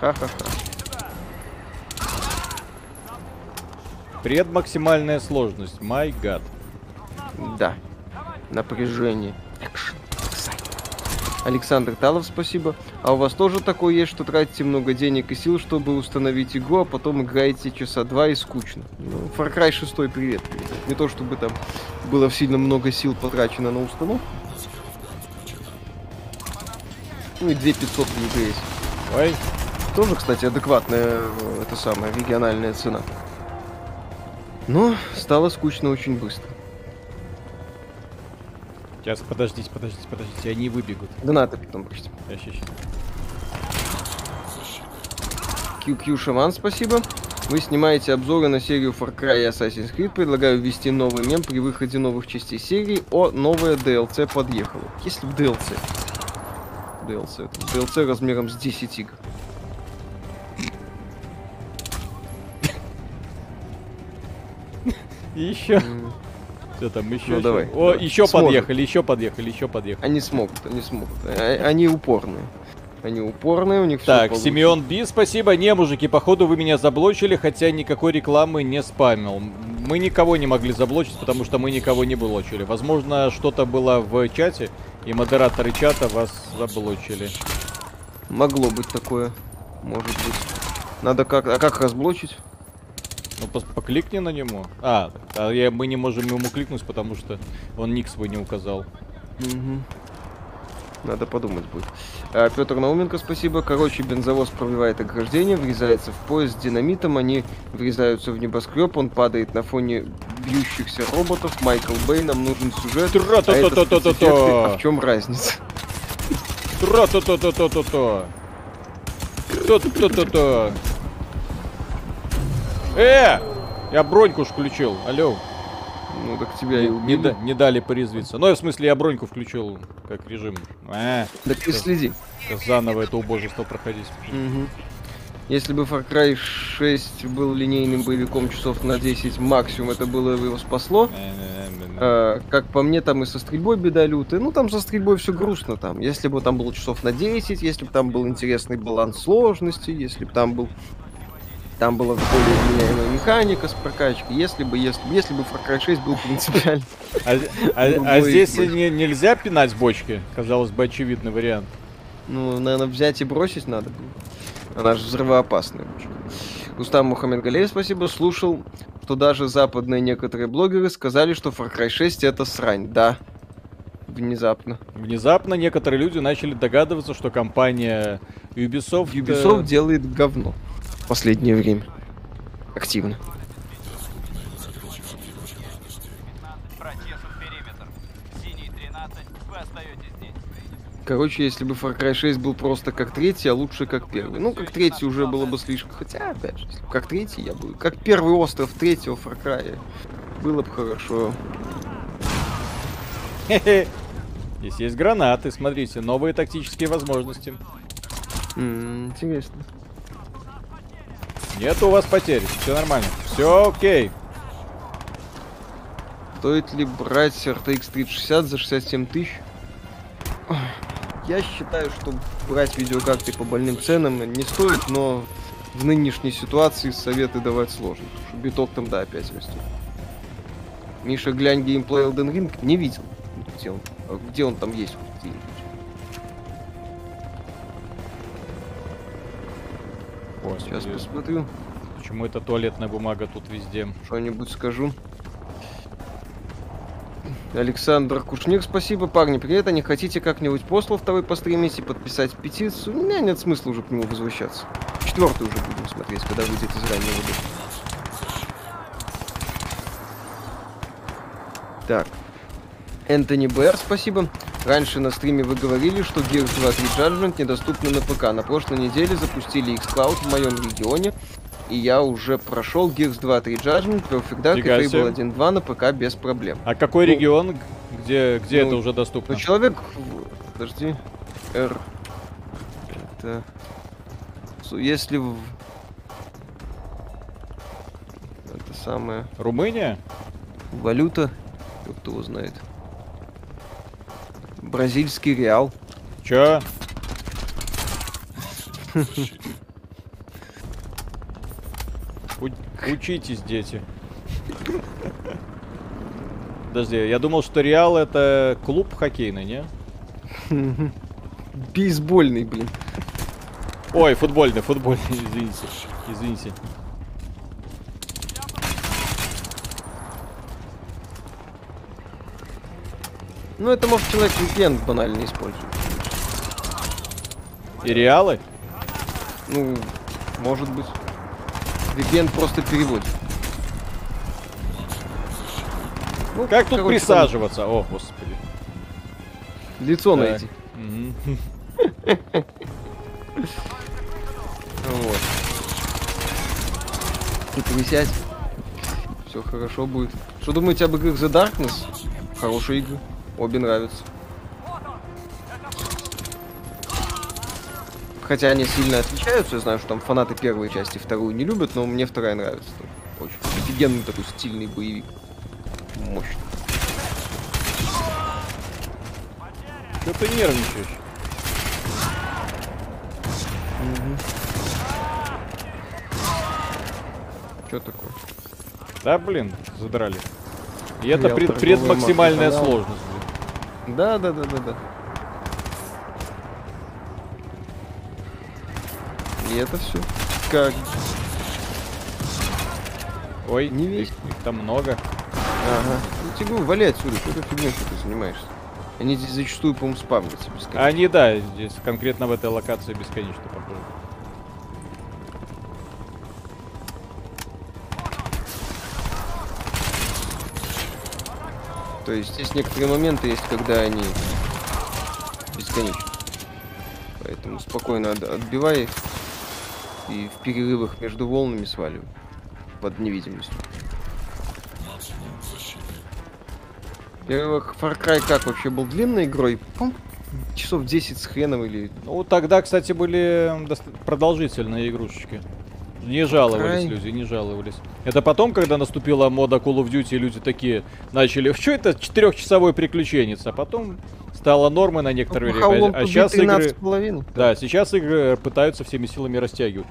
Ха-ха-ха. Предмаксимальная сложность. My God. Да. Напряжение. Экшен. Александр Талов, спасибо. А у вас тоже такое есть, что тратите много денег и сил, чтобы установить игру, а потом играете часа два и скучно? Ну, Far Cry 6 привет, привет. Не то, чтобы там было сильно много сил потрачено на установку. Ну и 2500 в игре есть. Ой. Тоже, кстати, адекватная, э, это самая, региональная цена. Но стало скучно очень быстро. Сейчас, подождите, подождите, подождите, они выбегут. Да на, ты потом почти. Сейчас, сейчас. QQ Шаман, спасибо. Вы снимаете обзоры на серию Far Cry и Assassin's Creed. Предлагаю ввести новый мем при выходе новых частей серии. О, новое DLC подъехало. Если в DLC. DLC. Это DLC размером с 10 игр. Еще. Mm. Что там еще? Ну, давай. О, еще подъехали, еще подъехали, еще подъехали. Они смогут, они смогут. А, они упорные. Они упорные, у них Так, Симеон Би, спасибо. Не, мужики, походу вы меня заблочили, хотя никакой рекламы не спамил. Мы никого не могли заблочить, потому что мы никого не блочили. Возможно, что-то было в чате, и модераторы чата вас заблочили. Могло быть такое. Может быть. Надо как... А как разблочить? Ну, по покликни на нему. А, а я, мы не можем ему кликнуть, потому что он ник свой не указал. Угу. Надо подумать будет. А, Петр Науменко, спасибо. Короче, бензовоз пробивает ограждение, врезается в поезд с динамитом, они врезаются в небоскреб, он падает на фоне бьющихся роботов. Майкл Бэй, нам нужен сюжет. А, а в чем разница? Тра-та-та-та-та-та-та. То-то-то-то. Э! Я броньку включил. Алло. Ну так тебя и не, да, не дали порезвиться. Ну, в смысле, я броньку включил как режим. А, так ты следи. Заново это убожество проходить. Угу. Если бы Far Cry 6 был линейным боевиком часов на 10 максимум, это было бы его спасло. А, как по мне, там и со стрельбой беда лютая. Ну, там со стрельбой все грустно там. Если бы там было часов на 10, если бы там был интересный баланс сложности, если бы там был там была более вменяемая механика с прокачкой. Если бы, если, если бы Far Cry 6 был принципиально. А, а, а здесь не, нельзя пинать бочки? Казалось бы, очевидный вариант. Ну, наверное, взять и бросить надо было. Она же взрывоопасная бочка. Устам Мухаммед Галеев, спасибо, слушал, что даже западные некоторые блогеры сказали, что Far Cry 6 это срань. Да, внезапно. Внезапно некоторые люди начали догадываться, что компания Ubisoft... Ubisoft делает говно в последнее время. Активно. Короче, если бы Far Cry 6 был просто как третий, а лучше как первый. Ну, как третий уже было бы слишком. Хотя, опять же, как третий я бы... Как первый остров третьего Far Cry. Было бы хорошо. <laughs> Здесь есть гранаты, смотрите, новые тактические возможности. М -м, интересно. Нет у вас потерь, все нормально. Все окей. Стоит ли брать RTX 3060 за 67 тысяч? Я считаю, что брать видеокарты по больным ценам не стоит, но в нынешней ситуации советы давать сложно. Потому что биток там, да, опять растет. Миша, глянь геймплей Elden Ring. Не видел. Где он, где он там есть? О, Сейчас посмотрю. Почему эта туалетная бумага тут везде? Что-нибудь скажу. Александр Кушник, спасибо, парни, привет. А не хотите как-нибудь после второй постримить и подписать петицию? У меня нет смысла уже к нему возвращаться. Четвертый уже будем смотреть, когда выйдет из раннего года. Так. Энтони Бэр, спасибо. Раньше на стриме вы говорили, что Gears 2 3 Judgment недоступны на ПК. На прошлой неделе запустили xCloud в моем регионе, и я уже прошел Gears 2 3 Judgment, Perfect Dark Фига и Fable 1.2 на ПК без проблем. А какой ну, регион, где, где ну, это уже доступно? Ну, человек... Подожди. R... Это... Если в... Это самое... Румыния? Валюта. Кто его знает. Бразильский реал. Чё? Учитесь, дети. Подожди, я думал, что Реал это клуб хоккейный, не? Бейсбольный, блин. Ой, футбольный, футбольный, извините. Извините. Ну, это, может, человек VPN банально использует. И реалы? Ну, может быть. VPN просто переводит. Ну, как тут присаживаться? Там... О, господи. Лицо так. найти. <laughs> Вот. И присядь. Все хорошо будет. Что думаете об играх The Darkness? Хорошие игры. Обе нравятся. Хотя они сильно отличаются, я знаю, что там фанаты первой части вторую не любят, но мне вторая нравится. Очень офигенный такой стильный боевик. Мощный. Что ты нервничаешь? Угу. Что такое? Да, блин, задрали. И это пред, предмаксимальная сложность. Да, да, да, да, да. И это все. Как? Ой, не весь. Их, их там много. Ага. Ну тебе говорю, вали отсюда, ты фигней, что ты занимаешься. Они здесь зачастую, по-моему, спавнятся бесконечно. Они, да, здесь конкретно в этой локации бесконечно похоже. То есть здесь некоторые моменты есть, когда они бесконечны. Поэтому спокойно отбивай их и в перерывах между волнами сваливай под невидимостью. Первых Far Cry как вообще был длинной игрой? часов 10 с хреном или... Ну, тогда, кстати, были продолжительные игрушечки. Не жаловались Край. люди, не жаловались. Это потом, когда наступила мода Call of Duty, люди такие начали, что это четырехчасовой приключенец, а потом стало нормой на некоторое ну, время. А сейчас игры... Да, сейчас игры пытаются всеми силами растягивать.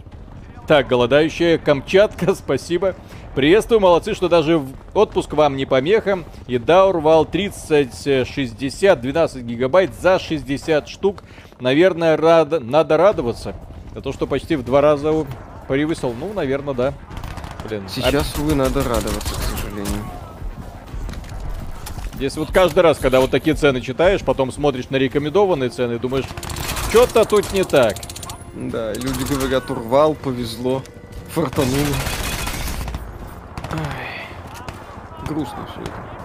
Так, голодающая Камчатка, <laughs> спасибо. Приветствую, молодцы, что даже в отпуск вам не помеха. И да, урвал 30, 60, 12 гигабайт за 60 штук. Наверное, рад... надо радоваться. За то, что почти в два раза превысил. Ну, наверное, да. Блин. Сейчас, а... увы, надо радоваться, к сожалению. Здесь вот каждый раз, когда вот такие цены читаешь, потом смотришь на рекомендованные цены и думаешь, что-то тут не так. Да, люди говорят, урвал, повезло, фартануло. Грустно все это.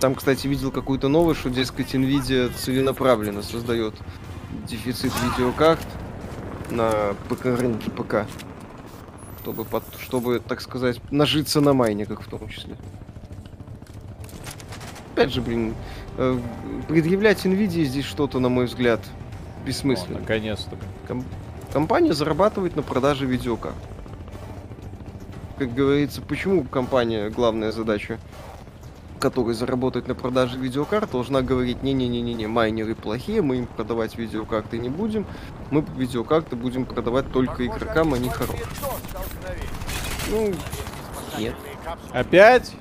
Там, кстати, видел какую-то новость, что, дескать, Nvidia целенаправленно создает дефицит видеокарт на ПК рынке ПК. Чтобы, под, чтобы, так сказать, нажиться на майниках в том числе. Опять же, блин, э, предъявлять Nvidia здесь что-то, на мой взгляд, бессмысленно. О, наконец-то. Ком компания зарабатывает на продаже видеокарт. Как говорится, почему компания главная задача, которая заработает на продаже видеокарт, должна говорить, не-не-не-не, майнеры плохие, мы им продавать видеокарты не будем, мы видеокарты будем продавать только игрокам, они хорошие. Ну, нет. Опять?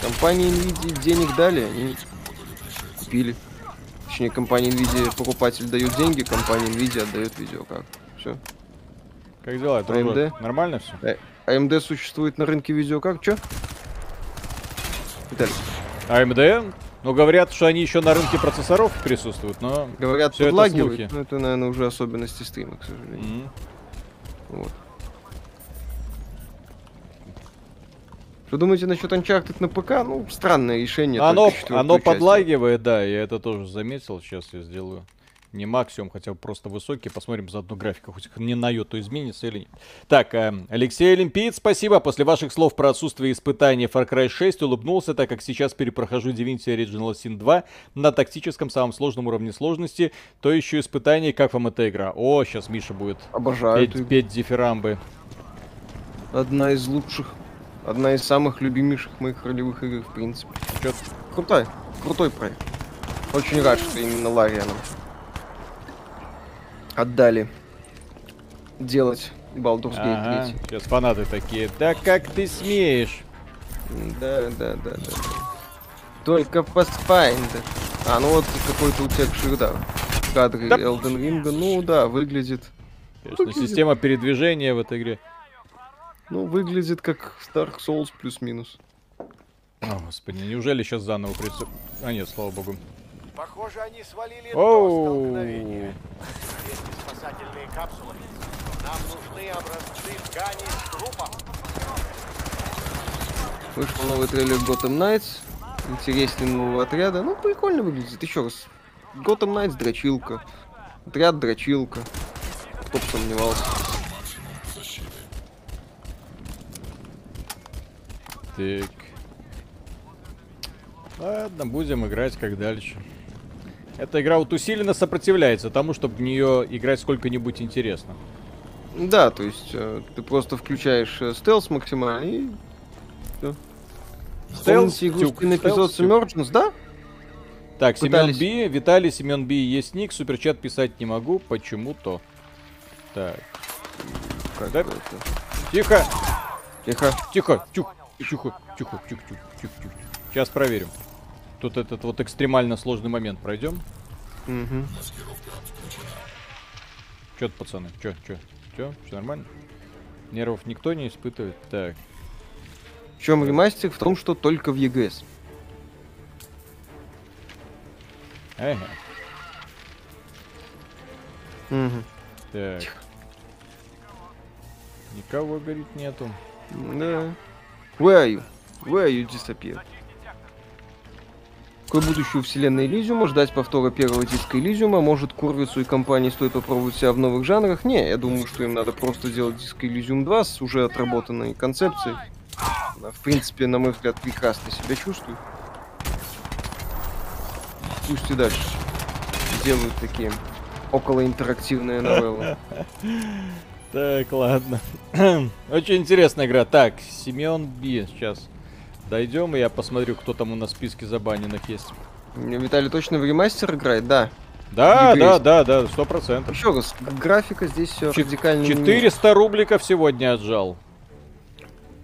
Компании Nvidia денег дали, они купили. Точнее, компания Nvidia, покупатель дает деньги, компания Nvidia отдает видеокарту. Все. Как дела, AMD? А Нормально все? AMD а существует на рынке видеокарт, чё? Виталий. AMD? Ну, говорят, что они еще на рынке процессоров присутствуют, но... Говорят, все это слухи. Но это, наверное, уже особенности стрима, к сожалению. Mm. Вот. Что думаете насчет Uncharted на ПК? Ну, странное решение. Оно, оно подлагивает, да, я это тоже заметил. Сейчас я сделаю не максимум, хотя бы просто высокий. Посмотрим за одну графику, хоть не на йоту изменится или нет. Так, э, Алексей Олимпиец, спасибо. После ваших слов про отсутствие испытаний Far Cry 6 улыбнулся, так как сейчас перепрохожу Divinity Original Sin 2 на тактическом самом сложном уровне сложности. То еще испытание, как вам эта игра? О, сейчас Миша будет Обожаю петь, петь дифирамбы. Одна из лучших, одна из самых любимейших моих ролевых игр, в принципе. Чё? Крутой, крутой проект. Очень рад, что именно Ларианом отдали делать Baldur's Gate ага, 3. Сейчас фанаты такие, да как ты смеешь? Да, да, да, да. Только Pathfinder. А, ну вот какой-то у тебя да. Кадры да. Elden Ring, ну да, выглядит... Конечно, выглядит... система передвижения в этой игре. Ну, выглядит как Dark Souls плюс-минус. О, господи, неужели сейчас заново придется... А нет, слава богу. Похоже, они свалили до столкновения. спасательные капсулы. Нам нужны образцы ткани с трупом. Вышел новый трейлер Gotham Knights. Интересный нового отряда. Ну, прикольно выглядит. Еще раз. Gotham Knights дрочилка. Отряд дрочилка. Кто бы сомневался. Так. Ладно, будем играть как дальше. Эта игра вот усиленно сопротивляется тому, чтобы в нее играть сколько-нибудь интересно. Да, то есть э, ты просто включаешь э, стелс максимальный и... Все. Стелс, Помните эпизод с Emergence, да? Так, Пытались... Семен Би, Виталий, Семен Би, есть ник, суперчат писать не могу, почему-то. Так. Как да? это? Тихо! Тихо. Тихо, тихо, тихо, тихо, тихо, тихо, тихо, тихо. Сейчас проверим. Тут этот вот экстремально сложный момент пройдем. Угу. Чё пацаны? Чё, чё? Чё? Все нормально? Нервов никто не испытывает? Так. В чем ремастер? В том, что только в EGS. Ага. Угу. Так. Никого, говорит, нету. Да. Where are you? Where are you disappear? Какой будущее у вселенной Элизиума? Ждать повтора первого диска Элизиума? Может, Курвицу и компании стоит попробовать себя в новых жанрах? Не, я думаю, что им надо просто сделать диск Элизиум 2 с уже отработанной концепцией. Она, в принципе, на мой взгляд, прекрасно себя чувствует. Пусть и дальше делают такие около интерактивные новеллы. Так, ладно. <clears throat> Очень интересная игра. Так, Семен Би. Сейчас дойдем, и я посмотрю, кто там у нас в списке забаненных есть. Виталий точно в ремастер играет, да. Да, да, да, да, сто процентов. Еще раз, графика здесь все Ч- радикально... 400 рубликов сегодня отжал.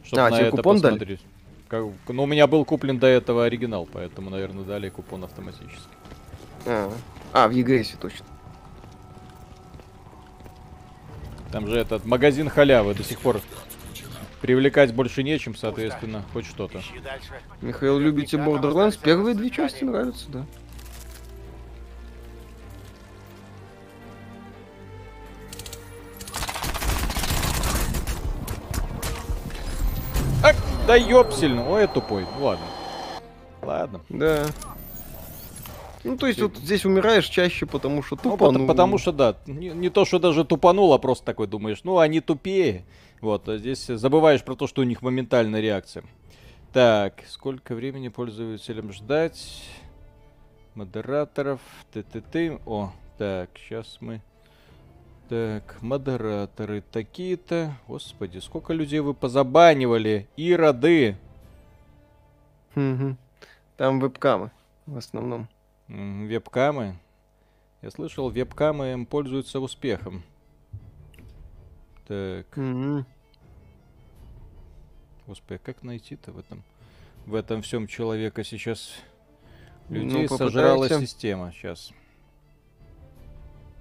Чтобы а, на тебе это купон посмотреть. дали? Как, ну, у меня был куплен до этого оригинал, поэтому, наверное, дали купон автоматически. А, а в EGS точно. Там же этот магазин халявы до сих пор привлекать больше нечем, соответственно, хоть что-то. Михаил, любите Borderlands? Первые две части нравятся, да. Ак, да ёпсельно. Ой, я тупой. Ладно. Ладно. Да. Ну, то есть, вот здесь умираешь чаще, потому что тупо. Ну, потому, потому что, да, не, не то, что даже тупанул, а просто такой думаешь, ну, они тупее. Вот, а здесь забываешь про то, что у них моментальная реакция. Так, сколько времени пользователям ждать? Модераторов, т-т-т. О, так, сейчас мы... Так, модераторы такие-то. Господи, сколько людей вы позабанивали? Ироды! Угу. Там вебкамы в основном. Вебкамы. Я слышал, вебкамы им пользуются успехом. Так. Mm-hmm. Господи, как найти-то в этом в этом всем человека сейчас людей ну, сожрала система сейчас.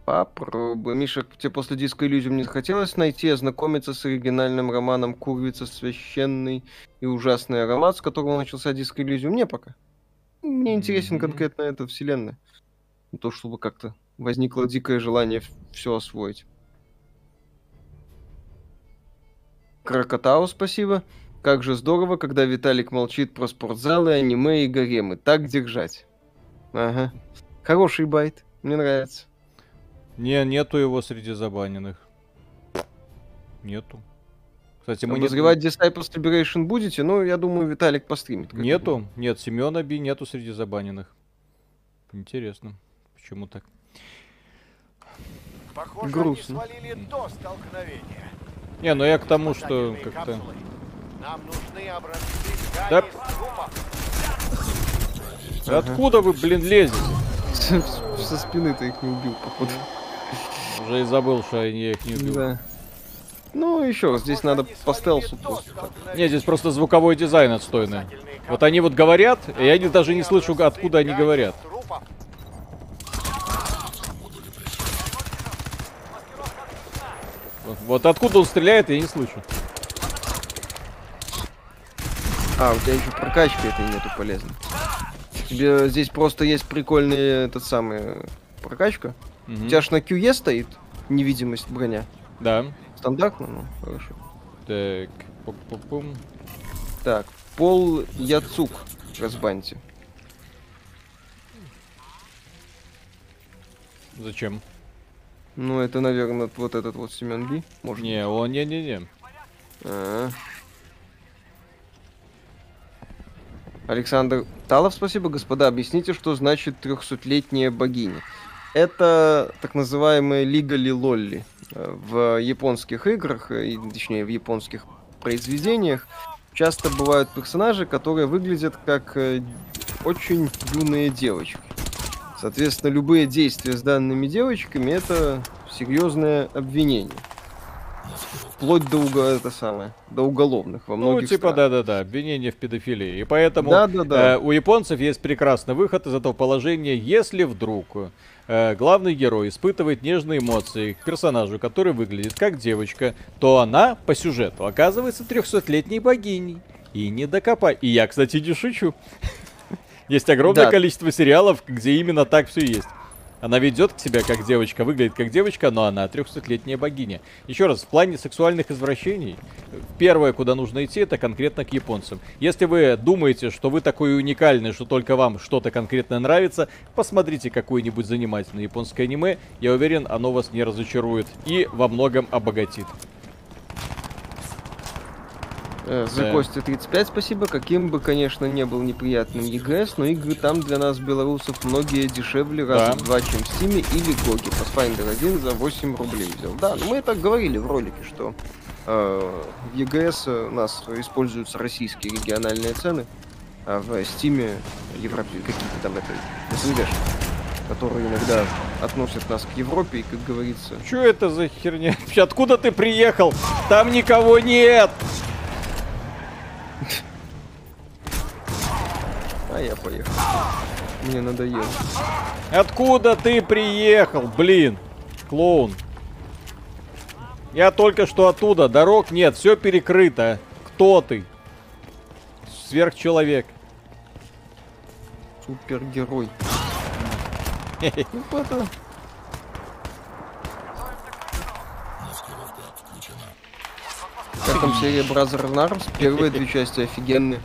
Попробуй. Миша, тебе после диска иллюзиум не захотелось найти, ознакомиться с оригинальным романом Курвица священный и ужасный аромат, с которого начался диск иллюзиум? Не пока. Мне интересен mm-hmm. конкретно эта вселенная. То, чтобы как-то возникло дикое желание все освоить. Крокотау, спасибо. Как же здорово, когда Виталик молчит про спортзалы, аниме и гаремы. Так держать. Ага. Хороший байт. Мне нравится. Не, нету его среди забаненных. Нету. Кстати, мы Обозревать не... Disciples Liberation будете? Ну, я думаю, Виталик постримит. Нету. Нет, Семена Би нету среди забаненных. Интересно. Почему так? Похоже, Грустно. они свалили до столкновения. Не, ну я к тому, что как-то... Нам нужны образцы да. Откуда вы, блин, лезете? <laughs> Со спины ты их не убил, походу. <laughs> Уже и забыл, что я их не убил. Да. Ну, еще раз, здесь надо по стелсу просто. Не, здесь просто звуковой дизайн отстойный. Вот они вот говорят, и я даже не слышу, откуда они говорят. Вот, откуда он стреляет, я не слышу. А, у тебя еще прокачки этой нету полезной. Тебе здесь просто есть прикольный этот самый прокачка. Угу. У тебя ж на QE стоит невидимость броня. Да. Стандартно, ну, хорошо. Так, пум -пум -пум. Так, Пол Яцук разбаньте. Зачем? Ну, это, наверное, вот этот вот Семен Би. Может не, он не-не-не. А. Александр Талов, спасибо, господа. Объясните, что значит трехсотлетняя богиня. это так называемые лигали лолли. В японских играх, точнее в японских произведениях, часто бывают персонажи, которые выглядят как э, очень юные девочки. Соответственно, любые действия с данными девочками это серьезное обвинение. Вплоть до, уго... это самое, до уголовных во ну, многих Ну, типа, да-да-да, обвинение в педофилии. И поэтому да, да, да. Э, у японцев есть прекрасный выход из этого положения, если вдруг э, главный герой испытывает нежные эмоции к персонажу, который выглядит как девочка, то она по сюжету оказывается 300-летней богиней. И не докопай. И я, кстати, не шучу. Есть огромное да. количество сериалов, где именно так все есть. Она ведет к себя как девочка, выглядит как девочка, но она 300-летняя богиня. Еще раз, в плане сексуальных извращений, первое, куда нужно идти, это конкретно к японцам. Если вы думаете, что вы такой уникальный, что только вам что-то конкретно нравится, посмотрите какое-нибудь занимательное японское аниме. Я уверен, оно вас не разочарует и во многом обогатит. Э, за да. Костя 35 спасибо. Каким бы, конечно, не был неприятным ЕГС, но игры там для нас, белорусов, многие дешевле раза да. в два, чем в Стиме или Гоги. Pathfinder 1 за 8 рублей взял. Да, ну мы и так говорили в ролике, что э, в ЕГС у нас используются российские региональные цены, а в Стиме Европе какие-то там это СНГ которые иногда относят нас к Европе, и, как говорится... Что это за херня? <laughs> Откуда ты приехал? Там никого нет! А я поехал. Мне надоело. Откуда ты приехал, блин? Клоун. Я только что оттуда. Дорог нет, все перекрыто. Кто ты? Сверхчеловек. Супергерой. <laughs> Ну, как там серия Brother Arms? Первые две части офигенные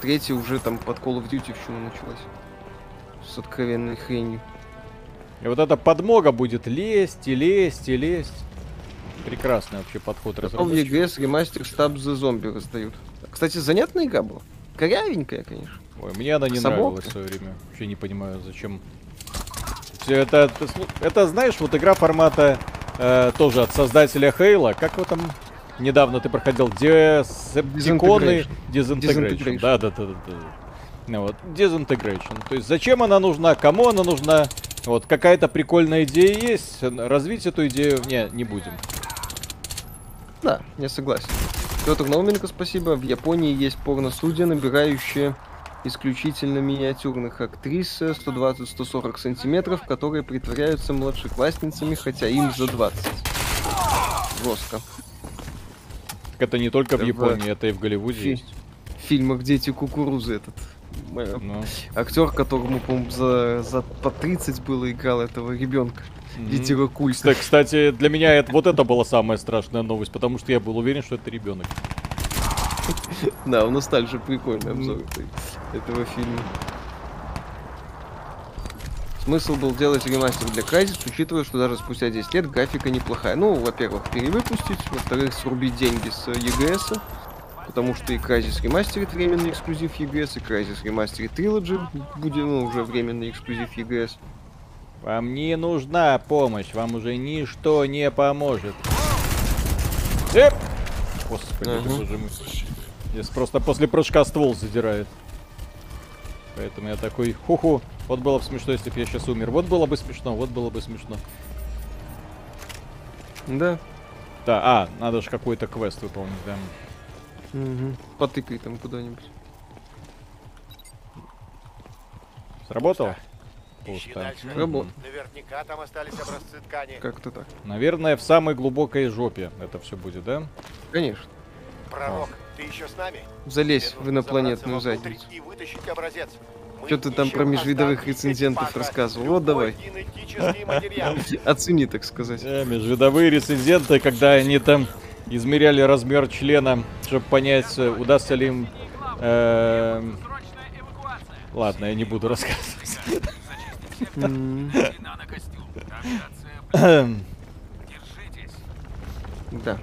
третья уже там под Call of Duty в чему началась. С откровенной хренью. И вот эта подмога будет лезть и лезть и лезть. Прекрасный вообще подход разработчиков. EGS ремастер Stab the Zombie раздают. Кстати, занятная игра была. Корявенькая, конечно. Ой, мне она не Собака. нравилась в свое время. Вообще не понимаю, зачем. Все это, это, это знаешь, вот игра формата э, тоже от создателя Хейла. Как его там недавно ты проходил Десептиконы Disintegration. Да, да, да, да. да. Вот, Disintegration. То есть зачем она нужна, кому она нужна? Вот какая-то прикольная идея есть, развить эту идею не, не будем. Да, я согласен. Петр Науменко, спасибо. В Японии есть порно-студия, набирающая исключительно миниатюрных актрис 120-140 сантиметров, которые притворяются младшеклассницами, хотя им за 20. Жестко это не только в Японии, это и в Голливуде Фи- есть. В фильмах «Дети кукурузы» этот ну. актер, которому, по-моему, за, за по 30 было играл этого ребенка. Mm-hmm. Культ. Кстати, для меня это, вот это была самая страшная новость, потому что я был уверен, что это ребенок. <laughs> Да, у ностальжи прикольный обзор этого фильма. Смысл был делать ремастер для Crysis, учитывая, что даже спустя 10 лет графика неплохая. Ну, во-первых, перевыпустить, во-вторых, срубить деньги с EGS, потому что и Crysis ремастерит временный эксклюзив EGS, и Crysis ремастерит Trilogy, будет, ну, уже временный эксклюзив EGS. Вам не нужна помощь, вам уже ничто не поможет. Эп! Господи, мой. Здесь просто после прыжка ствол задирает. Поэтому я такой, ху-ху, вот было бы смешно, если бы я сейчас умер. Вот было бы смешно, вот было бы смешно. Да. Да, а, надо же какой-то квест выполнить, да. Угу. Потыкай там куда-нибудь. Сработало? Пусто. Работа. Наверняка там остались образцы ткани. Как-то так. Наверное, в самой глубокой жопе это все будет, да? Конечно. Пророк, ты еще с нами? Залезь в инопланетную задницу. И вытащить образец. Что ты там про межвидовых рецензентов рассказывал? Вот давай. <laughs> Оцени, так сказать. Да, межвидовые рецензенты, когда они там измеряли размер члена, чтобы понять, удастся ли им... Э... Ладно, я не буду рассказывать. <laughs> Да.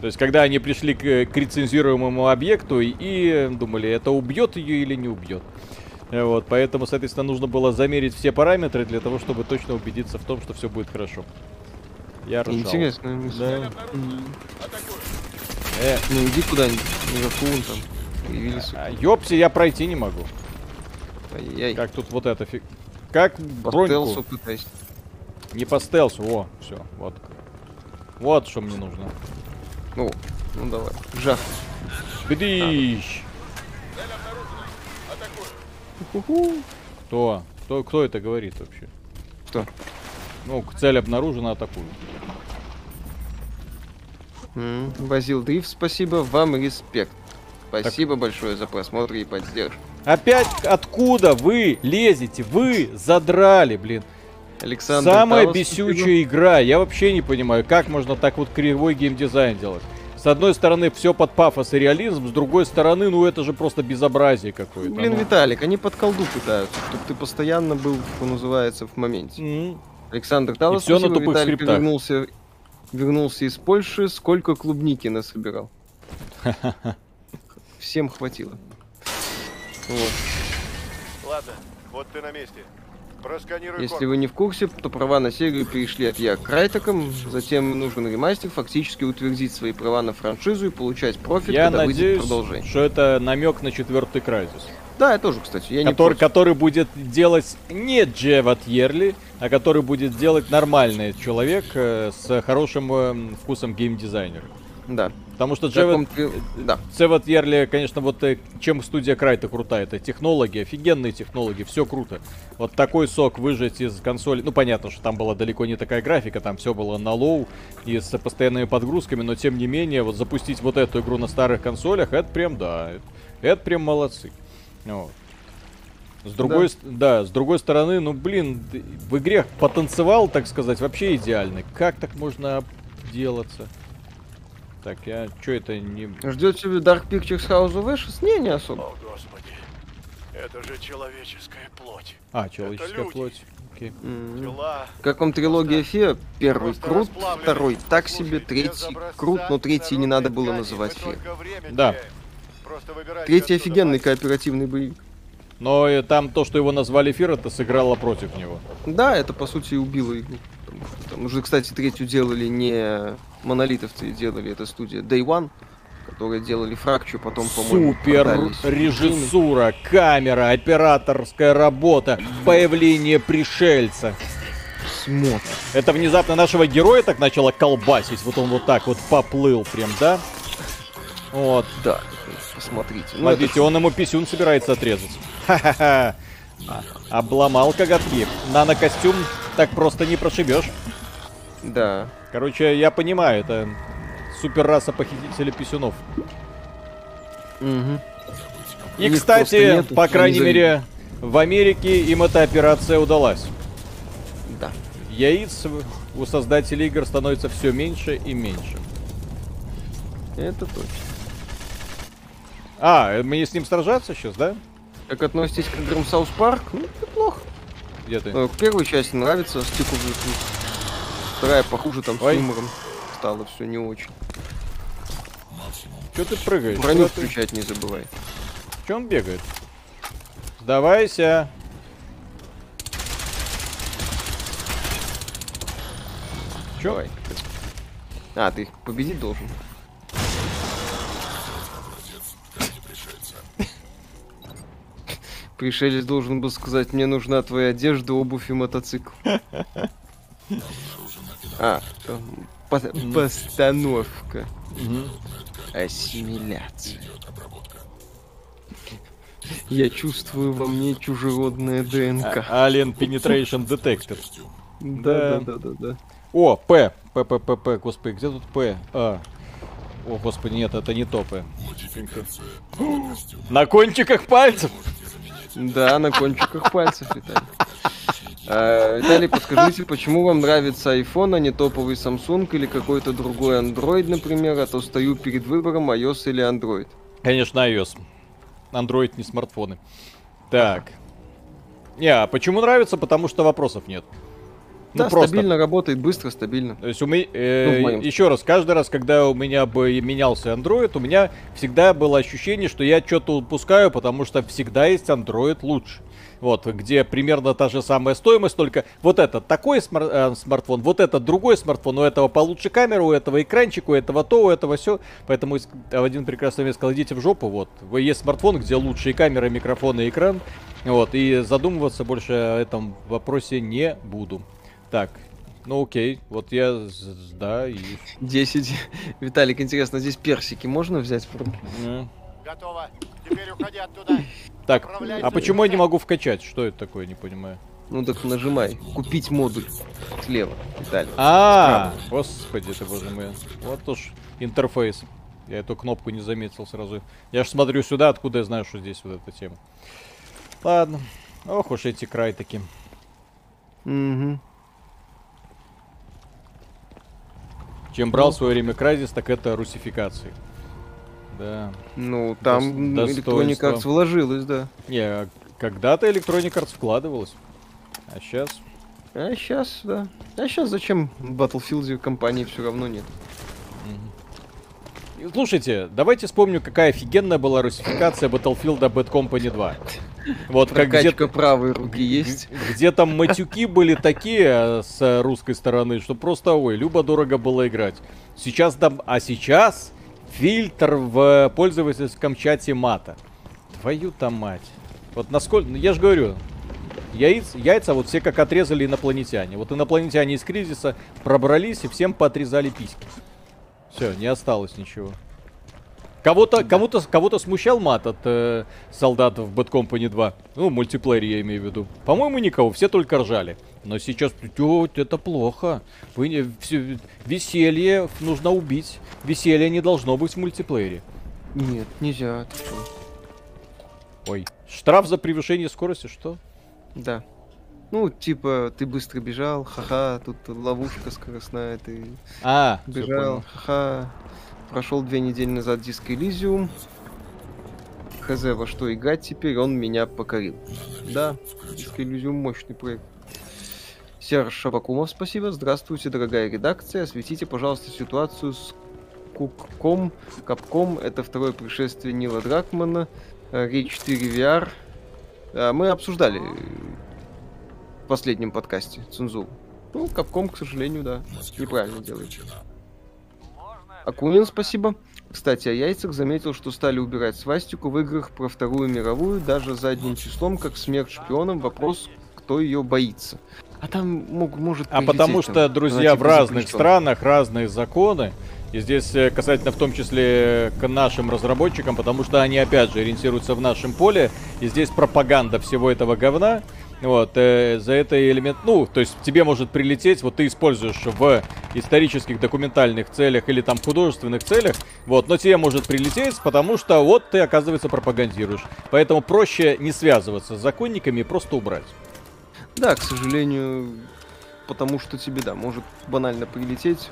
То есть, когда они пришли к, к рецензируемому объекту и думали, это убьет ее или не убьет. Вот, поэтому, соответственно, нужно было замерить все параметры для того, чтобы точно убедиться в том, что все будет хорошо. Я ржал. Интересно. Да. Э. Ну иди куда-нибудь, наверху вон там. Появились. А, ёпси, я пройти не могу. Ай-яй. Как тут вот это фиг... Как по броньку? пытайся. Не по стелсу, о, все, вот. Вот что мне нужно. Ну, ну давай, жах. Бдищ! Кто? Кто, кто это говорит вообще? Кто? Ну, цель обнаружена, атакую. Базил Дриф, спасибо, вам респект. Спасибо так. большое за просмотр и поддержку. Опять откуда вы лезете? Вы задрали, блин. Александр Самая Талос, бесючая игра. Я вообще не понимаю, как можно так вот кривой геймдизайн делать. С одной стороны, все под пафос и реализм, с другой стороны, ну это же просто безобразие какое-то. Блин, ну. Виталик, они под колду пытаются, чтобы ты постоянно был, что называется, в моменте. Mm. Александр Талос, все на тупых Виталик вернулся, вернулся из Польши, сколько клубники насобирал. <laughs> Всем хватило. Вот. Ладно, вот ты на месте. Просканируй Если код. вы не в курсе, то права на серию перешли от Я к Крайтекам, затем нужен ремастер, фактически утвердить свои права на франшизу и получать профит, я когда надеюсь, выйдет продолжение. что это намек на четвертый Crysis. Да, я тоже, кстати. Я который, не который будет делать не Джеват Йерли, а который будет делать нормальный человек э, с хорошим э, вкусом геймдизайнера. Да. Потому что Джеват, да. Джеват Йерли, конечно, вот э, чем студия Crytek крутая, это технологии, офигенные технологии, все круто. Вот такой сок выжать из консоли, ну понятно, что там была далеко не такая графика, там все было на low и с постоянными подгрузками, но тем не менее, вот запустить вот эту игру на старых консолях, это прям, да, это прям молодцы. Вот. С другой, да. да, с другой стороны, ну блин, в игре потанцевал, так сказать, вообще идеальный. Как так можно делаться? Так, я... что это не... Ждет себе Dark Pictures House of Ashes? Не, не особо. О, господи. Это же человеческая плоть. А, человеческая плоть. Окей. Mm -hmm. Как вам трилогия Фея? Первый крут, второй так себе, третий крут, но третий не надо было называть Фея. Да. Третий офигенный кооперативный боевик. Но и там то, что его назвали Фир, это сыграло против него. Да, это по сути убило игру. Там уже, кстати, третью делали не монолитовцы, делали это студия Day One, которые делали фракчу, потом, по-моему, Супер режиссура, камера, операторская работа, появление пришельца. Смотр. Это внезапно нашего героя так начало колбасить, вот он вот так вот поплыл прям, да? Вот. Да, посмотрите. Ну, Смотрите, это... он ему писюн собирается отрезать. Ха-ха-ха. Обломал коготки. Нано-костюм так просто не прошибешь. Да. Короче, я понимаю, это супер раса похитителя писюнов. Угу. И, кстати, нету, по крайней мере, в Америке им эта операция удалась. Да. Яиц у создателей игр становится все меньше и меньше. Это точно. А, мне с ним сражаться сейчас, да? Как относитесь к играм South Park? Ну, неплохо. Где ты? Ну, первая часть нравится, Stick of Вторая похуже там Ой. с юмором стало все не очень. Че ты прыгаешь? Броню Куда включать ты? не забывай. Че он бегает? Сдавайся. Че? Давай. А, ты их победить должен. <laughs> Пришелец должен был сказать, мне нужна твоя одежда, обувь и мотоцикл. <laughs> А, по постановка. Ассимиляция. Я чувствую во мне чужеродное ДНК. А, Alien Penetration Detector. Да, да, да, да, О, П. П, П, П, П. Господи, где тут П? А. О, господи, нет, это не то П. <gasps> На кончиках пальцев. Да, на кончиках пальцев, Виталий. А, Виталий, подскажите, почему вам нравится iPhone, а не топовый Samsung или какой-то другой Android, например, а то стою перед выбором iOS или Android? Конечно, iOS. Android не смартфоны. Так. Не, а почему нравится? Потому что вопросов нет. Ну, да, просто. стабильно работает, быстро, стабильно. То есть у меня, э, ну, еще раз, каждый раз, когда у меня бы менялся Android, у меня всегда было ощущение, что я что-то упускаю, потому что всегда есть Android лучше. Вот, где примерно та же самая стоимость, только вот этот такой смар- э, смартфон, вот этот другой смартфон, у этого получше камера, у этого экранчик, у этого то, у этого все. Поэтому в один прекрасный момент сказал, идите в жопу, вот. Есть смартфон, где лучшие камера, микрофон и экран. Вот, и задумываться больше о этом вопросе не буду. Так, ну окей, вот я, да, и... 10. Виталик, интересно, здесь персики можно взять? Mm. Готово. Теперь уходи оттуда. Так, а почему я не могу вкачать? Что это такое, не понимаю. Ну так нажимай. Купить модуль. Слева, Виталий. А, господи ты, боже мой. Вот уж интерфейс. Я эту кнопку не заметил сразу. Я ж смотрю сюда, откуда я знаю, что здесь вот эта тема. Ладно. Ох уж эти край такие. Угу. Чем брал в свое время Кразис, так это русификации. Да. Ну, там До Electronic Arts вложилась, да. Не, когда-то Electronic Arts вкладывалась. А сейчас? А сейчас, да. А сейчас зачем в Battlefield компании все равно нет? Слушайте, давайте вспомню, какая офигенная была русификация Battlefield Bad Company 2. Вот как где-то правой руки есть. Где там матюки были такие с русской стороны, что просто, ой, любо-дорого было играть. Сейчас там, а сейчас фильтр в пользовательском чате мата. Твою там мать. Вот насколько, ну, я же говорю, яиц, яйца вот все как отрезали инопланетяне. Вот инопланетяне из кризиса пробрались и всем поотрезали письки. Все, не осталось ничего. Кого-то, кого-то, кого-то смущал мат от э, солдат в Bad Company 2. Ну, мультиплеере я имею в виду. По-моему, никого, все только ржали. Но сейчас, это плохо. Вы все, веселье нужно убить. Веселье не должно быть в мультиплеере. Нет, нельзя. Ой, штраф за превышение скорости, что? Да. Ну, типа, ты быстро бежал, ха-ха, тут ловушка скоростная, ты а, бежал, ха-ха. Прошел две недели назад диск Elysium. Хз, во что играть теперь, он меня покорил. Да, диск Elysium мощный проект. Серж Шабакумов, спасибо. Здравствуйте, дорогая редакция. Осветите, пожалуйста, ситуацию с Кукком. Капком. Это второе пришествие Нила Дракмана. Рейд 4 VR. Мы обсуждали в последнем подкасте цензуру. Ну, Капком, к сожалению, да, неправильно делает. Акунин, спасибо. Кстати, о яйцах заметил, что стали убирать свастику в играх про Вторую мировую, даже задним числом, как смерть шпионам. Вопрос, кто ее боится. А там мог, может... А потому что, там, друзья, в разных странах разные законы. И здесь э, касательно в том числе к нашим разработчикам, потому что они опять же ориентируются в нашем поле. И здесь пропаганда всего этого говна. Вот, э, за это элемент, ну, то есть тебе может прилететь, вот ты используешь в исторических документальных целях или там художественных целях, вот, но тебе может прилететь, потому что вот ты, оказывается, пропагандируешь. Поэтому проще не связываться с законниками и просто убрать. Да, к сожалению, потому что тебе, да, может банально прилететь,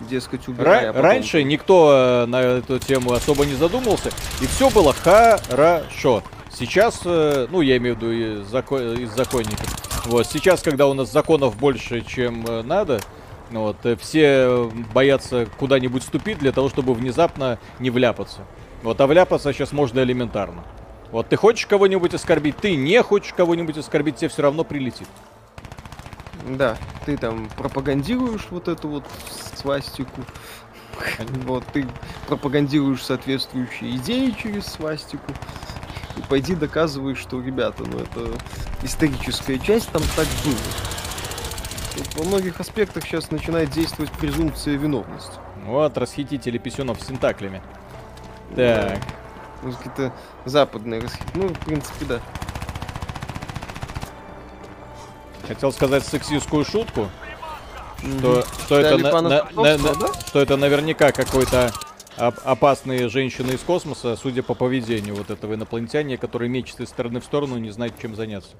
дескать, убирай. Ра- а Раньше никто э, на эту тему особо не задумался, и все было хорошо. Сейчас, э, ну, я имею в виду из, закон, из законников. Вот, сейчас, когда у нас законов больше, чем э, надо, вот, э, все боятся куда-нибудь ступить для того, чтобы внезапно не вляпаться. Вот, а вляпаться сейчас можно элементарно. Вот, ты хочешь кого-нибудь оскорбить, ты не хочешь кого-нибудь оскорбить, тебе все равно прилетит. Да, ты там пропагандируешь вот эту вот свастику. <laughs> Вот, ты пропагандируешь соответствующие идеи через свастику пойди доказывай, что, ребята, ну это историческая часть, там так было. Тут во многих аспектах сейчас начинает действовать презумпция виновности. Вот, расхитители писюнов с синтаклями. Так. Ну, какие-то западные расхитители. Ну, в принципе, да. Хотел сказать сексистскую шутку, что, что, это, на, на, на, на, что это наверняка какой-то опасные женщины из космоса, судя по поведению вот этого инопланетяне, который мечется из стороны в сторону, не знает, чем заняться.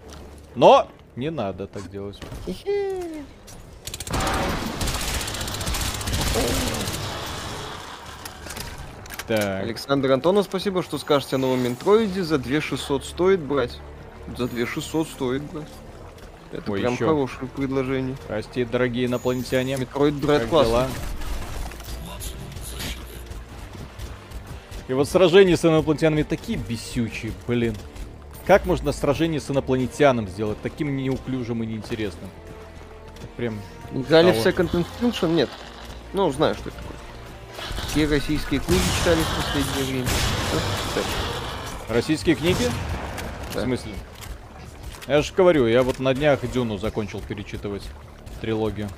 Но не надо так делать. Так. Александр Антонов, спасибо, что скажете о новом Ментроиде. За 2600 стоит брать. За 2600 стоит брать. Это Ой, прям еще. хорошее предложение. Прости, дорогие инопланетяне. Metroid Dread классно. И вот сражения с инопланетянами такие бесючие, блин. Как можно сражение с инопланетяном сделать таким неуклюжим и неинтересным? Прям... Играли в Second Extinction? Нет. Ну, знаю, что это такое. Все российские книги читали в последнее время. Российские книги? Да. В смысле? Я же говорю, я вот на днях Дюну закончил перечитывать трилогию.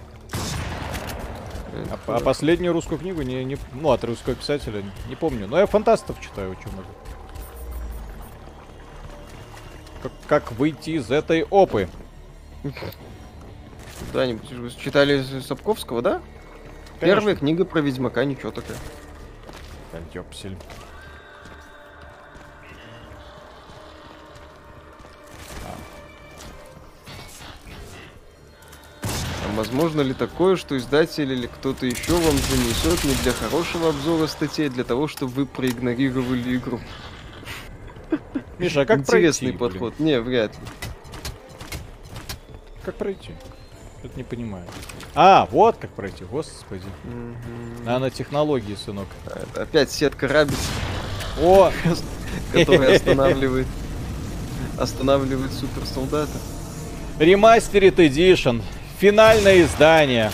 А, а последнюю русскую книгу не, не, ну, от русского писателя не помню. Но я фантастов читаю очень много. Как, как выйти из этой опы? Да-нибудь вы читали Сапковского, да? Конечно. Первая книга про Ведьмака, ничего такая. Да, ёпсель. Возможно ли такое, что издатель или кто-то еще вам занесет не для хорошего обзора статей, а для того, чтобы вы проигнорировали игру? Миша, а как Интересный пройти, подход. Блин? Не, вряд ли. Как пройти? Это не понимаю. А, вот как пройти, господи. Угу. Нанотехнологии, сынок. А, опять сетка рабиц. О! <laughs> Которая останавливает. Останавливает суперсолдата. Ремастерит Edition. Финальное издание.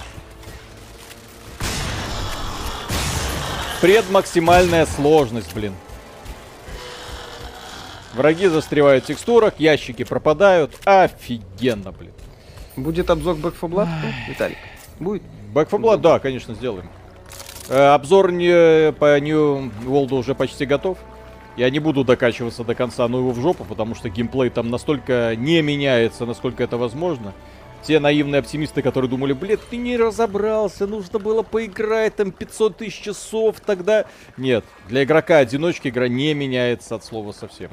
Предмаксимальная сложность, блин. Враги застревают в текстурах, ящики пропадают. Офигенно, блин. Будет обзор Back 4 Blood, Виталик? Будет? Back 4 Blood, да, конечно, сделаем. Э, обзор не, по New World уже почти готов. Я не буду докачиваться до конца, но его в жопу, потому что геймплей там настолько не меняется, насколько это возможно. Те наивные оптимисты, которые думали, блин, ты не разобрался, нужно было поиграть там 500 тысяч часов, тогда... Нет, для игрока-одиночки игра не меняется от слова совсем.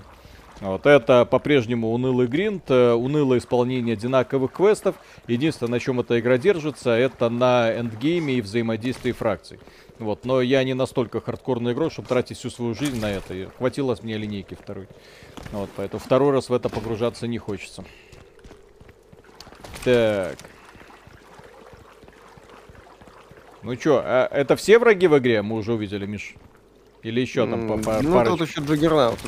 Вот это по-прежнему унылый гринд, э, унылое исполнение одинаковых квестов. Единственное, на чем эта игра держится, это на эндгейме и взаимодействии фракций. Вот, но я не настолько хардкорный игрок, чтобы тратить всю свою жизнь на это. И хватило мне линейки второй. Вот, поэтому второй раз в это погружаться не хочется. Так. Ну чё, а это все враги в игре мы уже увидели, Миш? Или еще там по, по Ну, парочку? тут еще Джаггернаут.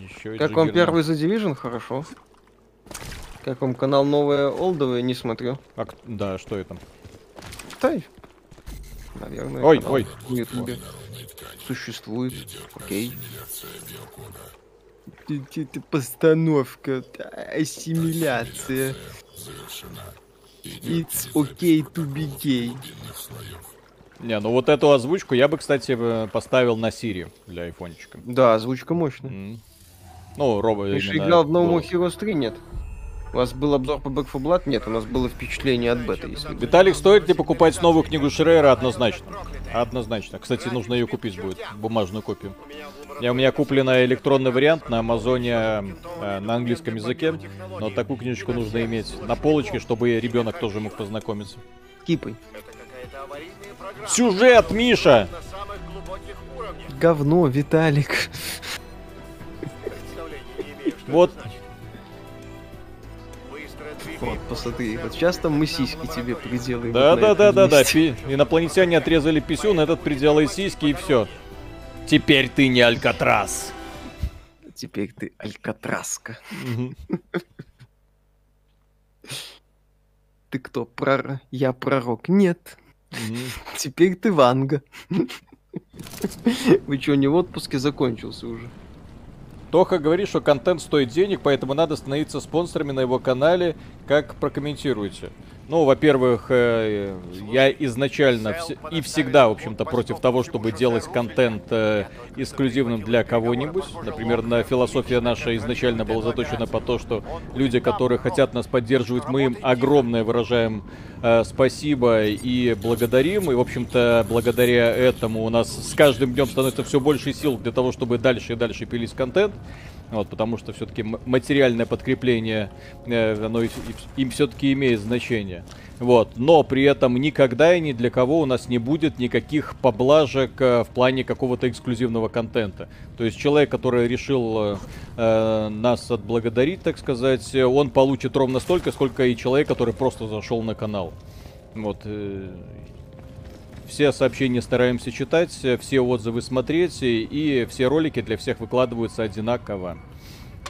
Еще как вам первый The Division? Хорошо. Как вам канал Новое Олдовое? Не смотрю. А, да, что это? Да, наверное. Ой, ой. Существует. Окей. Это постановка, ассимиляция. It's okay to be gay. Не, ну вот эту озвучку я бы, кстати, э, поставил на Сири для айфончика. Да, озвучка мощная. Mm. Ну, робот. Ты же играл в новом Heroes 3, нет? У вас был обзор по Back 4 Blood? Нет, у нас было впечатление от бета, если... Виталик, стоит ли покупать новую книгу Шрейера? Однозначно. Однозначно. Кстати, нужно ее купить будет, бумажную копию. Я, у меня куплена электронный вариант на Амазоне э, на английском языке, но такую книжечку нужно иметь на полочке, чтобы ребенок тоже мог познакомиться. Кипой. Сюжет, Миша! Говно, Виталик. Вот. Вот, посмотри, вот сейчас там мы сиськи тебе приделаем. Да, вот да, да, да, да. Пи инопланетяне отрезали писюн, этот приделай сиськи и все. Теперь ты не Алькатрас. Теперь ты Алькатраска. <laughs> Ты кто? Прор... Я пророк? Нет. Теперь ты Ванга. <laughs> Вы что, не в отпуске закончился уже? Тоха говорит, что контент стоит денег, поэтому надо становиться спонсорами на его канале. Как прокомментируете? Ну, во-первых, э, я изначально и всегда, в общем-то, против того, чтобы делать контент э, эксклюзивным для кого-нибудь. Например, на философия наша изначально была заточена по то, что люди, которые хотят нас поддерживать, мы им огромное выражаем э, спасибо и благодарим. И, в общем-то, благодаря этому у нас с каждым днем становится все больше сил для того, чтобы дальше и дальше пилить контент. Вот, потому что все-таки материальное подкрепление, э, оно им все-таки имеет значение. Вот, но при этом никогда и ни для кого у нас не будет никаких поблажек э, в плане какого-то эксклюзивного контента. То есть человек, который решил э, э, нас отблагодарить, так сказать, он получит ровно столько, сколько и человек, который просто зашел на канал. Вот. Все сообщения стараемся читать, все отзывы смотреть, и все ролики для всех выкладываются одинаково.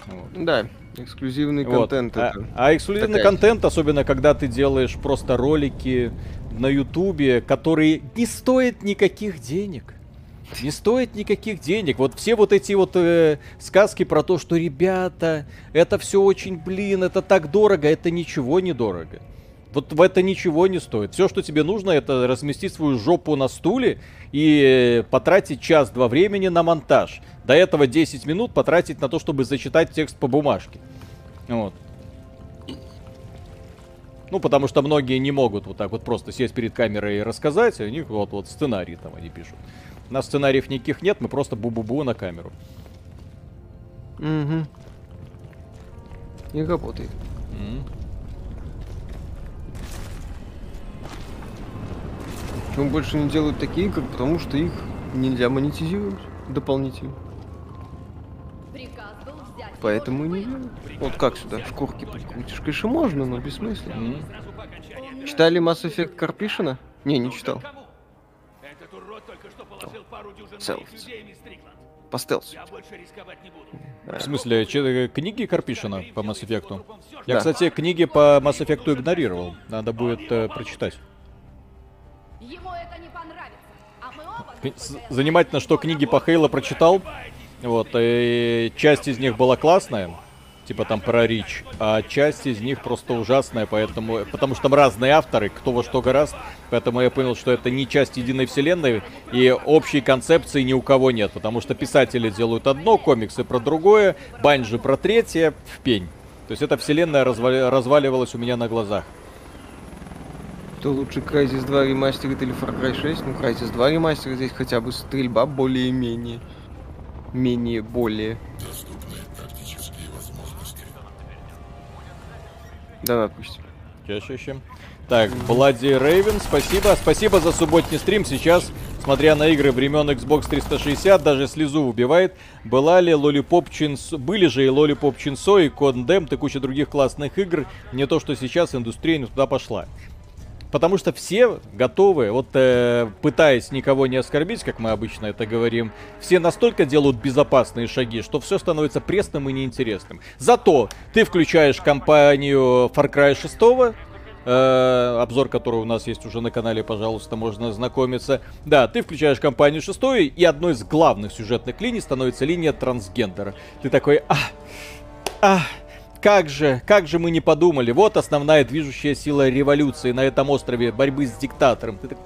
Вот. Да, эксклюзивный вот. контент. А, а эксклюзивный такая... контент, особенно когда ты делаешь просто ролики на Ютубе, которые не стоят никаких денег. Не стоит никаких денег. Вот все вот эти вот э, сказки про то, что ребята, это все очень, блин, это так дорого, это ничего не дорого. Вот в это ничего не стоит. Все, что тебе нужно, это разместить свою жопу на стуле и потратить час-два времени на монтаж. До этого 10 минут потратить на то, чтобы зачитать текст по бумажке. Вот. Ну, потому что многие не могут вот так вот просто сесть перед камерой и рассказать, а у них вот, вот сценарий там они пишут. У нас сценариев никаких нет, мы просто бу-бу-бу на камеру. Угу. Не работает. Mm. Почему больше не делают такие игры? Потому что их нельзя монетизировать дополнительно. Поэтому и не. Вот как сюда шкурки прикрутишь? Конечно, можно, но бессмысленно. Mm. Читали Mass Effect Карпишина? Не, не читал. Селфс. По стелсу. В смысле, че, книги Карпишина по Mass Effect? Я, да. кстати, книги по Mass Effect игнорировал. Надо будет э, прочитать. Занимательно, что книги по Хейла прочитал. Вот, и часть из них была классная, типа там про Рич, а часть из них просто ужасная, поэтому, потому что там разные авторы, кто во что гораст, поэтому я понял, что это не часть единой вселенной, и общей концепции ни у кого нет, потому что писатели делают одно, комиксы про другое, банджи про третье, в пень. То есть эта вселенная развали, разваливалась у меня на глазах. Кто лучше Crysis 2 ремастерит или Far Cry 6? Ну, Crysis 2 ремастер здесь хотя бы стрельба более-менее. Менее более. Да, отпустим. Чаще чем. Так, Bloody Raven, спасибо. Спасибо за субботний стрим. Сейчас, смотря на игры времен Xbox 360, даже слезу убивает. Была ли Lollipop Chainsaw... Были же и Lollipop Chainsaw, и Condemned, и куча других классных игр. Не то, что сейчас индустрия не туда пошла. Потому что все готовы, вот э, пытаясь никого не оскорбить, как мы обычно это говорим, все настолько делают безопасные шаги, что все становится пресным и неинтересным. Зато ты включаешь компанию Far Cry 6, э, обзор которого у нас есть уже на канале, пожалуйста, можно ознакомиться. Да, ты включаешь компанию 6, и одной из главных сюжетных линий становится линия трансгендера. Ты такой, а, а, как же, как же мы не подумали. Вот основная движущая сила революции на этом острове борьбы с диктатором. Ты так...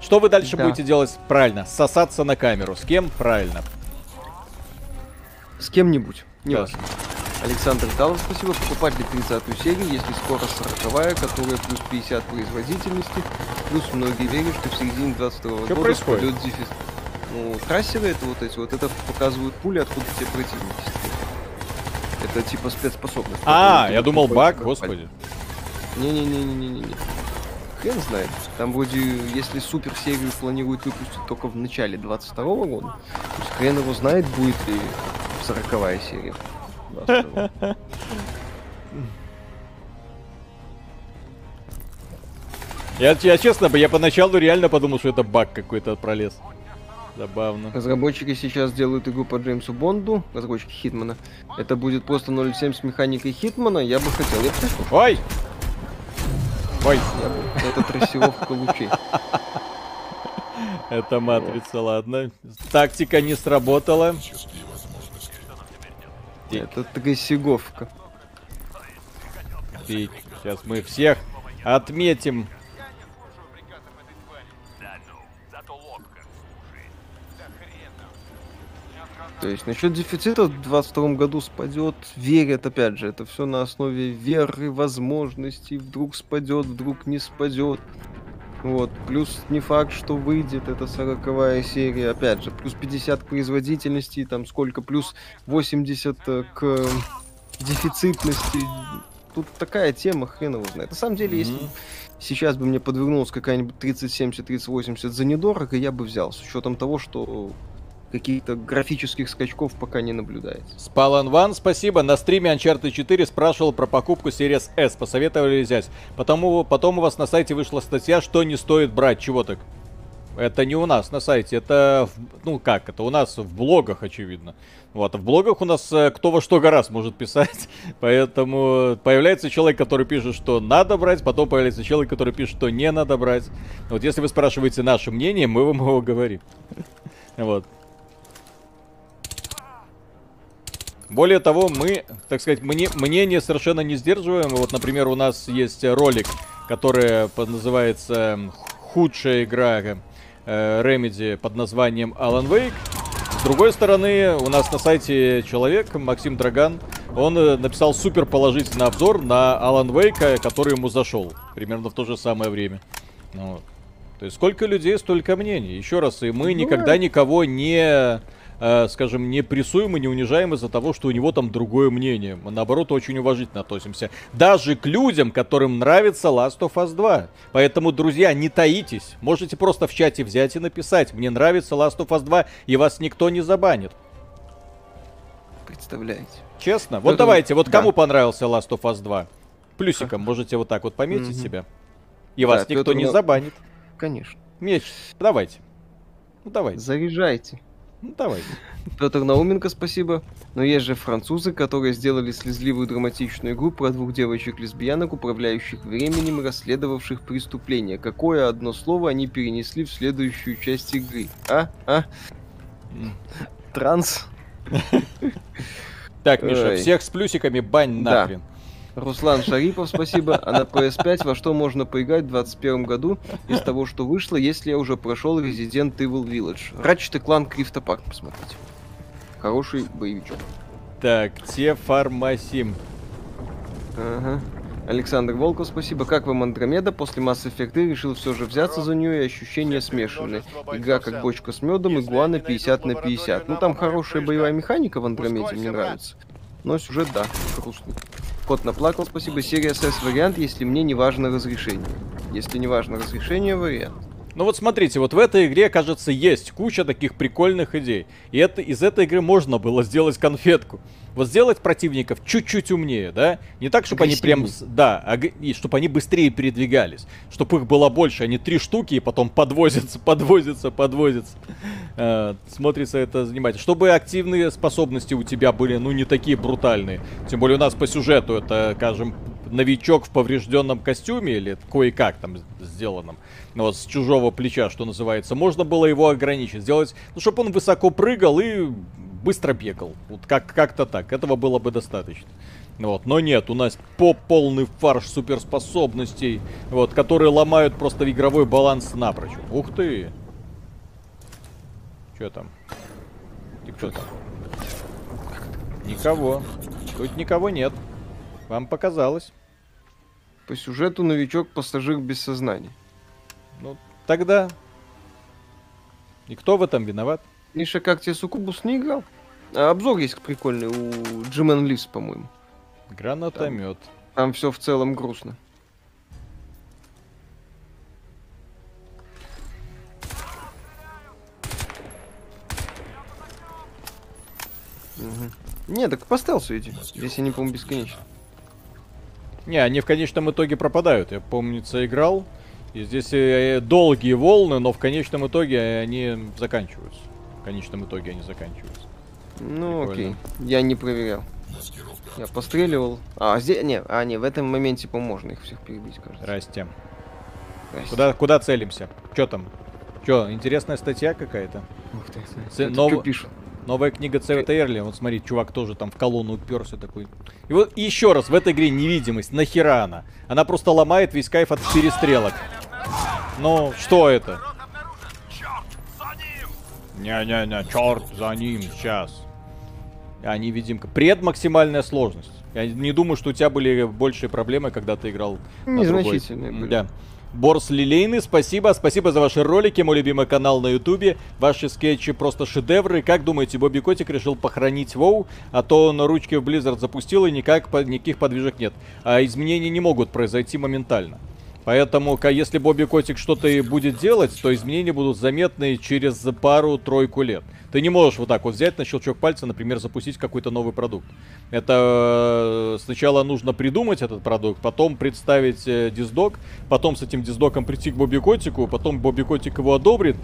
Что вы дальше да. будете делать? Правильно, сосаться на камеру. С кем? Правильно. С кем-нибудь. Не да. Александр Талов, спасибо. Покупать для 30 серию, если скоро 40 которая плюс 50 производительности. Плюс многие верят, что в середине 22 -го года происходит? дефис. Ну, трассеры это вот эти, вот это показывают пули, откуда тебе противники это типа спецспособность. А, я думал баг, господи. Не-не-не-не-не-не. Хрен знает. Там вроде, если супер серию планируют выпустить только в начале 22 -го года, то есть хрен его знает, будет ли 40 серия. Я, я честно, я поначалу реально подумал, что это баг какой-то пролез. Забавно. Разработчики сейчас делают игру по Джеймсу Бонду, разработчики Хитмана. Это будет просто 0.7 с механикой Хитмана, я бы хотел. Я бы Ой! Ой! Я бы... Это трассировка лучей. Это матрица, ладно. Тактика не сработала. Это трассировка. Сейчас мы всех отметим То есть насчет дефицита в 2022 году спадет, верят, опять же, это все на основе веры, возможностей, вдруг спадет, вдруг не спадет. Вот, плюс не факт, что выйдет эта сороковая серия, опять же, плюс 50 к производительности, там сколько, плюс 80 э, к дефицитности. тут такая тема, хрен его знает. На самом деле, mm-hmm. если сейчас бы мне подвернулась какая-нибудь 3070, 3080 за недорого, я бы взял, с учетом того, что каких-то графических скачков пока не наблюдается. Спалан Ван, спасибо. На стриме Uncharted 4 спрашивал про покупку Series S. Посоветовали взять. Потому, потом у вас на сайте вышла статья, что не стоит брать. Чего так? Это не у нас на сайте, это, ну как, это у нас в блогах, очевидно. Вот, в блогах у нас э, кто во что гораздо может писать, <laughs> поэтому появляется человек, который пишет, что надо брать, потом появляется человек, который пишет, что не надо брать. Вот если вы спрашиваете наше мнение, мы вам его говорим. <laughs> Вот. Более того, мы, так сказать, мне, мнение совершенно не сдерживаем. Вот, например, у нас есть ролик, который называется «Худшая игра э, Remedy под названием Alan Wake». С другой стороны, у нас на сайте человек, Максим Драган, он э, написал супер положительный обзор на Alan Wake, который ему зашел. Примерно в то же самое время. Вот. То есть сколько людей, столько мнений. Еще раз, и мы ну, никогда никого не э, скажем, не прессуем и не унижаем из-за того, что у него там другое мнение. Мы, наоборот, очень уважительно относимся. Даже к людям, которым нравится Last of Us 2. Поэтому, друзья, не таитесь. Можете просто в чате взять и написать. Мне нравится Last of Us 2, и вас никто не забанит. Представляете. Честно? Вот Это... давайте, вот да. кому понравился Last of Us 2? Плюсиком можете вот так вот пометить угу. себя. И да, вас никто Петр... не забанит. Конечно. Меч, давайте. Ну давайте. Заряжайте. Ну, давай. Петр Науменко, спасибо. Но есть же французы, которые сделали слезливую драматичную игру про двух девочек-лесбиянок, управляющих временем и расследовавших преступления. Какое одно слово они перенесли в следующую часть игры? А? А? Транс? Так, Миша, всех с плюсиками бань нахрен. Руслан Шарипов, спасибо. А на PS5 во что можно поиграть в 2021 году из того, что вышло, если я уже прошел Resident Evil Village? Ratchet клан Крифта Парк посмотрите. Хороший боевичок. Так, те фармасим. Ага. Александр Волков, спасибо. Как вам Андромеда? После Mass Effect решил все же взяться за нее, и ощущения смешанные. Игра как бочка с медом, игуана 50 на 50. Ну там хорошая боевая механика в Андромеде, мне нравится. Но сюжет, да, грустный. Кот наплакал, спасибо. Серия SS вариант, если мне не важно разрешение. Если не важно разрешение, вариант. Ну вот смотрите, вот в этой игре, кажется, есть куча таких прикольных идей. И это, из этой игры можно было сделать конфетку. Вот сделать противников чуть-чуть умнее, да? Не так, чтобы они прям... Да, а, и чтобы они быстрее передвигались. Чтобы их было больше, они три штуки и потом подвозятся, <laughs> подвозятся, подвозятся. Э, смотрится это занимательно. Чтобы активные способности у тебя были, ну, не такие брутальные. Тем более у нас по сюжету это, скажем, новичок в поврежденном костюме или кое-как там сделанном, вот с чужого плеча, что называется, можно было его ограничить, сделать, ну, чтобы он высоко прыгал и быстро бегал. Вот как- как-то так, этого было бы достаточно. Вот, но нет, у нас по полный фарш суперспособностей, вот, которые ломают просто игровой баланс напрочь. Ух ты! Что там? Ты кто там? Никого. Тут никого нет. Вам показалось. По сюжету новичок пассажир без сознания. Ну, тогда... И кто в этом виноват? Миша, как тебе Сукубус не играл? А обзор есть прикольный у Джимен Ливс, по-моему. Гранатомет. Там, там все в целом грустно. Угу. Не, так по стелсу иди. Здесь они, по-моему, бесконечно. Не, они в конечном итоге пропадают. Я, помнится, играл. И здесь э, долгие волны, но в конечном итоге они заканчиваются. В конечном итоге они заканчиваются. Ну Прикольно. окей, я не проверял. Я постреливал. А, здесь, не, а, не, в этом моменте, по можно их всех перебить, кажется. Здрасте. Здрасте. Куда, куда целимся? Чё там? Чё, интересная статья какая-то? Ух ты, Ц... Нов... пишут? Новая книга Цвета Эрли. Вот смотри, чувак тоже там в колонну уперся такой. И вот еще раз, в этой игре невидимость. Нахера она? Она просто ломает весь кайф от перестрелок. Ну, что это? Не-не-не, черт за ним, сейчас. А, невидимка. Пред максимальная сложность. Я не думаю, что у тебя были большие проблемы, когда ты играл Незначительные были. Да. Борс Лилейный, спасибо. Спасибо за ваши ролики, мой любимый канал на ютубе. Ваши скетчи просто шедевры. Как думаете, Бобби Котик решил похоронить Воу? А то он ручки в Blizzard запустил и никак, никаких подвижек нет. А изменения не могут произойти моментально. Поэтому, если Бобби Котик что-то и будет делать, то изменения будут заметны через пару-тройку лет. Ты не можешь вот так вот взять на щелчок пальца, например, запустить какой-то новый продукт. Это э, сначала нужно придумать этот продукт, потом представить э, диздок, потом с этим диздоком прийти к Бобби Котику, потом Бобби Котик его одобрит.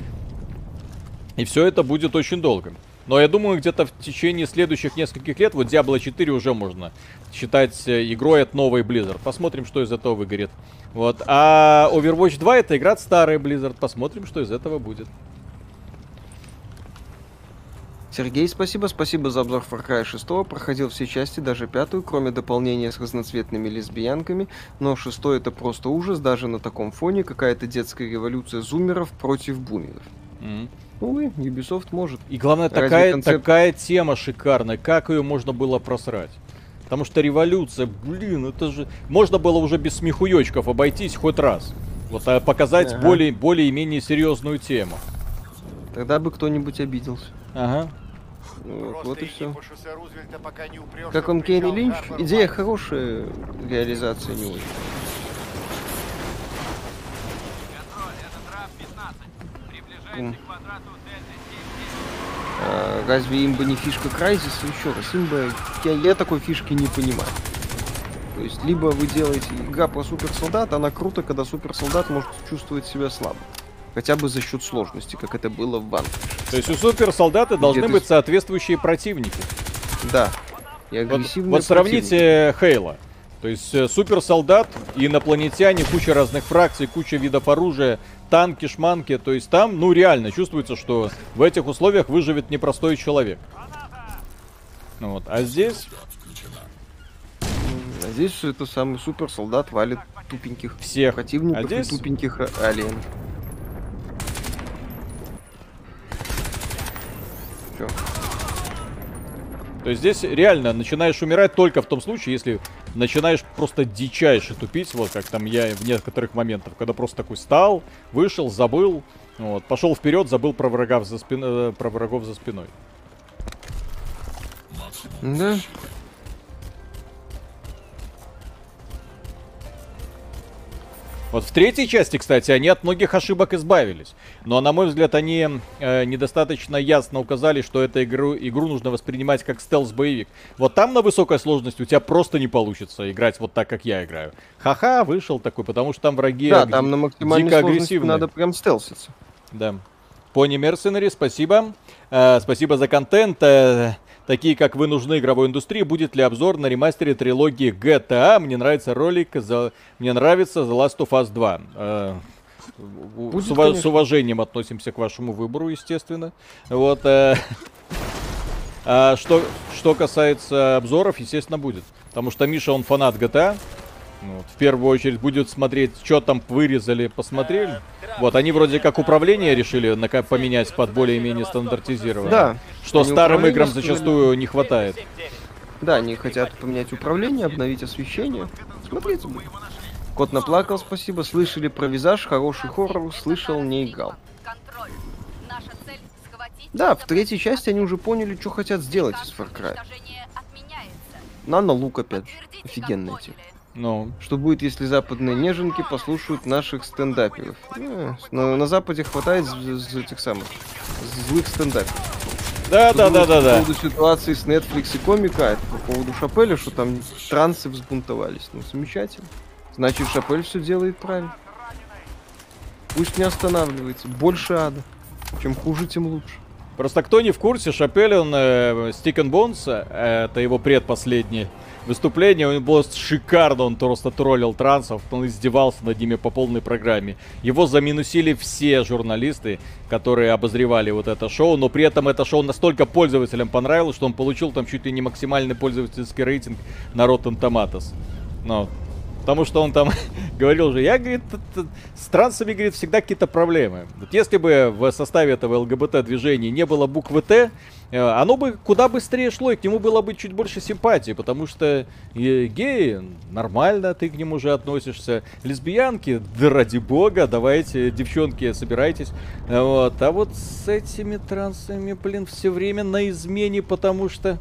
И все это будет очень долго. Но я думаю, где-то в течение следующих нескольких лет, вот Diablo 4 уже можно считать э, игрой от новой Blizzard. Посмотрим, что из этого выгорит. Вот. А Overwatch 2 это игра от старой Blizzard. Посмотрим, что из этого будет. Сергей, спасибо. Спасибо за обзор Far Cry 6. Проходил все части, даже пятую, кроме дополнения с разноцветными лесбиянками. Но шестой это просто ужас, даже на таком фоне. Какая-то детская революция зумеров против бумеров. Mm-hmm. Увы, Ubisoft может. И главное, такая, концепт... такая тема шикарная. Как ее можно было просрать? Потому что революция, блин, это же... Можно было уже без смехуёчков обойтись хоть раз. Вот а показать ага. более, более-менее серьезную тему. Тогда бы кто-нибудь обиделся. Ага. Вот, вот и все. Как он Керри Линч? Идея хорошая, реализация не очень. А, разве имба не фишка Крайзис? Еще раз, имба... Я, я такой фишки не понимаю. То есть, либо вы делаете игра про суперсолдат, она круто, когда суперсолдат может чувствовать себя слабо. Хотя бы за счет сложности, как это было в Ванке. То есть у суперсолдата должны ты... быть соответствующие противники. Да. И вот, вот сравните Хейла. То есть э, суперсолдат, инопланетяне, куча разных фракций, куча видов оружия, танки, шманки. То есть там, ну реально чувствуется, что в этих условиях выживет непростой человек. Ну вот. А здесь... А здесь это самый суперсолдат валит тупеньких всех противников а здесь... и тупеньких алиенов. Все. То есть здесь реально начинаешь умирать только в том случае, если начинаешь просто дичайше тупить, вот как там я в некоторых моментах, когда просто такой стал, вышел, забыл, вот, пошел вперед, забыл про врагов за, спин... Э, про врагов за спиной. Да. Вот в третьей части, кстати, они от многих ошибок избавились. Но, на мой взгляд, они э, недостаточно ясно указали, что эту игру, игру нужно воспринимать как стелс-боевик. Вот там на высокой сложности у тебя просто не получится играть вот так, как я играю. Ха-ха, вышел такой, потому что там враги да, там на максимальной дико агрессивные. надо прям стелситься. Да. Пони Мерсенари, спасибо. Э, спасибо за контент. Э, такие как вы нужны игровой индустрии, будет ли обзор на ремастере трилогии GTA. Мне нравится ролик, за... мне нравится The Last of Us 2. Э, будет, с, ув... с уважением относимся к вашему выбору, естественно. Вот. Э... <laughs> А что, что касается обзоров, естественно, будет. Потому что Миша, он фанат GTA. Вот, в первую очередь будет смотреть, что там вырезали, посмотрели. Вот, они вроде как управление решили поменять под более-менее стандартизированное. Да. Что старым играм зачастую не хватает. Да, они хотят поменять управление, обновить освещение. Смотрите. Кот наплакал, спасибо. Слышали про визаж, хороший хоррор, слышал, не играл. Да, в третьей части они уже поняли, что хотят сделать из Far Cry. Нано лук опять же. Офигенный тип. Ну. Что будет, если западные неженки послушают наших стендаперов? Э, на, на Западе хватает этих самых злых стендаперов. Да, да, да, да, да. По поводу ситуации с Netflix и комика, это по поводу Шапеля, что там трансы взбунтовались. Ну, замечательно. Значит, Шапель все делает правильно. Пусть не останавливается. Больше ада. Чем хуже, тем лучше. Просто кто не в курсе, Шапель, он э, Stick and Bones, э, это его предпоследнее выступление, он было шикарно, он просто троллил трансов, он издевался над ними по полной программе. Его заминусили все журналисты, которые обозревали вот это шоу, но при этом это шоу настолько пользователям понравилось, что он получил там чуть ли не максимальный пользовательский рейтинг на Rotten Tomatoes. Ну, Потому что он там <laughs> говорил же, я, говорит, с трансами, говорит, всегда какие-то проблемы. Вот если бы в составе этого ЛГБТ-движения не было буквы Т, оно бы куда быстрее шло, и к нему было бы чуть больше симпатии, потому что геи, нормально ты к ним уже относишься. Лесбиянки, да ради бога, давайте, девчонки, собирайтесь. Вот. А вот с этими трансами, блин, все время на измене, потому что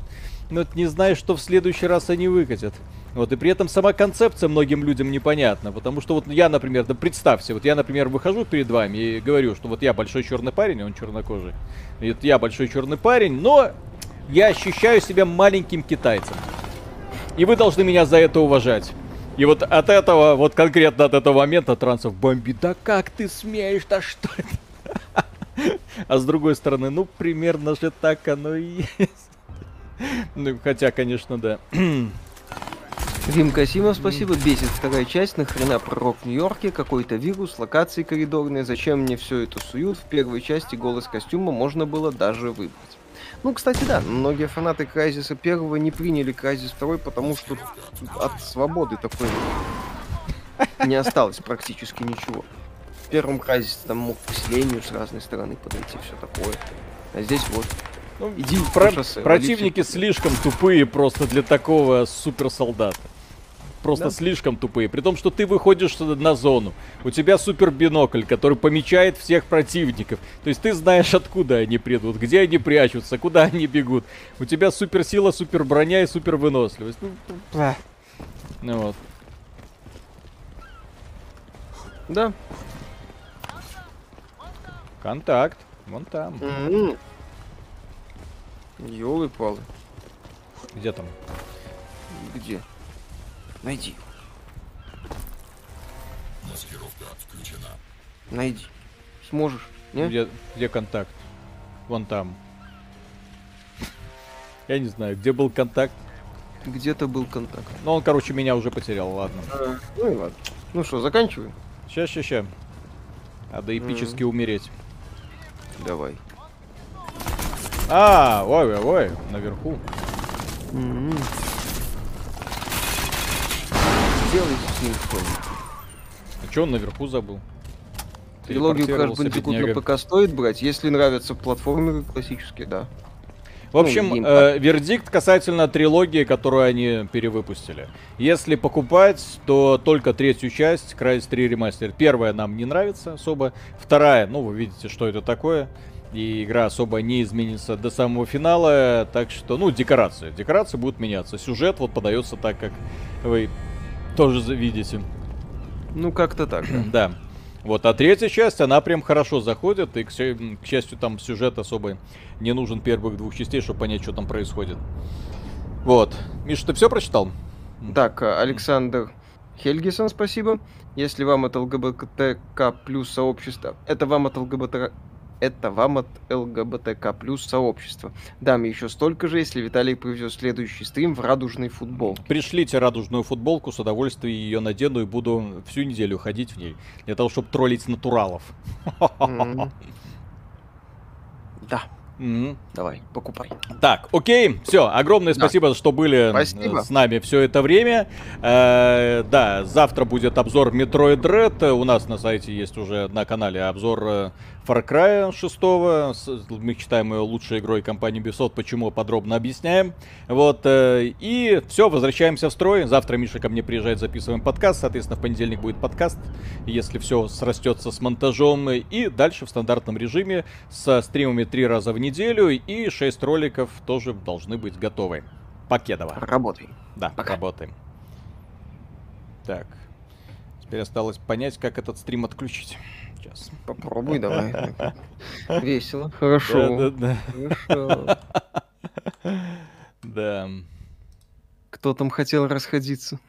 ну, не знаешь, что в следующий раз они выкатят. Вот, и при этом сама концепция многим людям непонятна, потому что вот я, например, да представьте, вот я, например, выхожу перед вами и говорю, что вот я большой черный парень, он чернокожий. И вот я большой черный парень, но я ощущаю себя маленьким китайцем. И вы должны меня за это уважать. И вот от этого, вот конкретно от этого момента трансов бомбит. Да как ты смеешь, да что это? А с другой стороны, ну, примерно же так оно и есть. Ну, хотя, конечно, да. Рим Касимов, спасибо. Бесит вторая часть. Нахрена пророк в Нью-Йорке? Какой-то вирус, локации коридорные. Зачем мне все это суют? В первой части голос костюма можно было даже выбрать. Ну, кстати, да, многие фанаты Крайзиса первого не приняли Крайзис второй, потому что от свободы такой не осталось практически ничего. В первом Крайзисе там мог к поселению с разной стороны подойти, все такое. А здесь вот ну, Иди про- шоссе, противники слишком тупые просто для такого суперсолдата. Просто да. слишком тупые. При том, что ты выходишь на зону. У тебя супер бинокль, который помечает всех противников. То есть ты знаешь, откуда они придут, где они прячутся, куда они бегут. У тебя суперсила, супер броня и супер выносливость. Ну, ну вот. Да. Контакт. Вон там. Mm-hmm. Ёлы-палы. Где там? Где? Найди. Маскировка отключена. Найди. Сможешь? Нет? Где, где контакт? Вон там. Я не знаю, где был контакт. Где-то был контакт. Ну, он, короче, меня уже потерял, ладно. А, ну и ладно. Ну что, заканчиваем? Ща, ща, ща. Надо эпически mm. умереть. Давай. А, ой, ой, ой, наверху. Mm-hmm. Сделай с ним что-нибудь. А что он наверху забыл? Трилогию Crash Bandicoot на ПК стоит брать, если нравятся платформеры классические, да. В общем, ну, э, вердикт касательно трилогии, которую они перевыпустили. Если покупать, то только третью часть, Crysis 3 ремастер. Первая нам не нравится особо. Вторая, ну, вы видите, что это такое и игра особо не изменится до самого финала, так что, ну, декорации. Декорации будут меняться. Сюжет вот подается так, как вы тоже видите. Ну, как-то так, да. <clears throat> да. Вот, а третья часть, она прям хорошо заходит, и, к, к счастью, там сюжет особо не нужен первых двух частей, чтобы понять, что там происходит. Вот. Миша, ты все прочитал? Так, Александр Хельгисон, спасибо. Если вам от ЛГБТК плюс сообщество, это вам от ЛГБТ это вам от ЛГБТК плюс сообщества. Дам еще столько же, если Виталий привезет следующий стрим в радужный футбол. Пришлите радужную футболку, с удовольствием ее надену и буду всю неделю ходить в ней. Для того, чтобы троллить натуралов. Да. Mm-hmm. Давай, покупай. Так, окей, все, огромное да. спасибо, что были спасибо. с нами все это время. Э, да, завтра будет обзор Metroid Dread. У нас на сайте есть уже на канале обзор э, Far Cry 6. Мы считаем ее лучшей игрой компании Ubisoft, почему подробно объясняем. Вот, э, и все, возвращаемся в строй. Завтра Миша ко мне приезжает, записываем подкаст. Соответственно, в понедельник будет подкаст, если все срастется с монтажом. И дальше в стандартном режиме со стримами три раза в неделю. И 6 роликов тоже должны быть готовы. Покедово. Работай. Да, Пока. работаем. Так. Теперь осталось понять, как этот стрим отключить сейчас. Попробуй давай. <laughs> Весело. Хорошо. Да, да, да. Хорошо. <laughs> Да. Кто там хотел расходиться?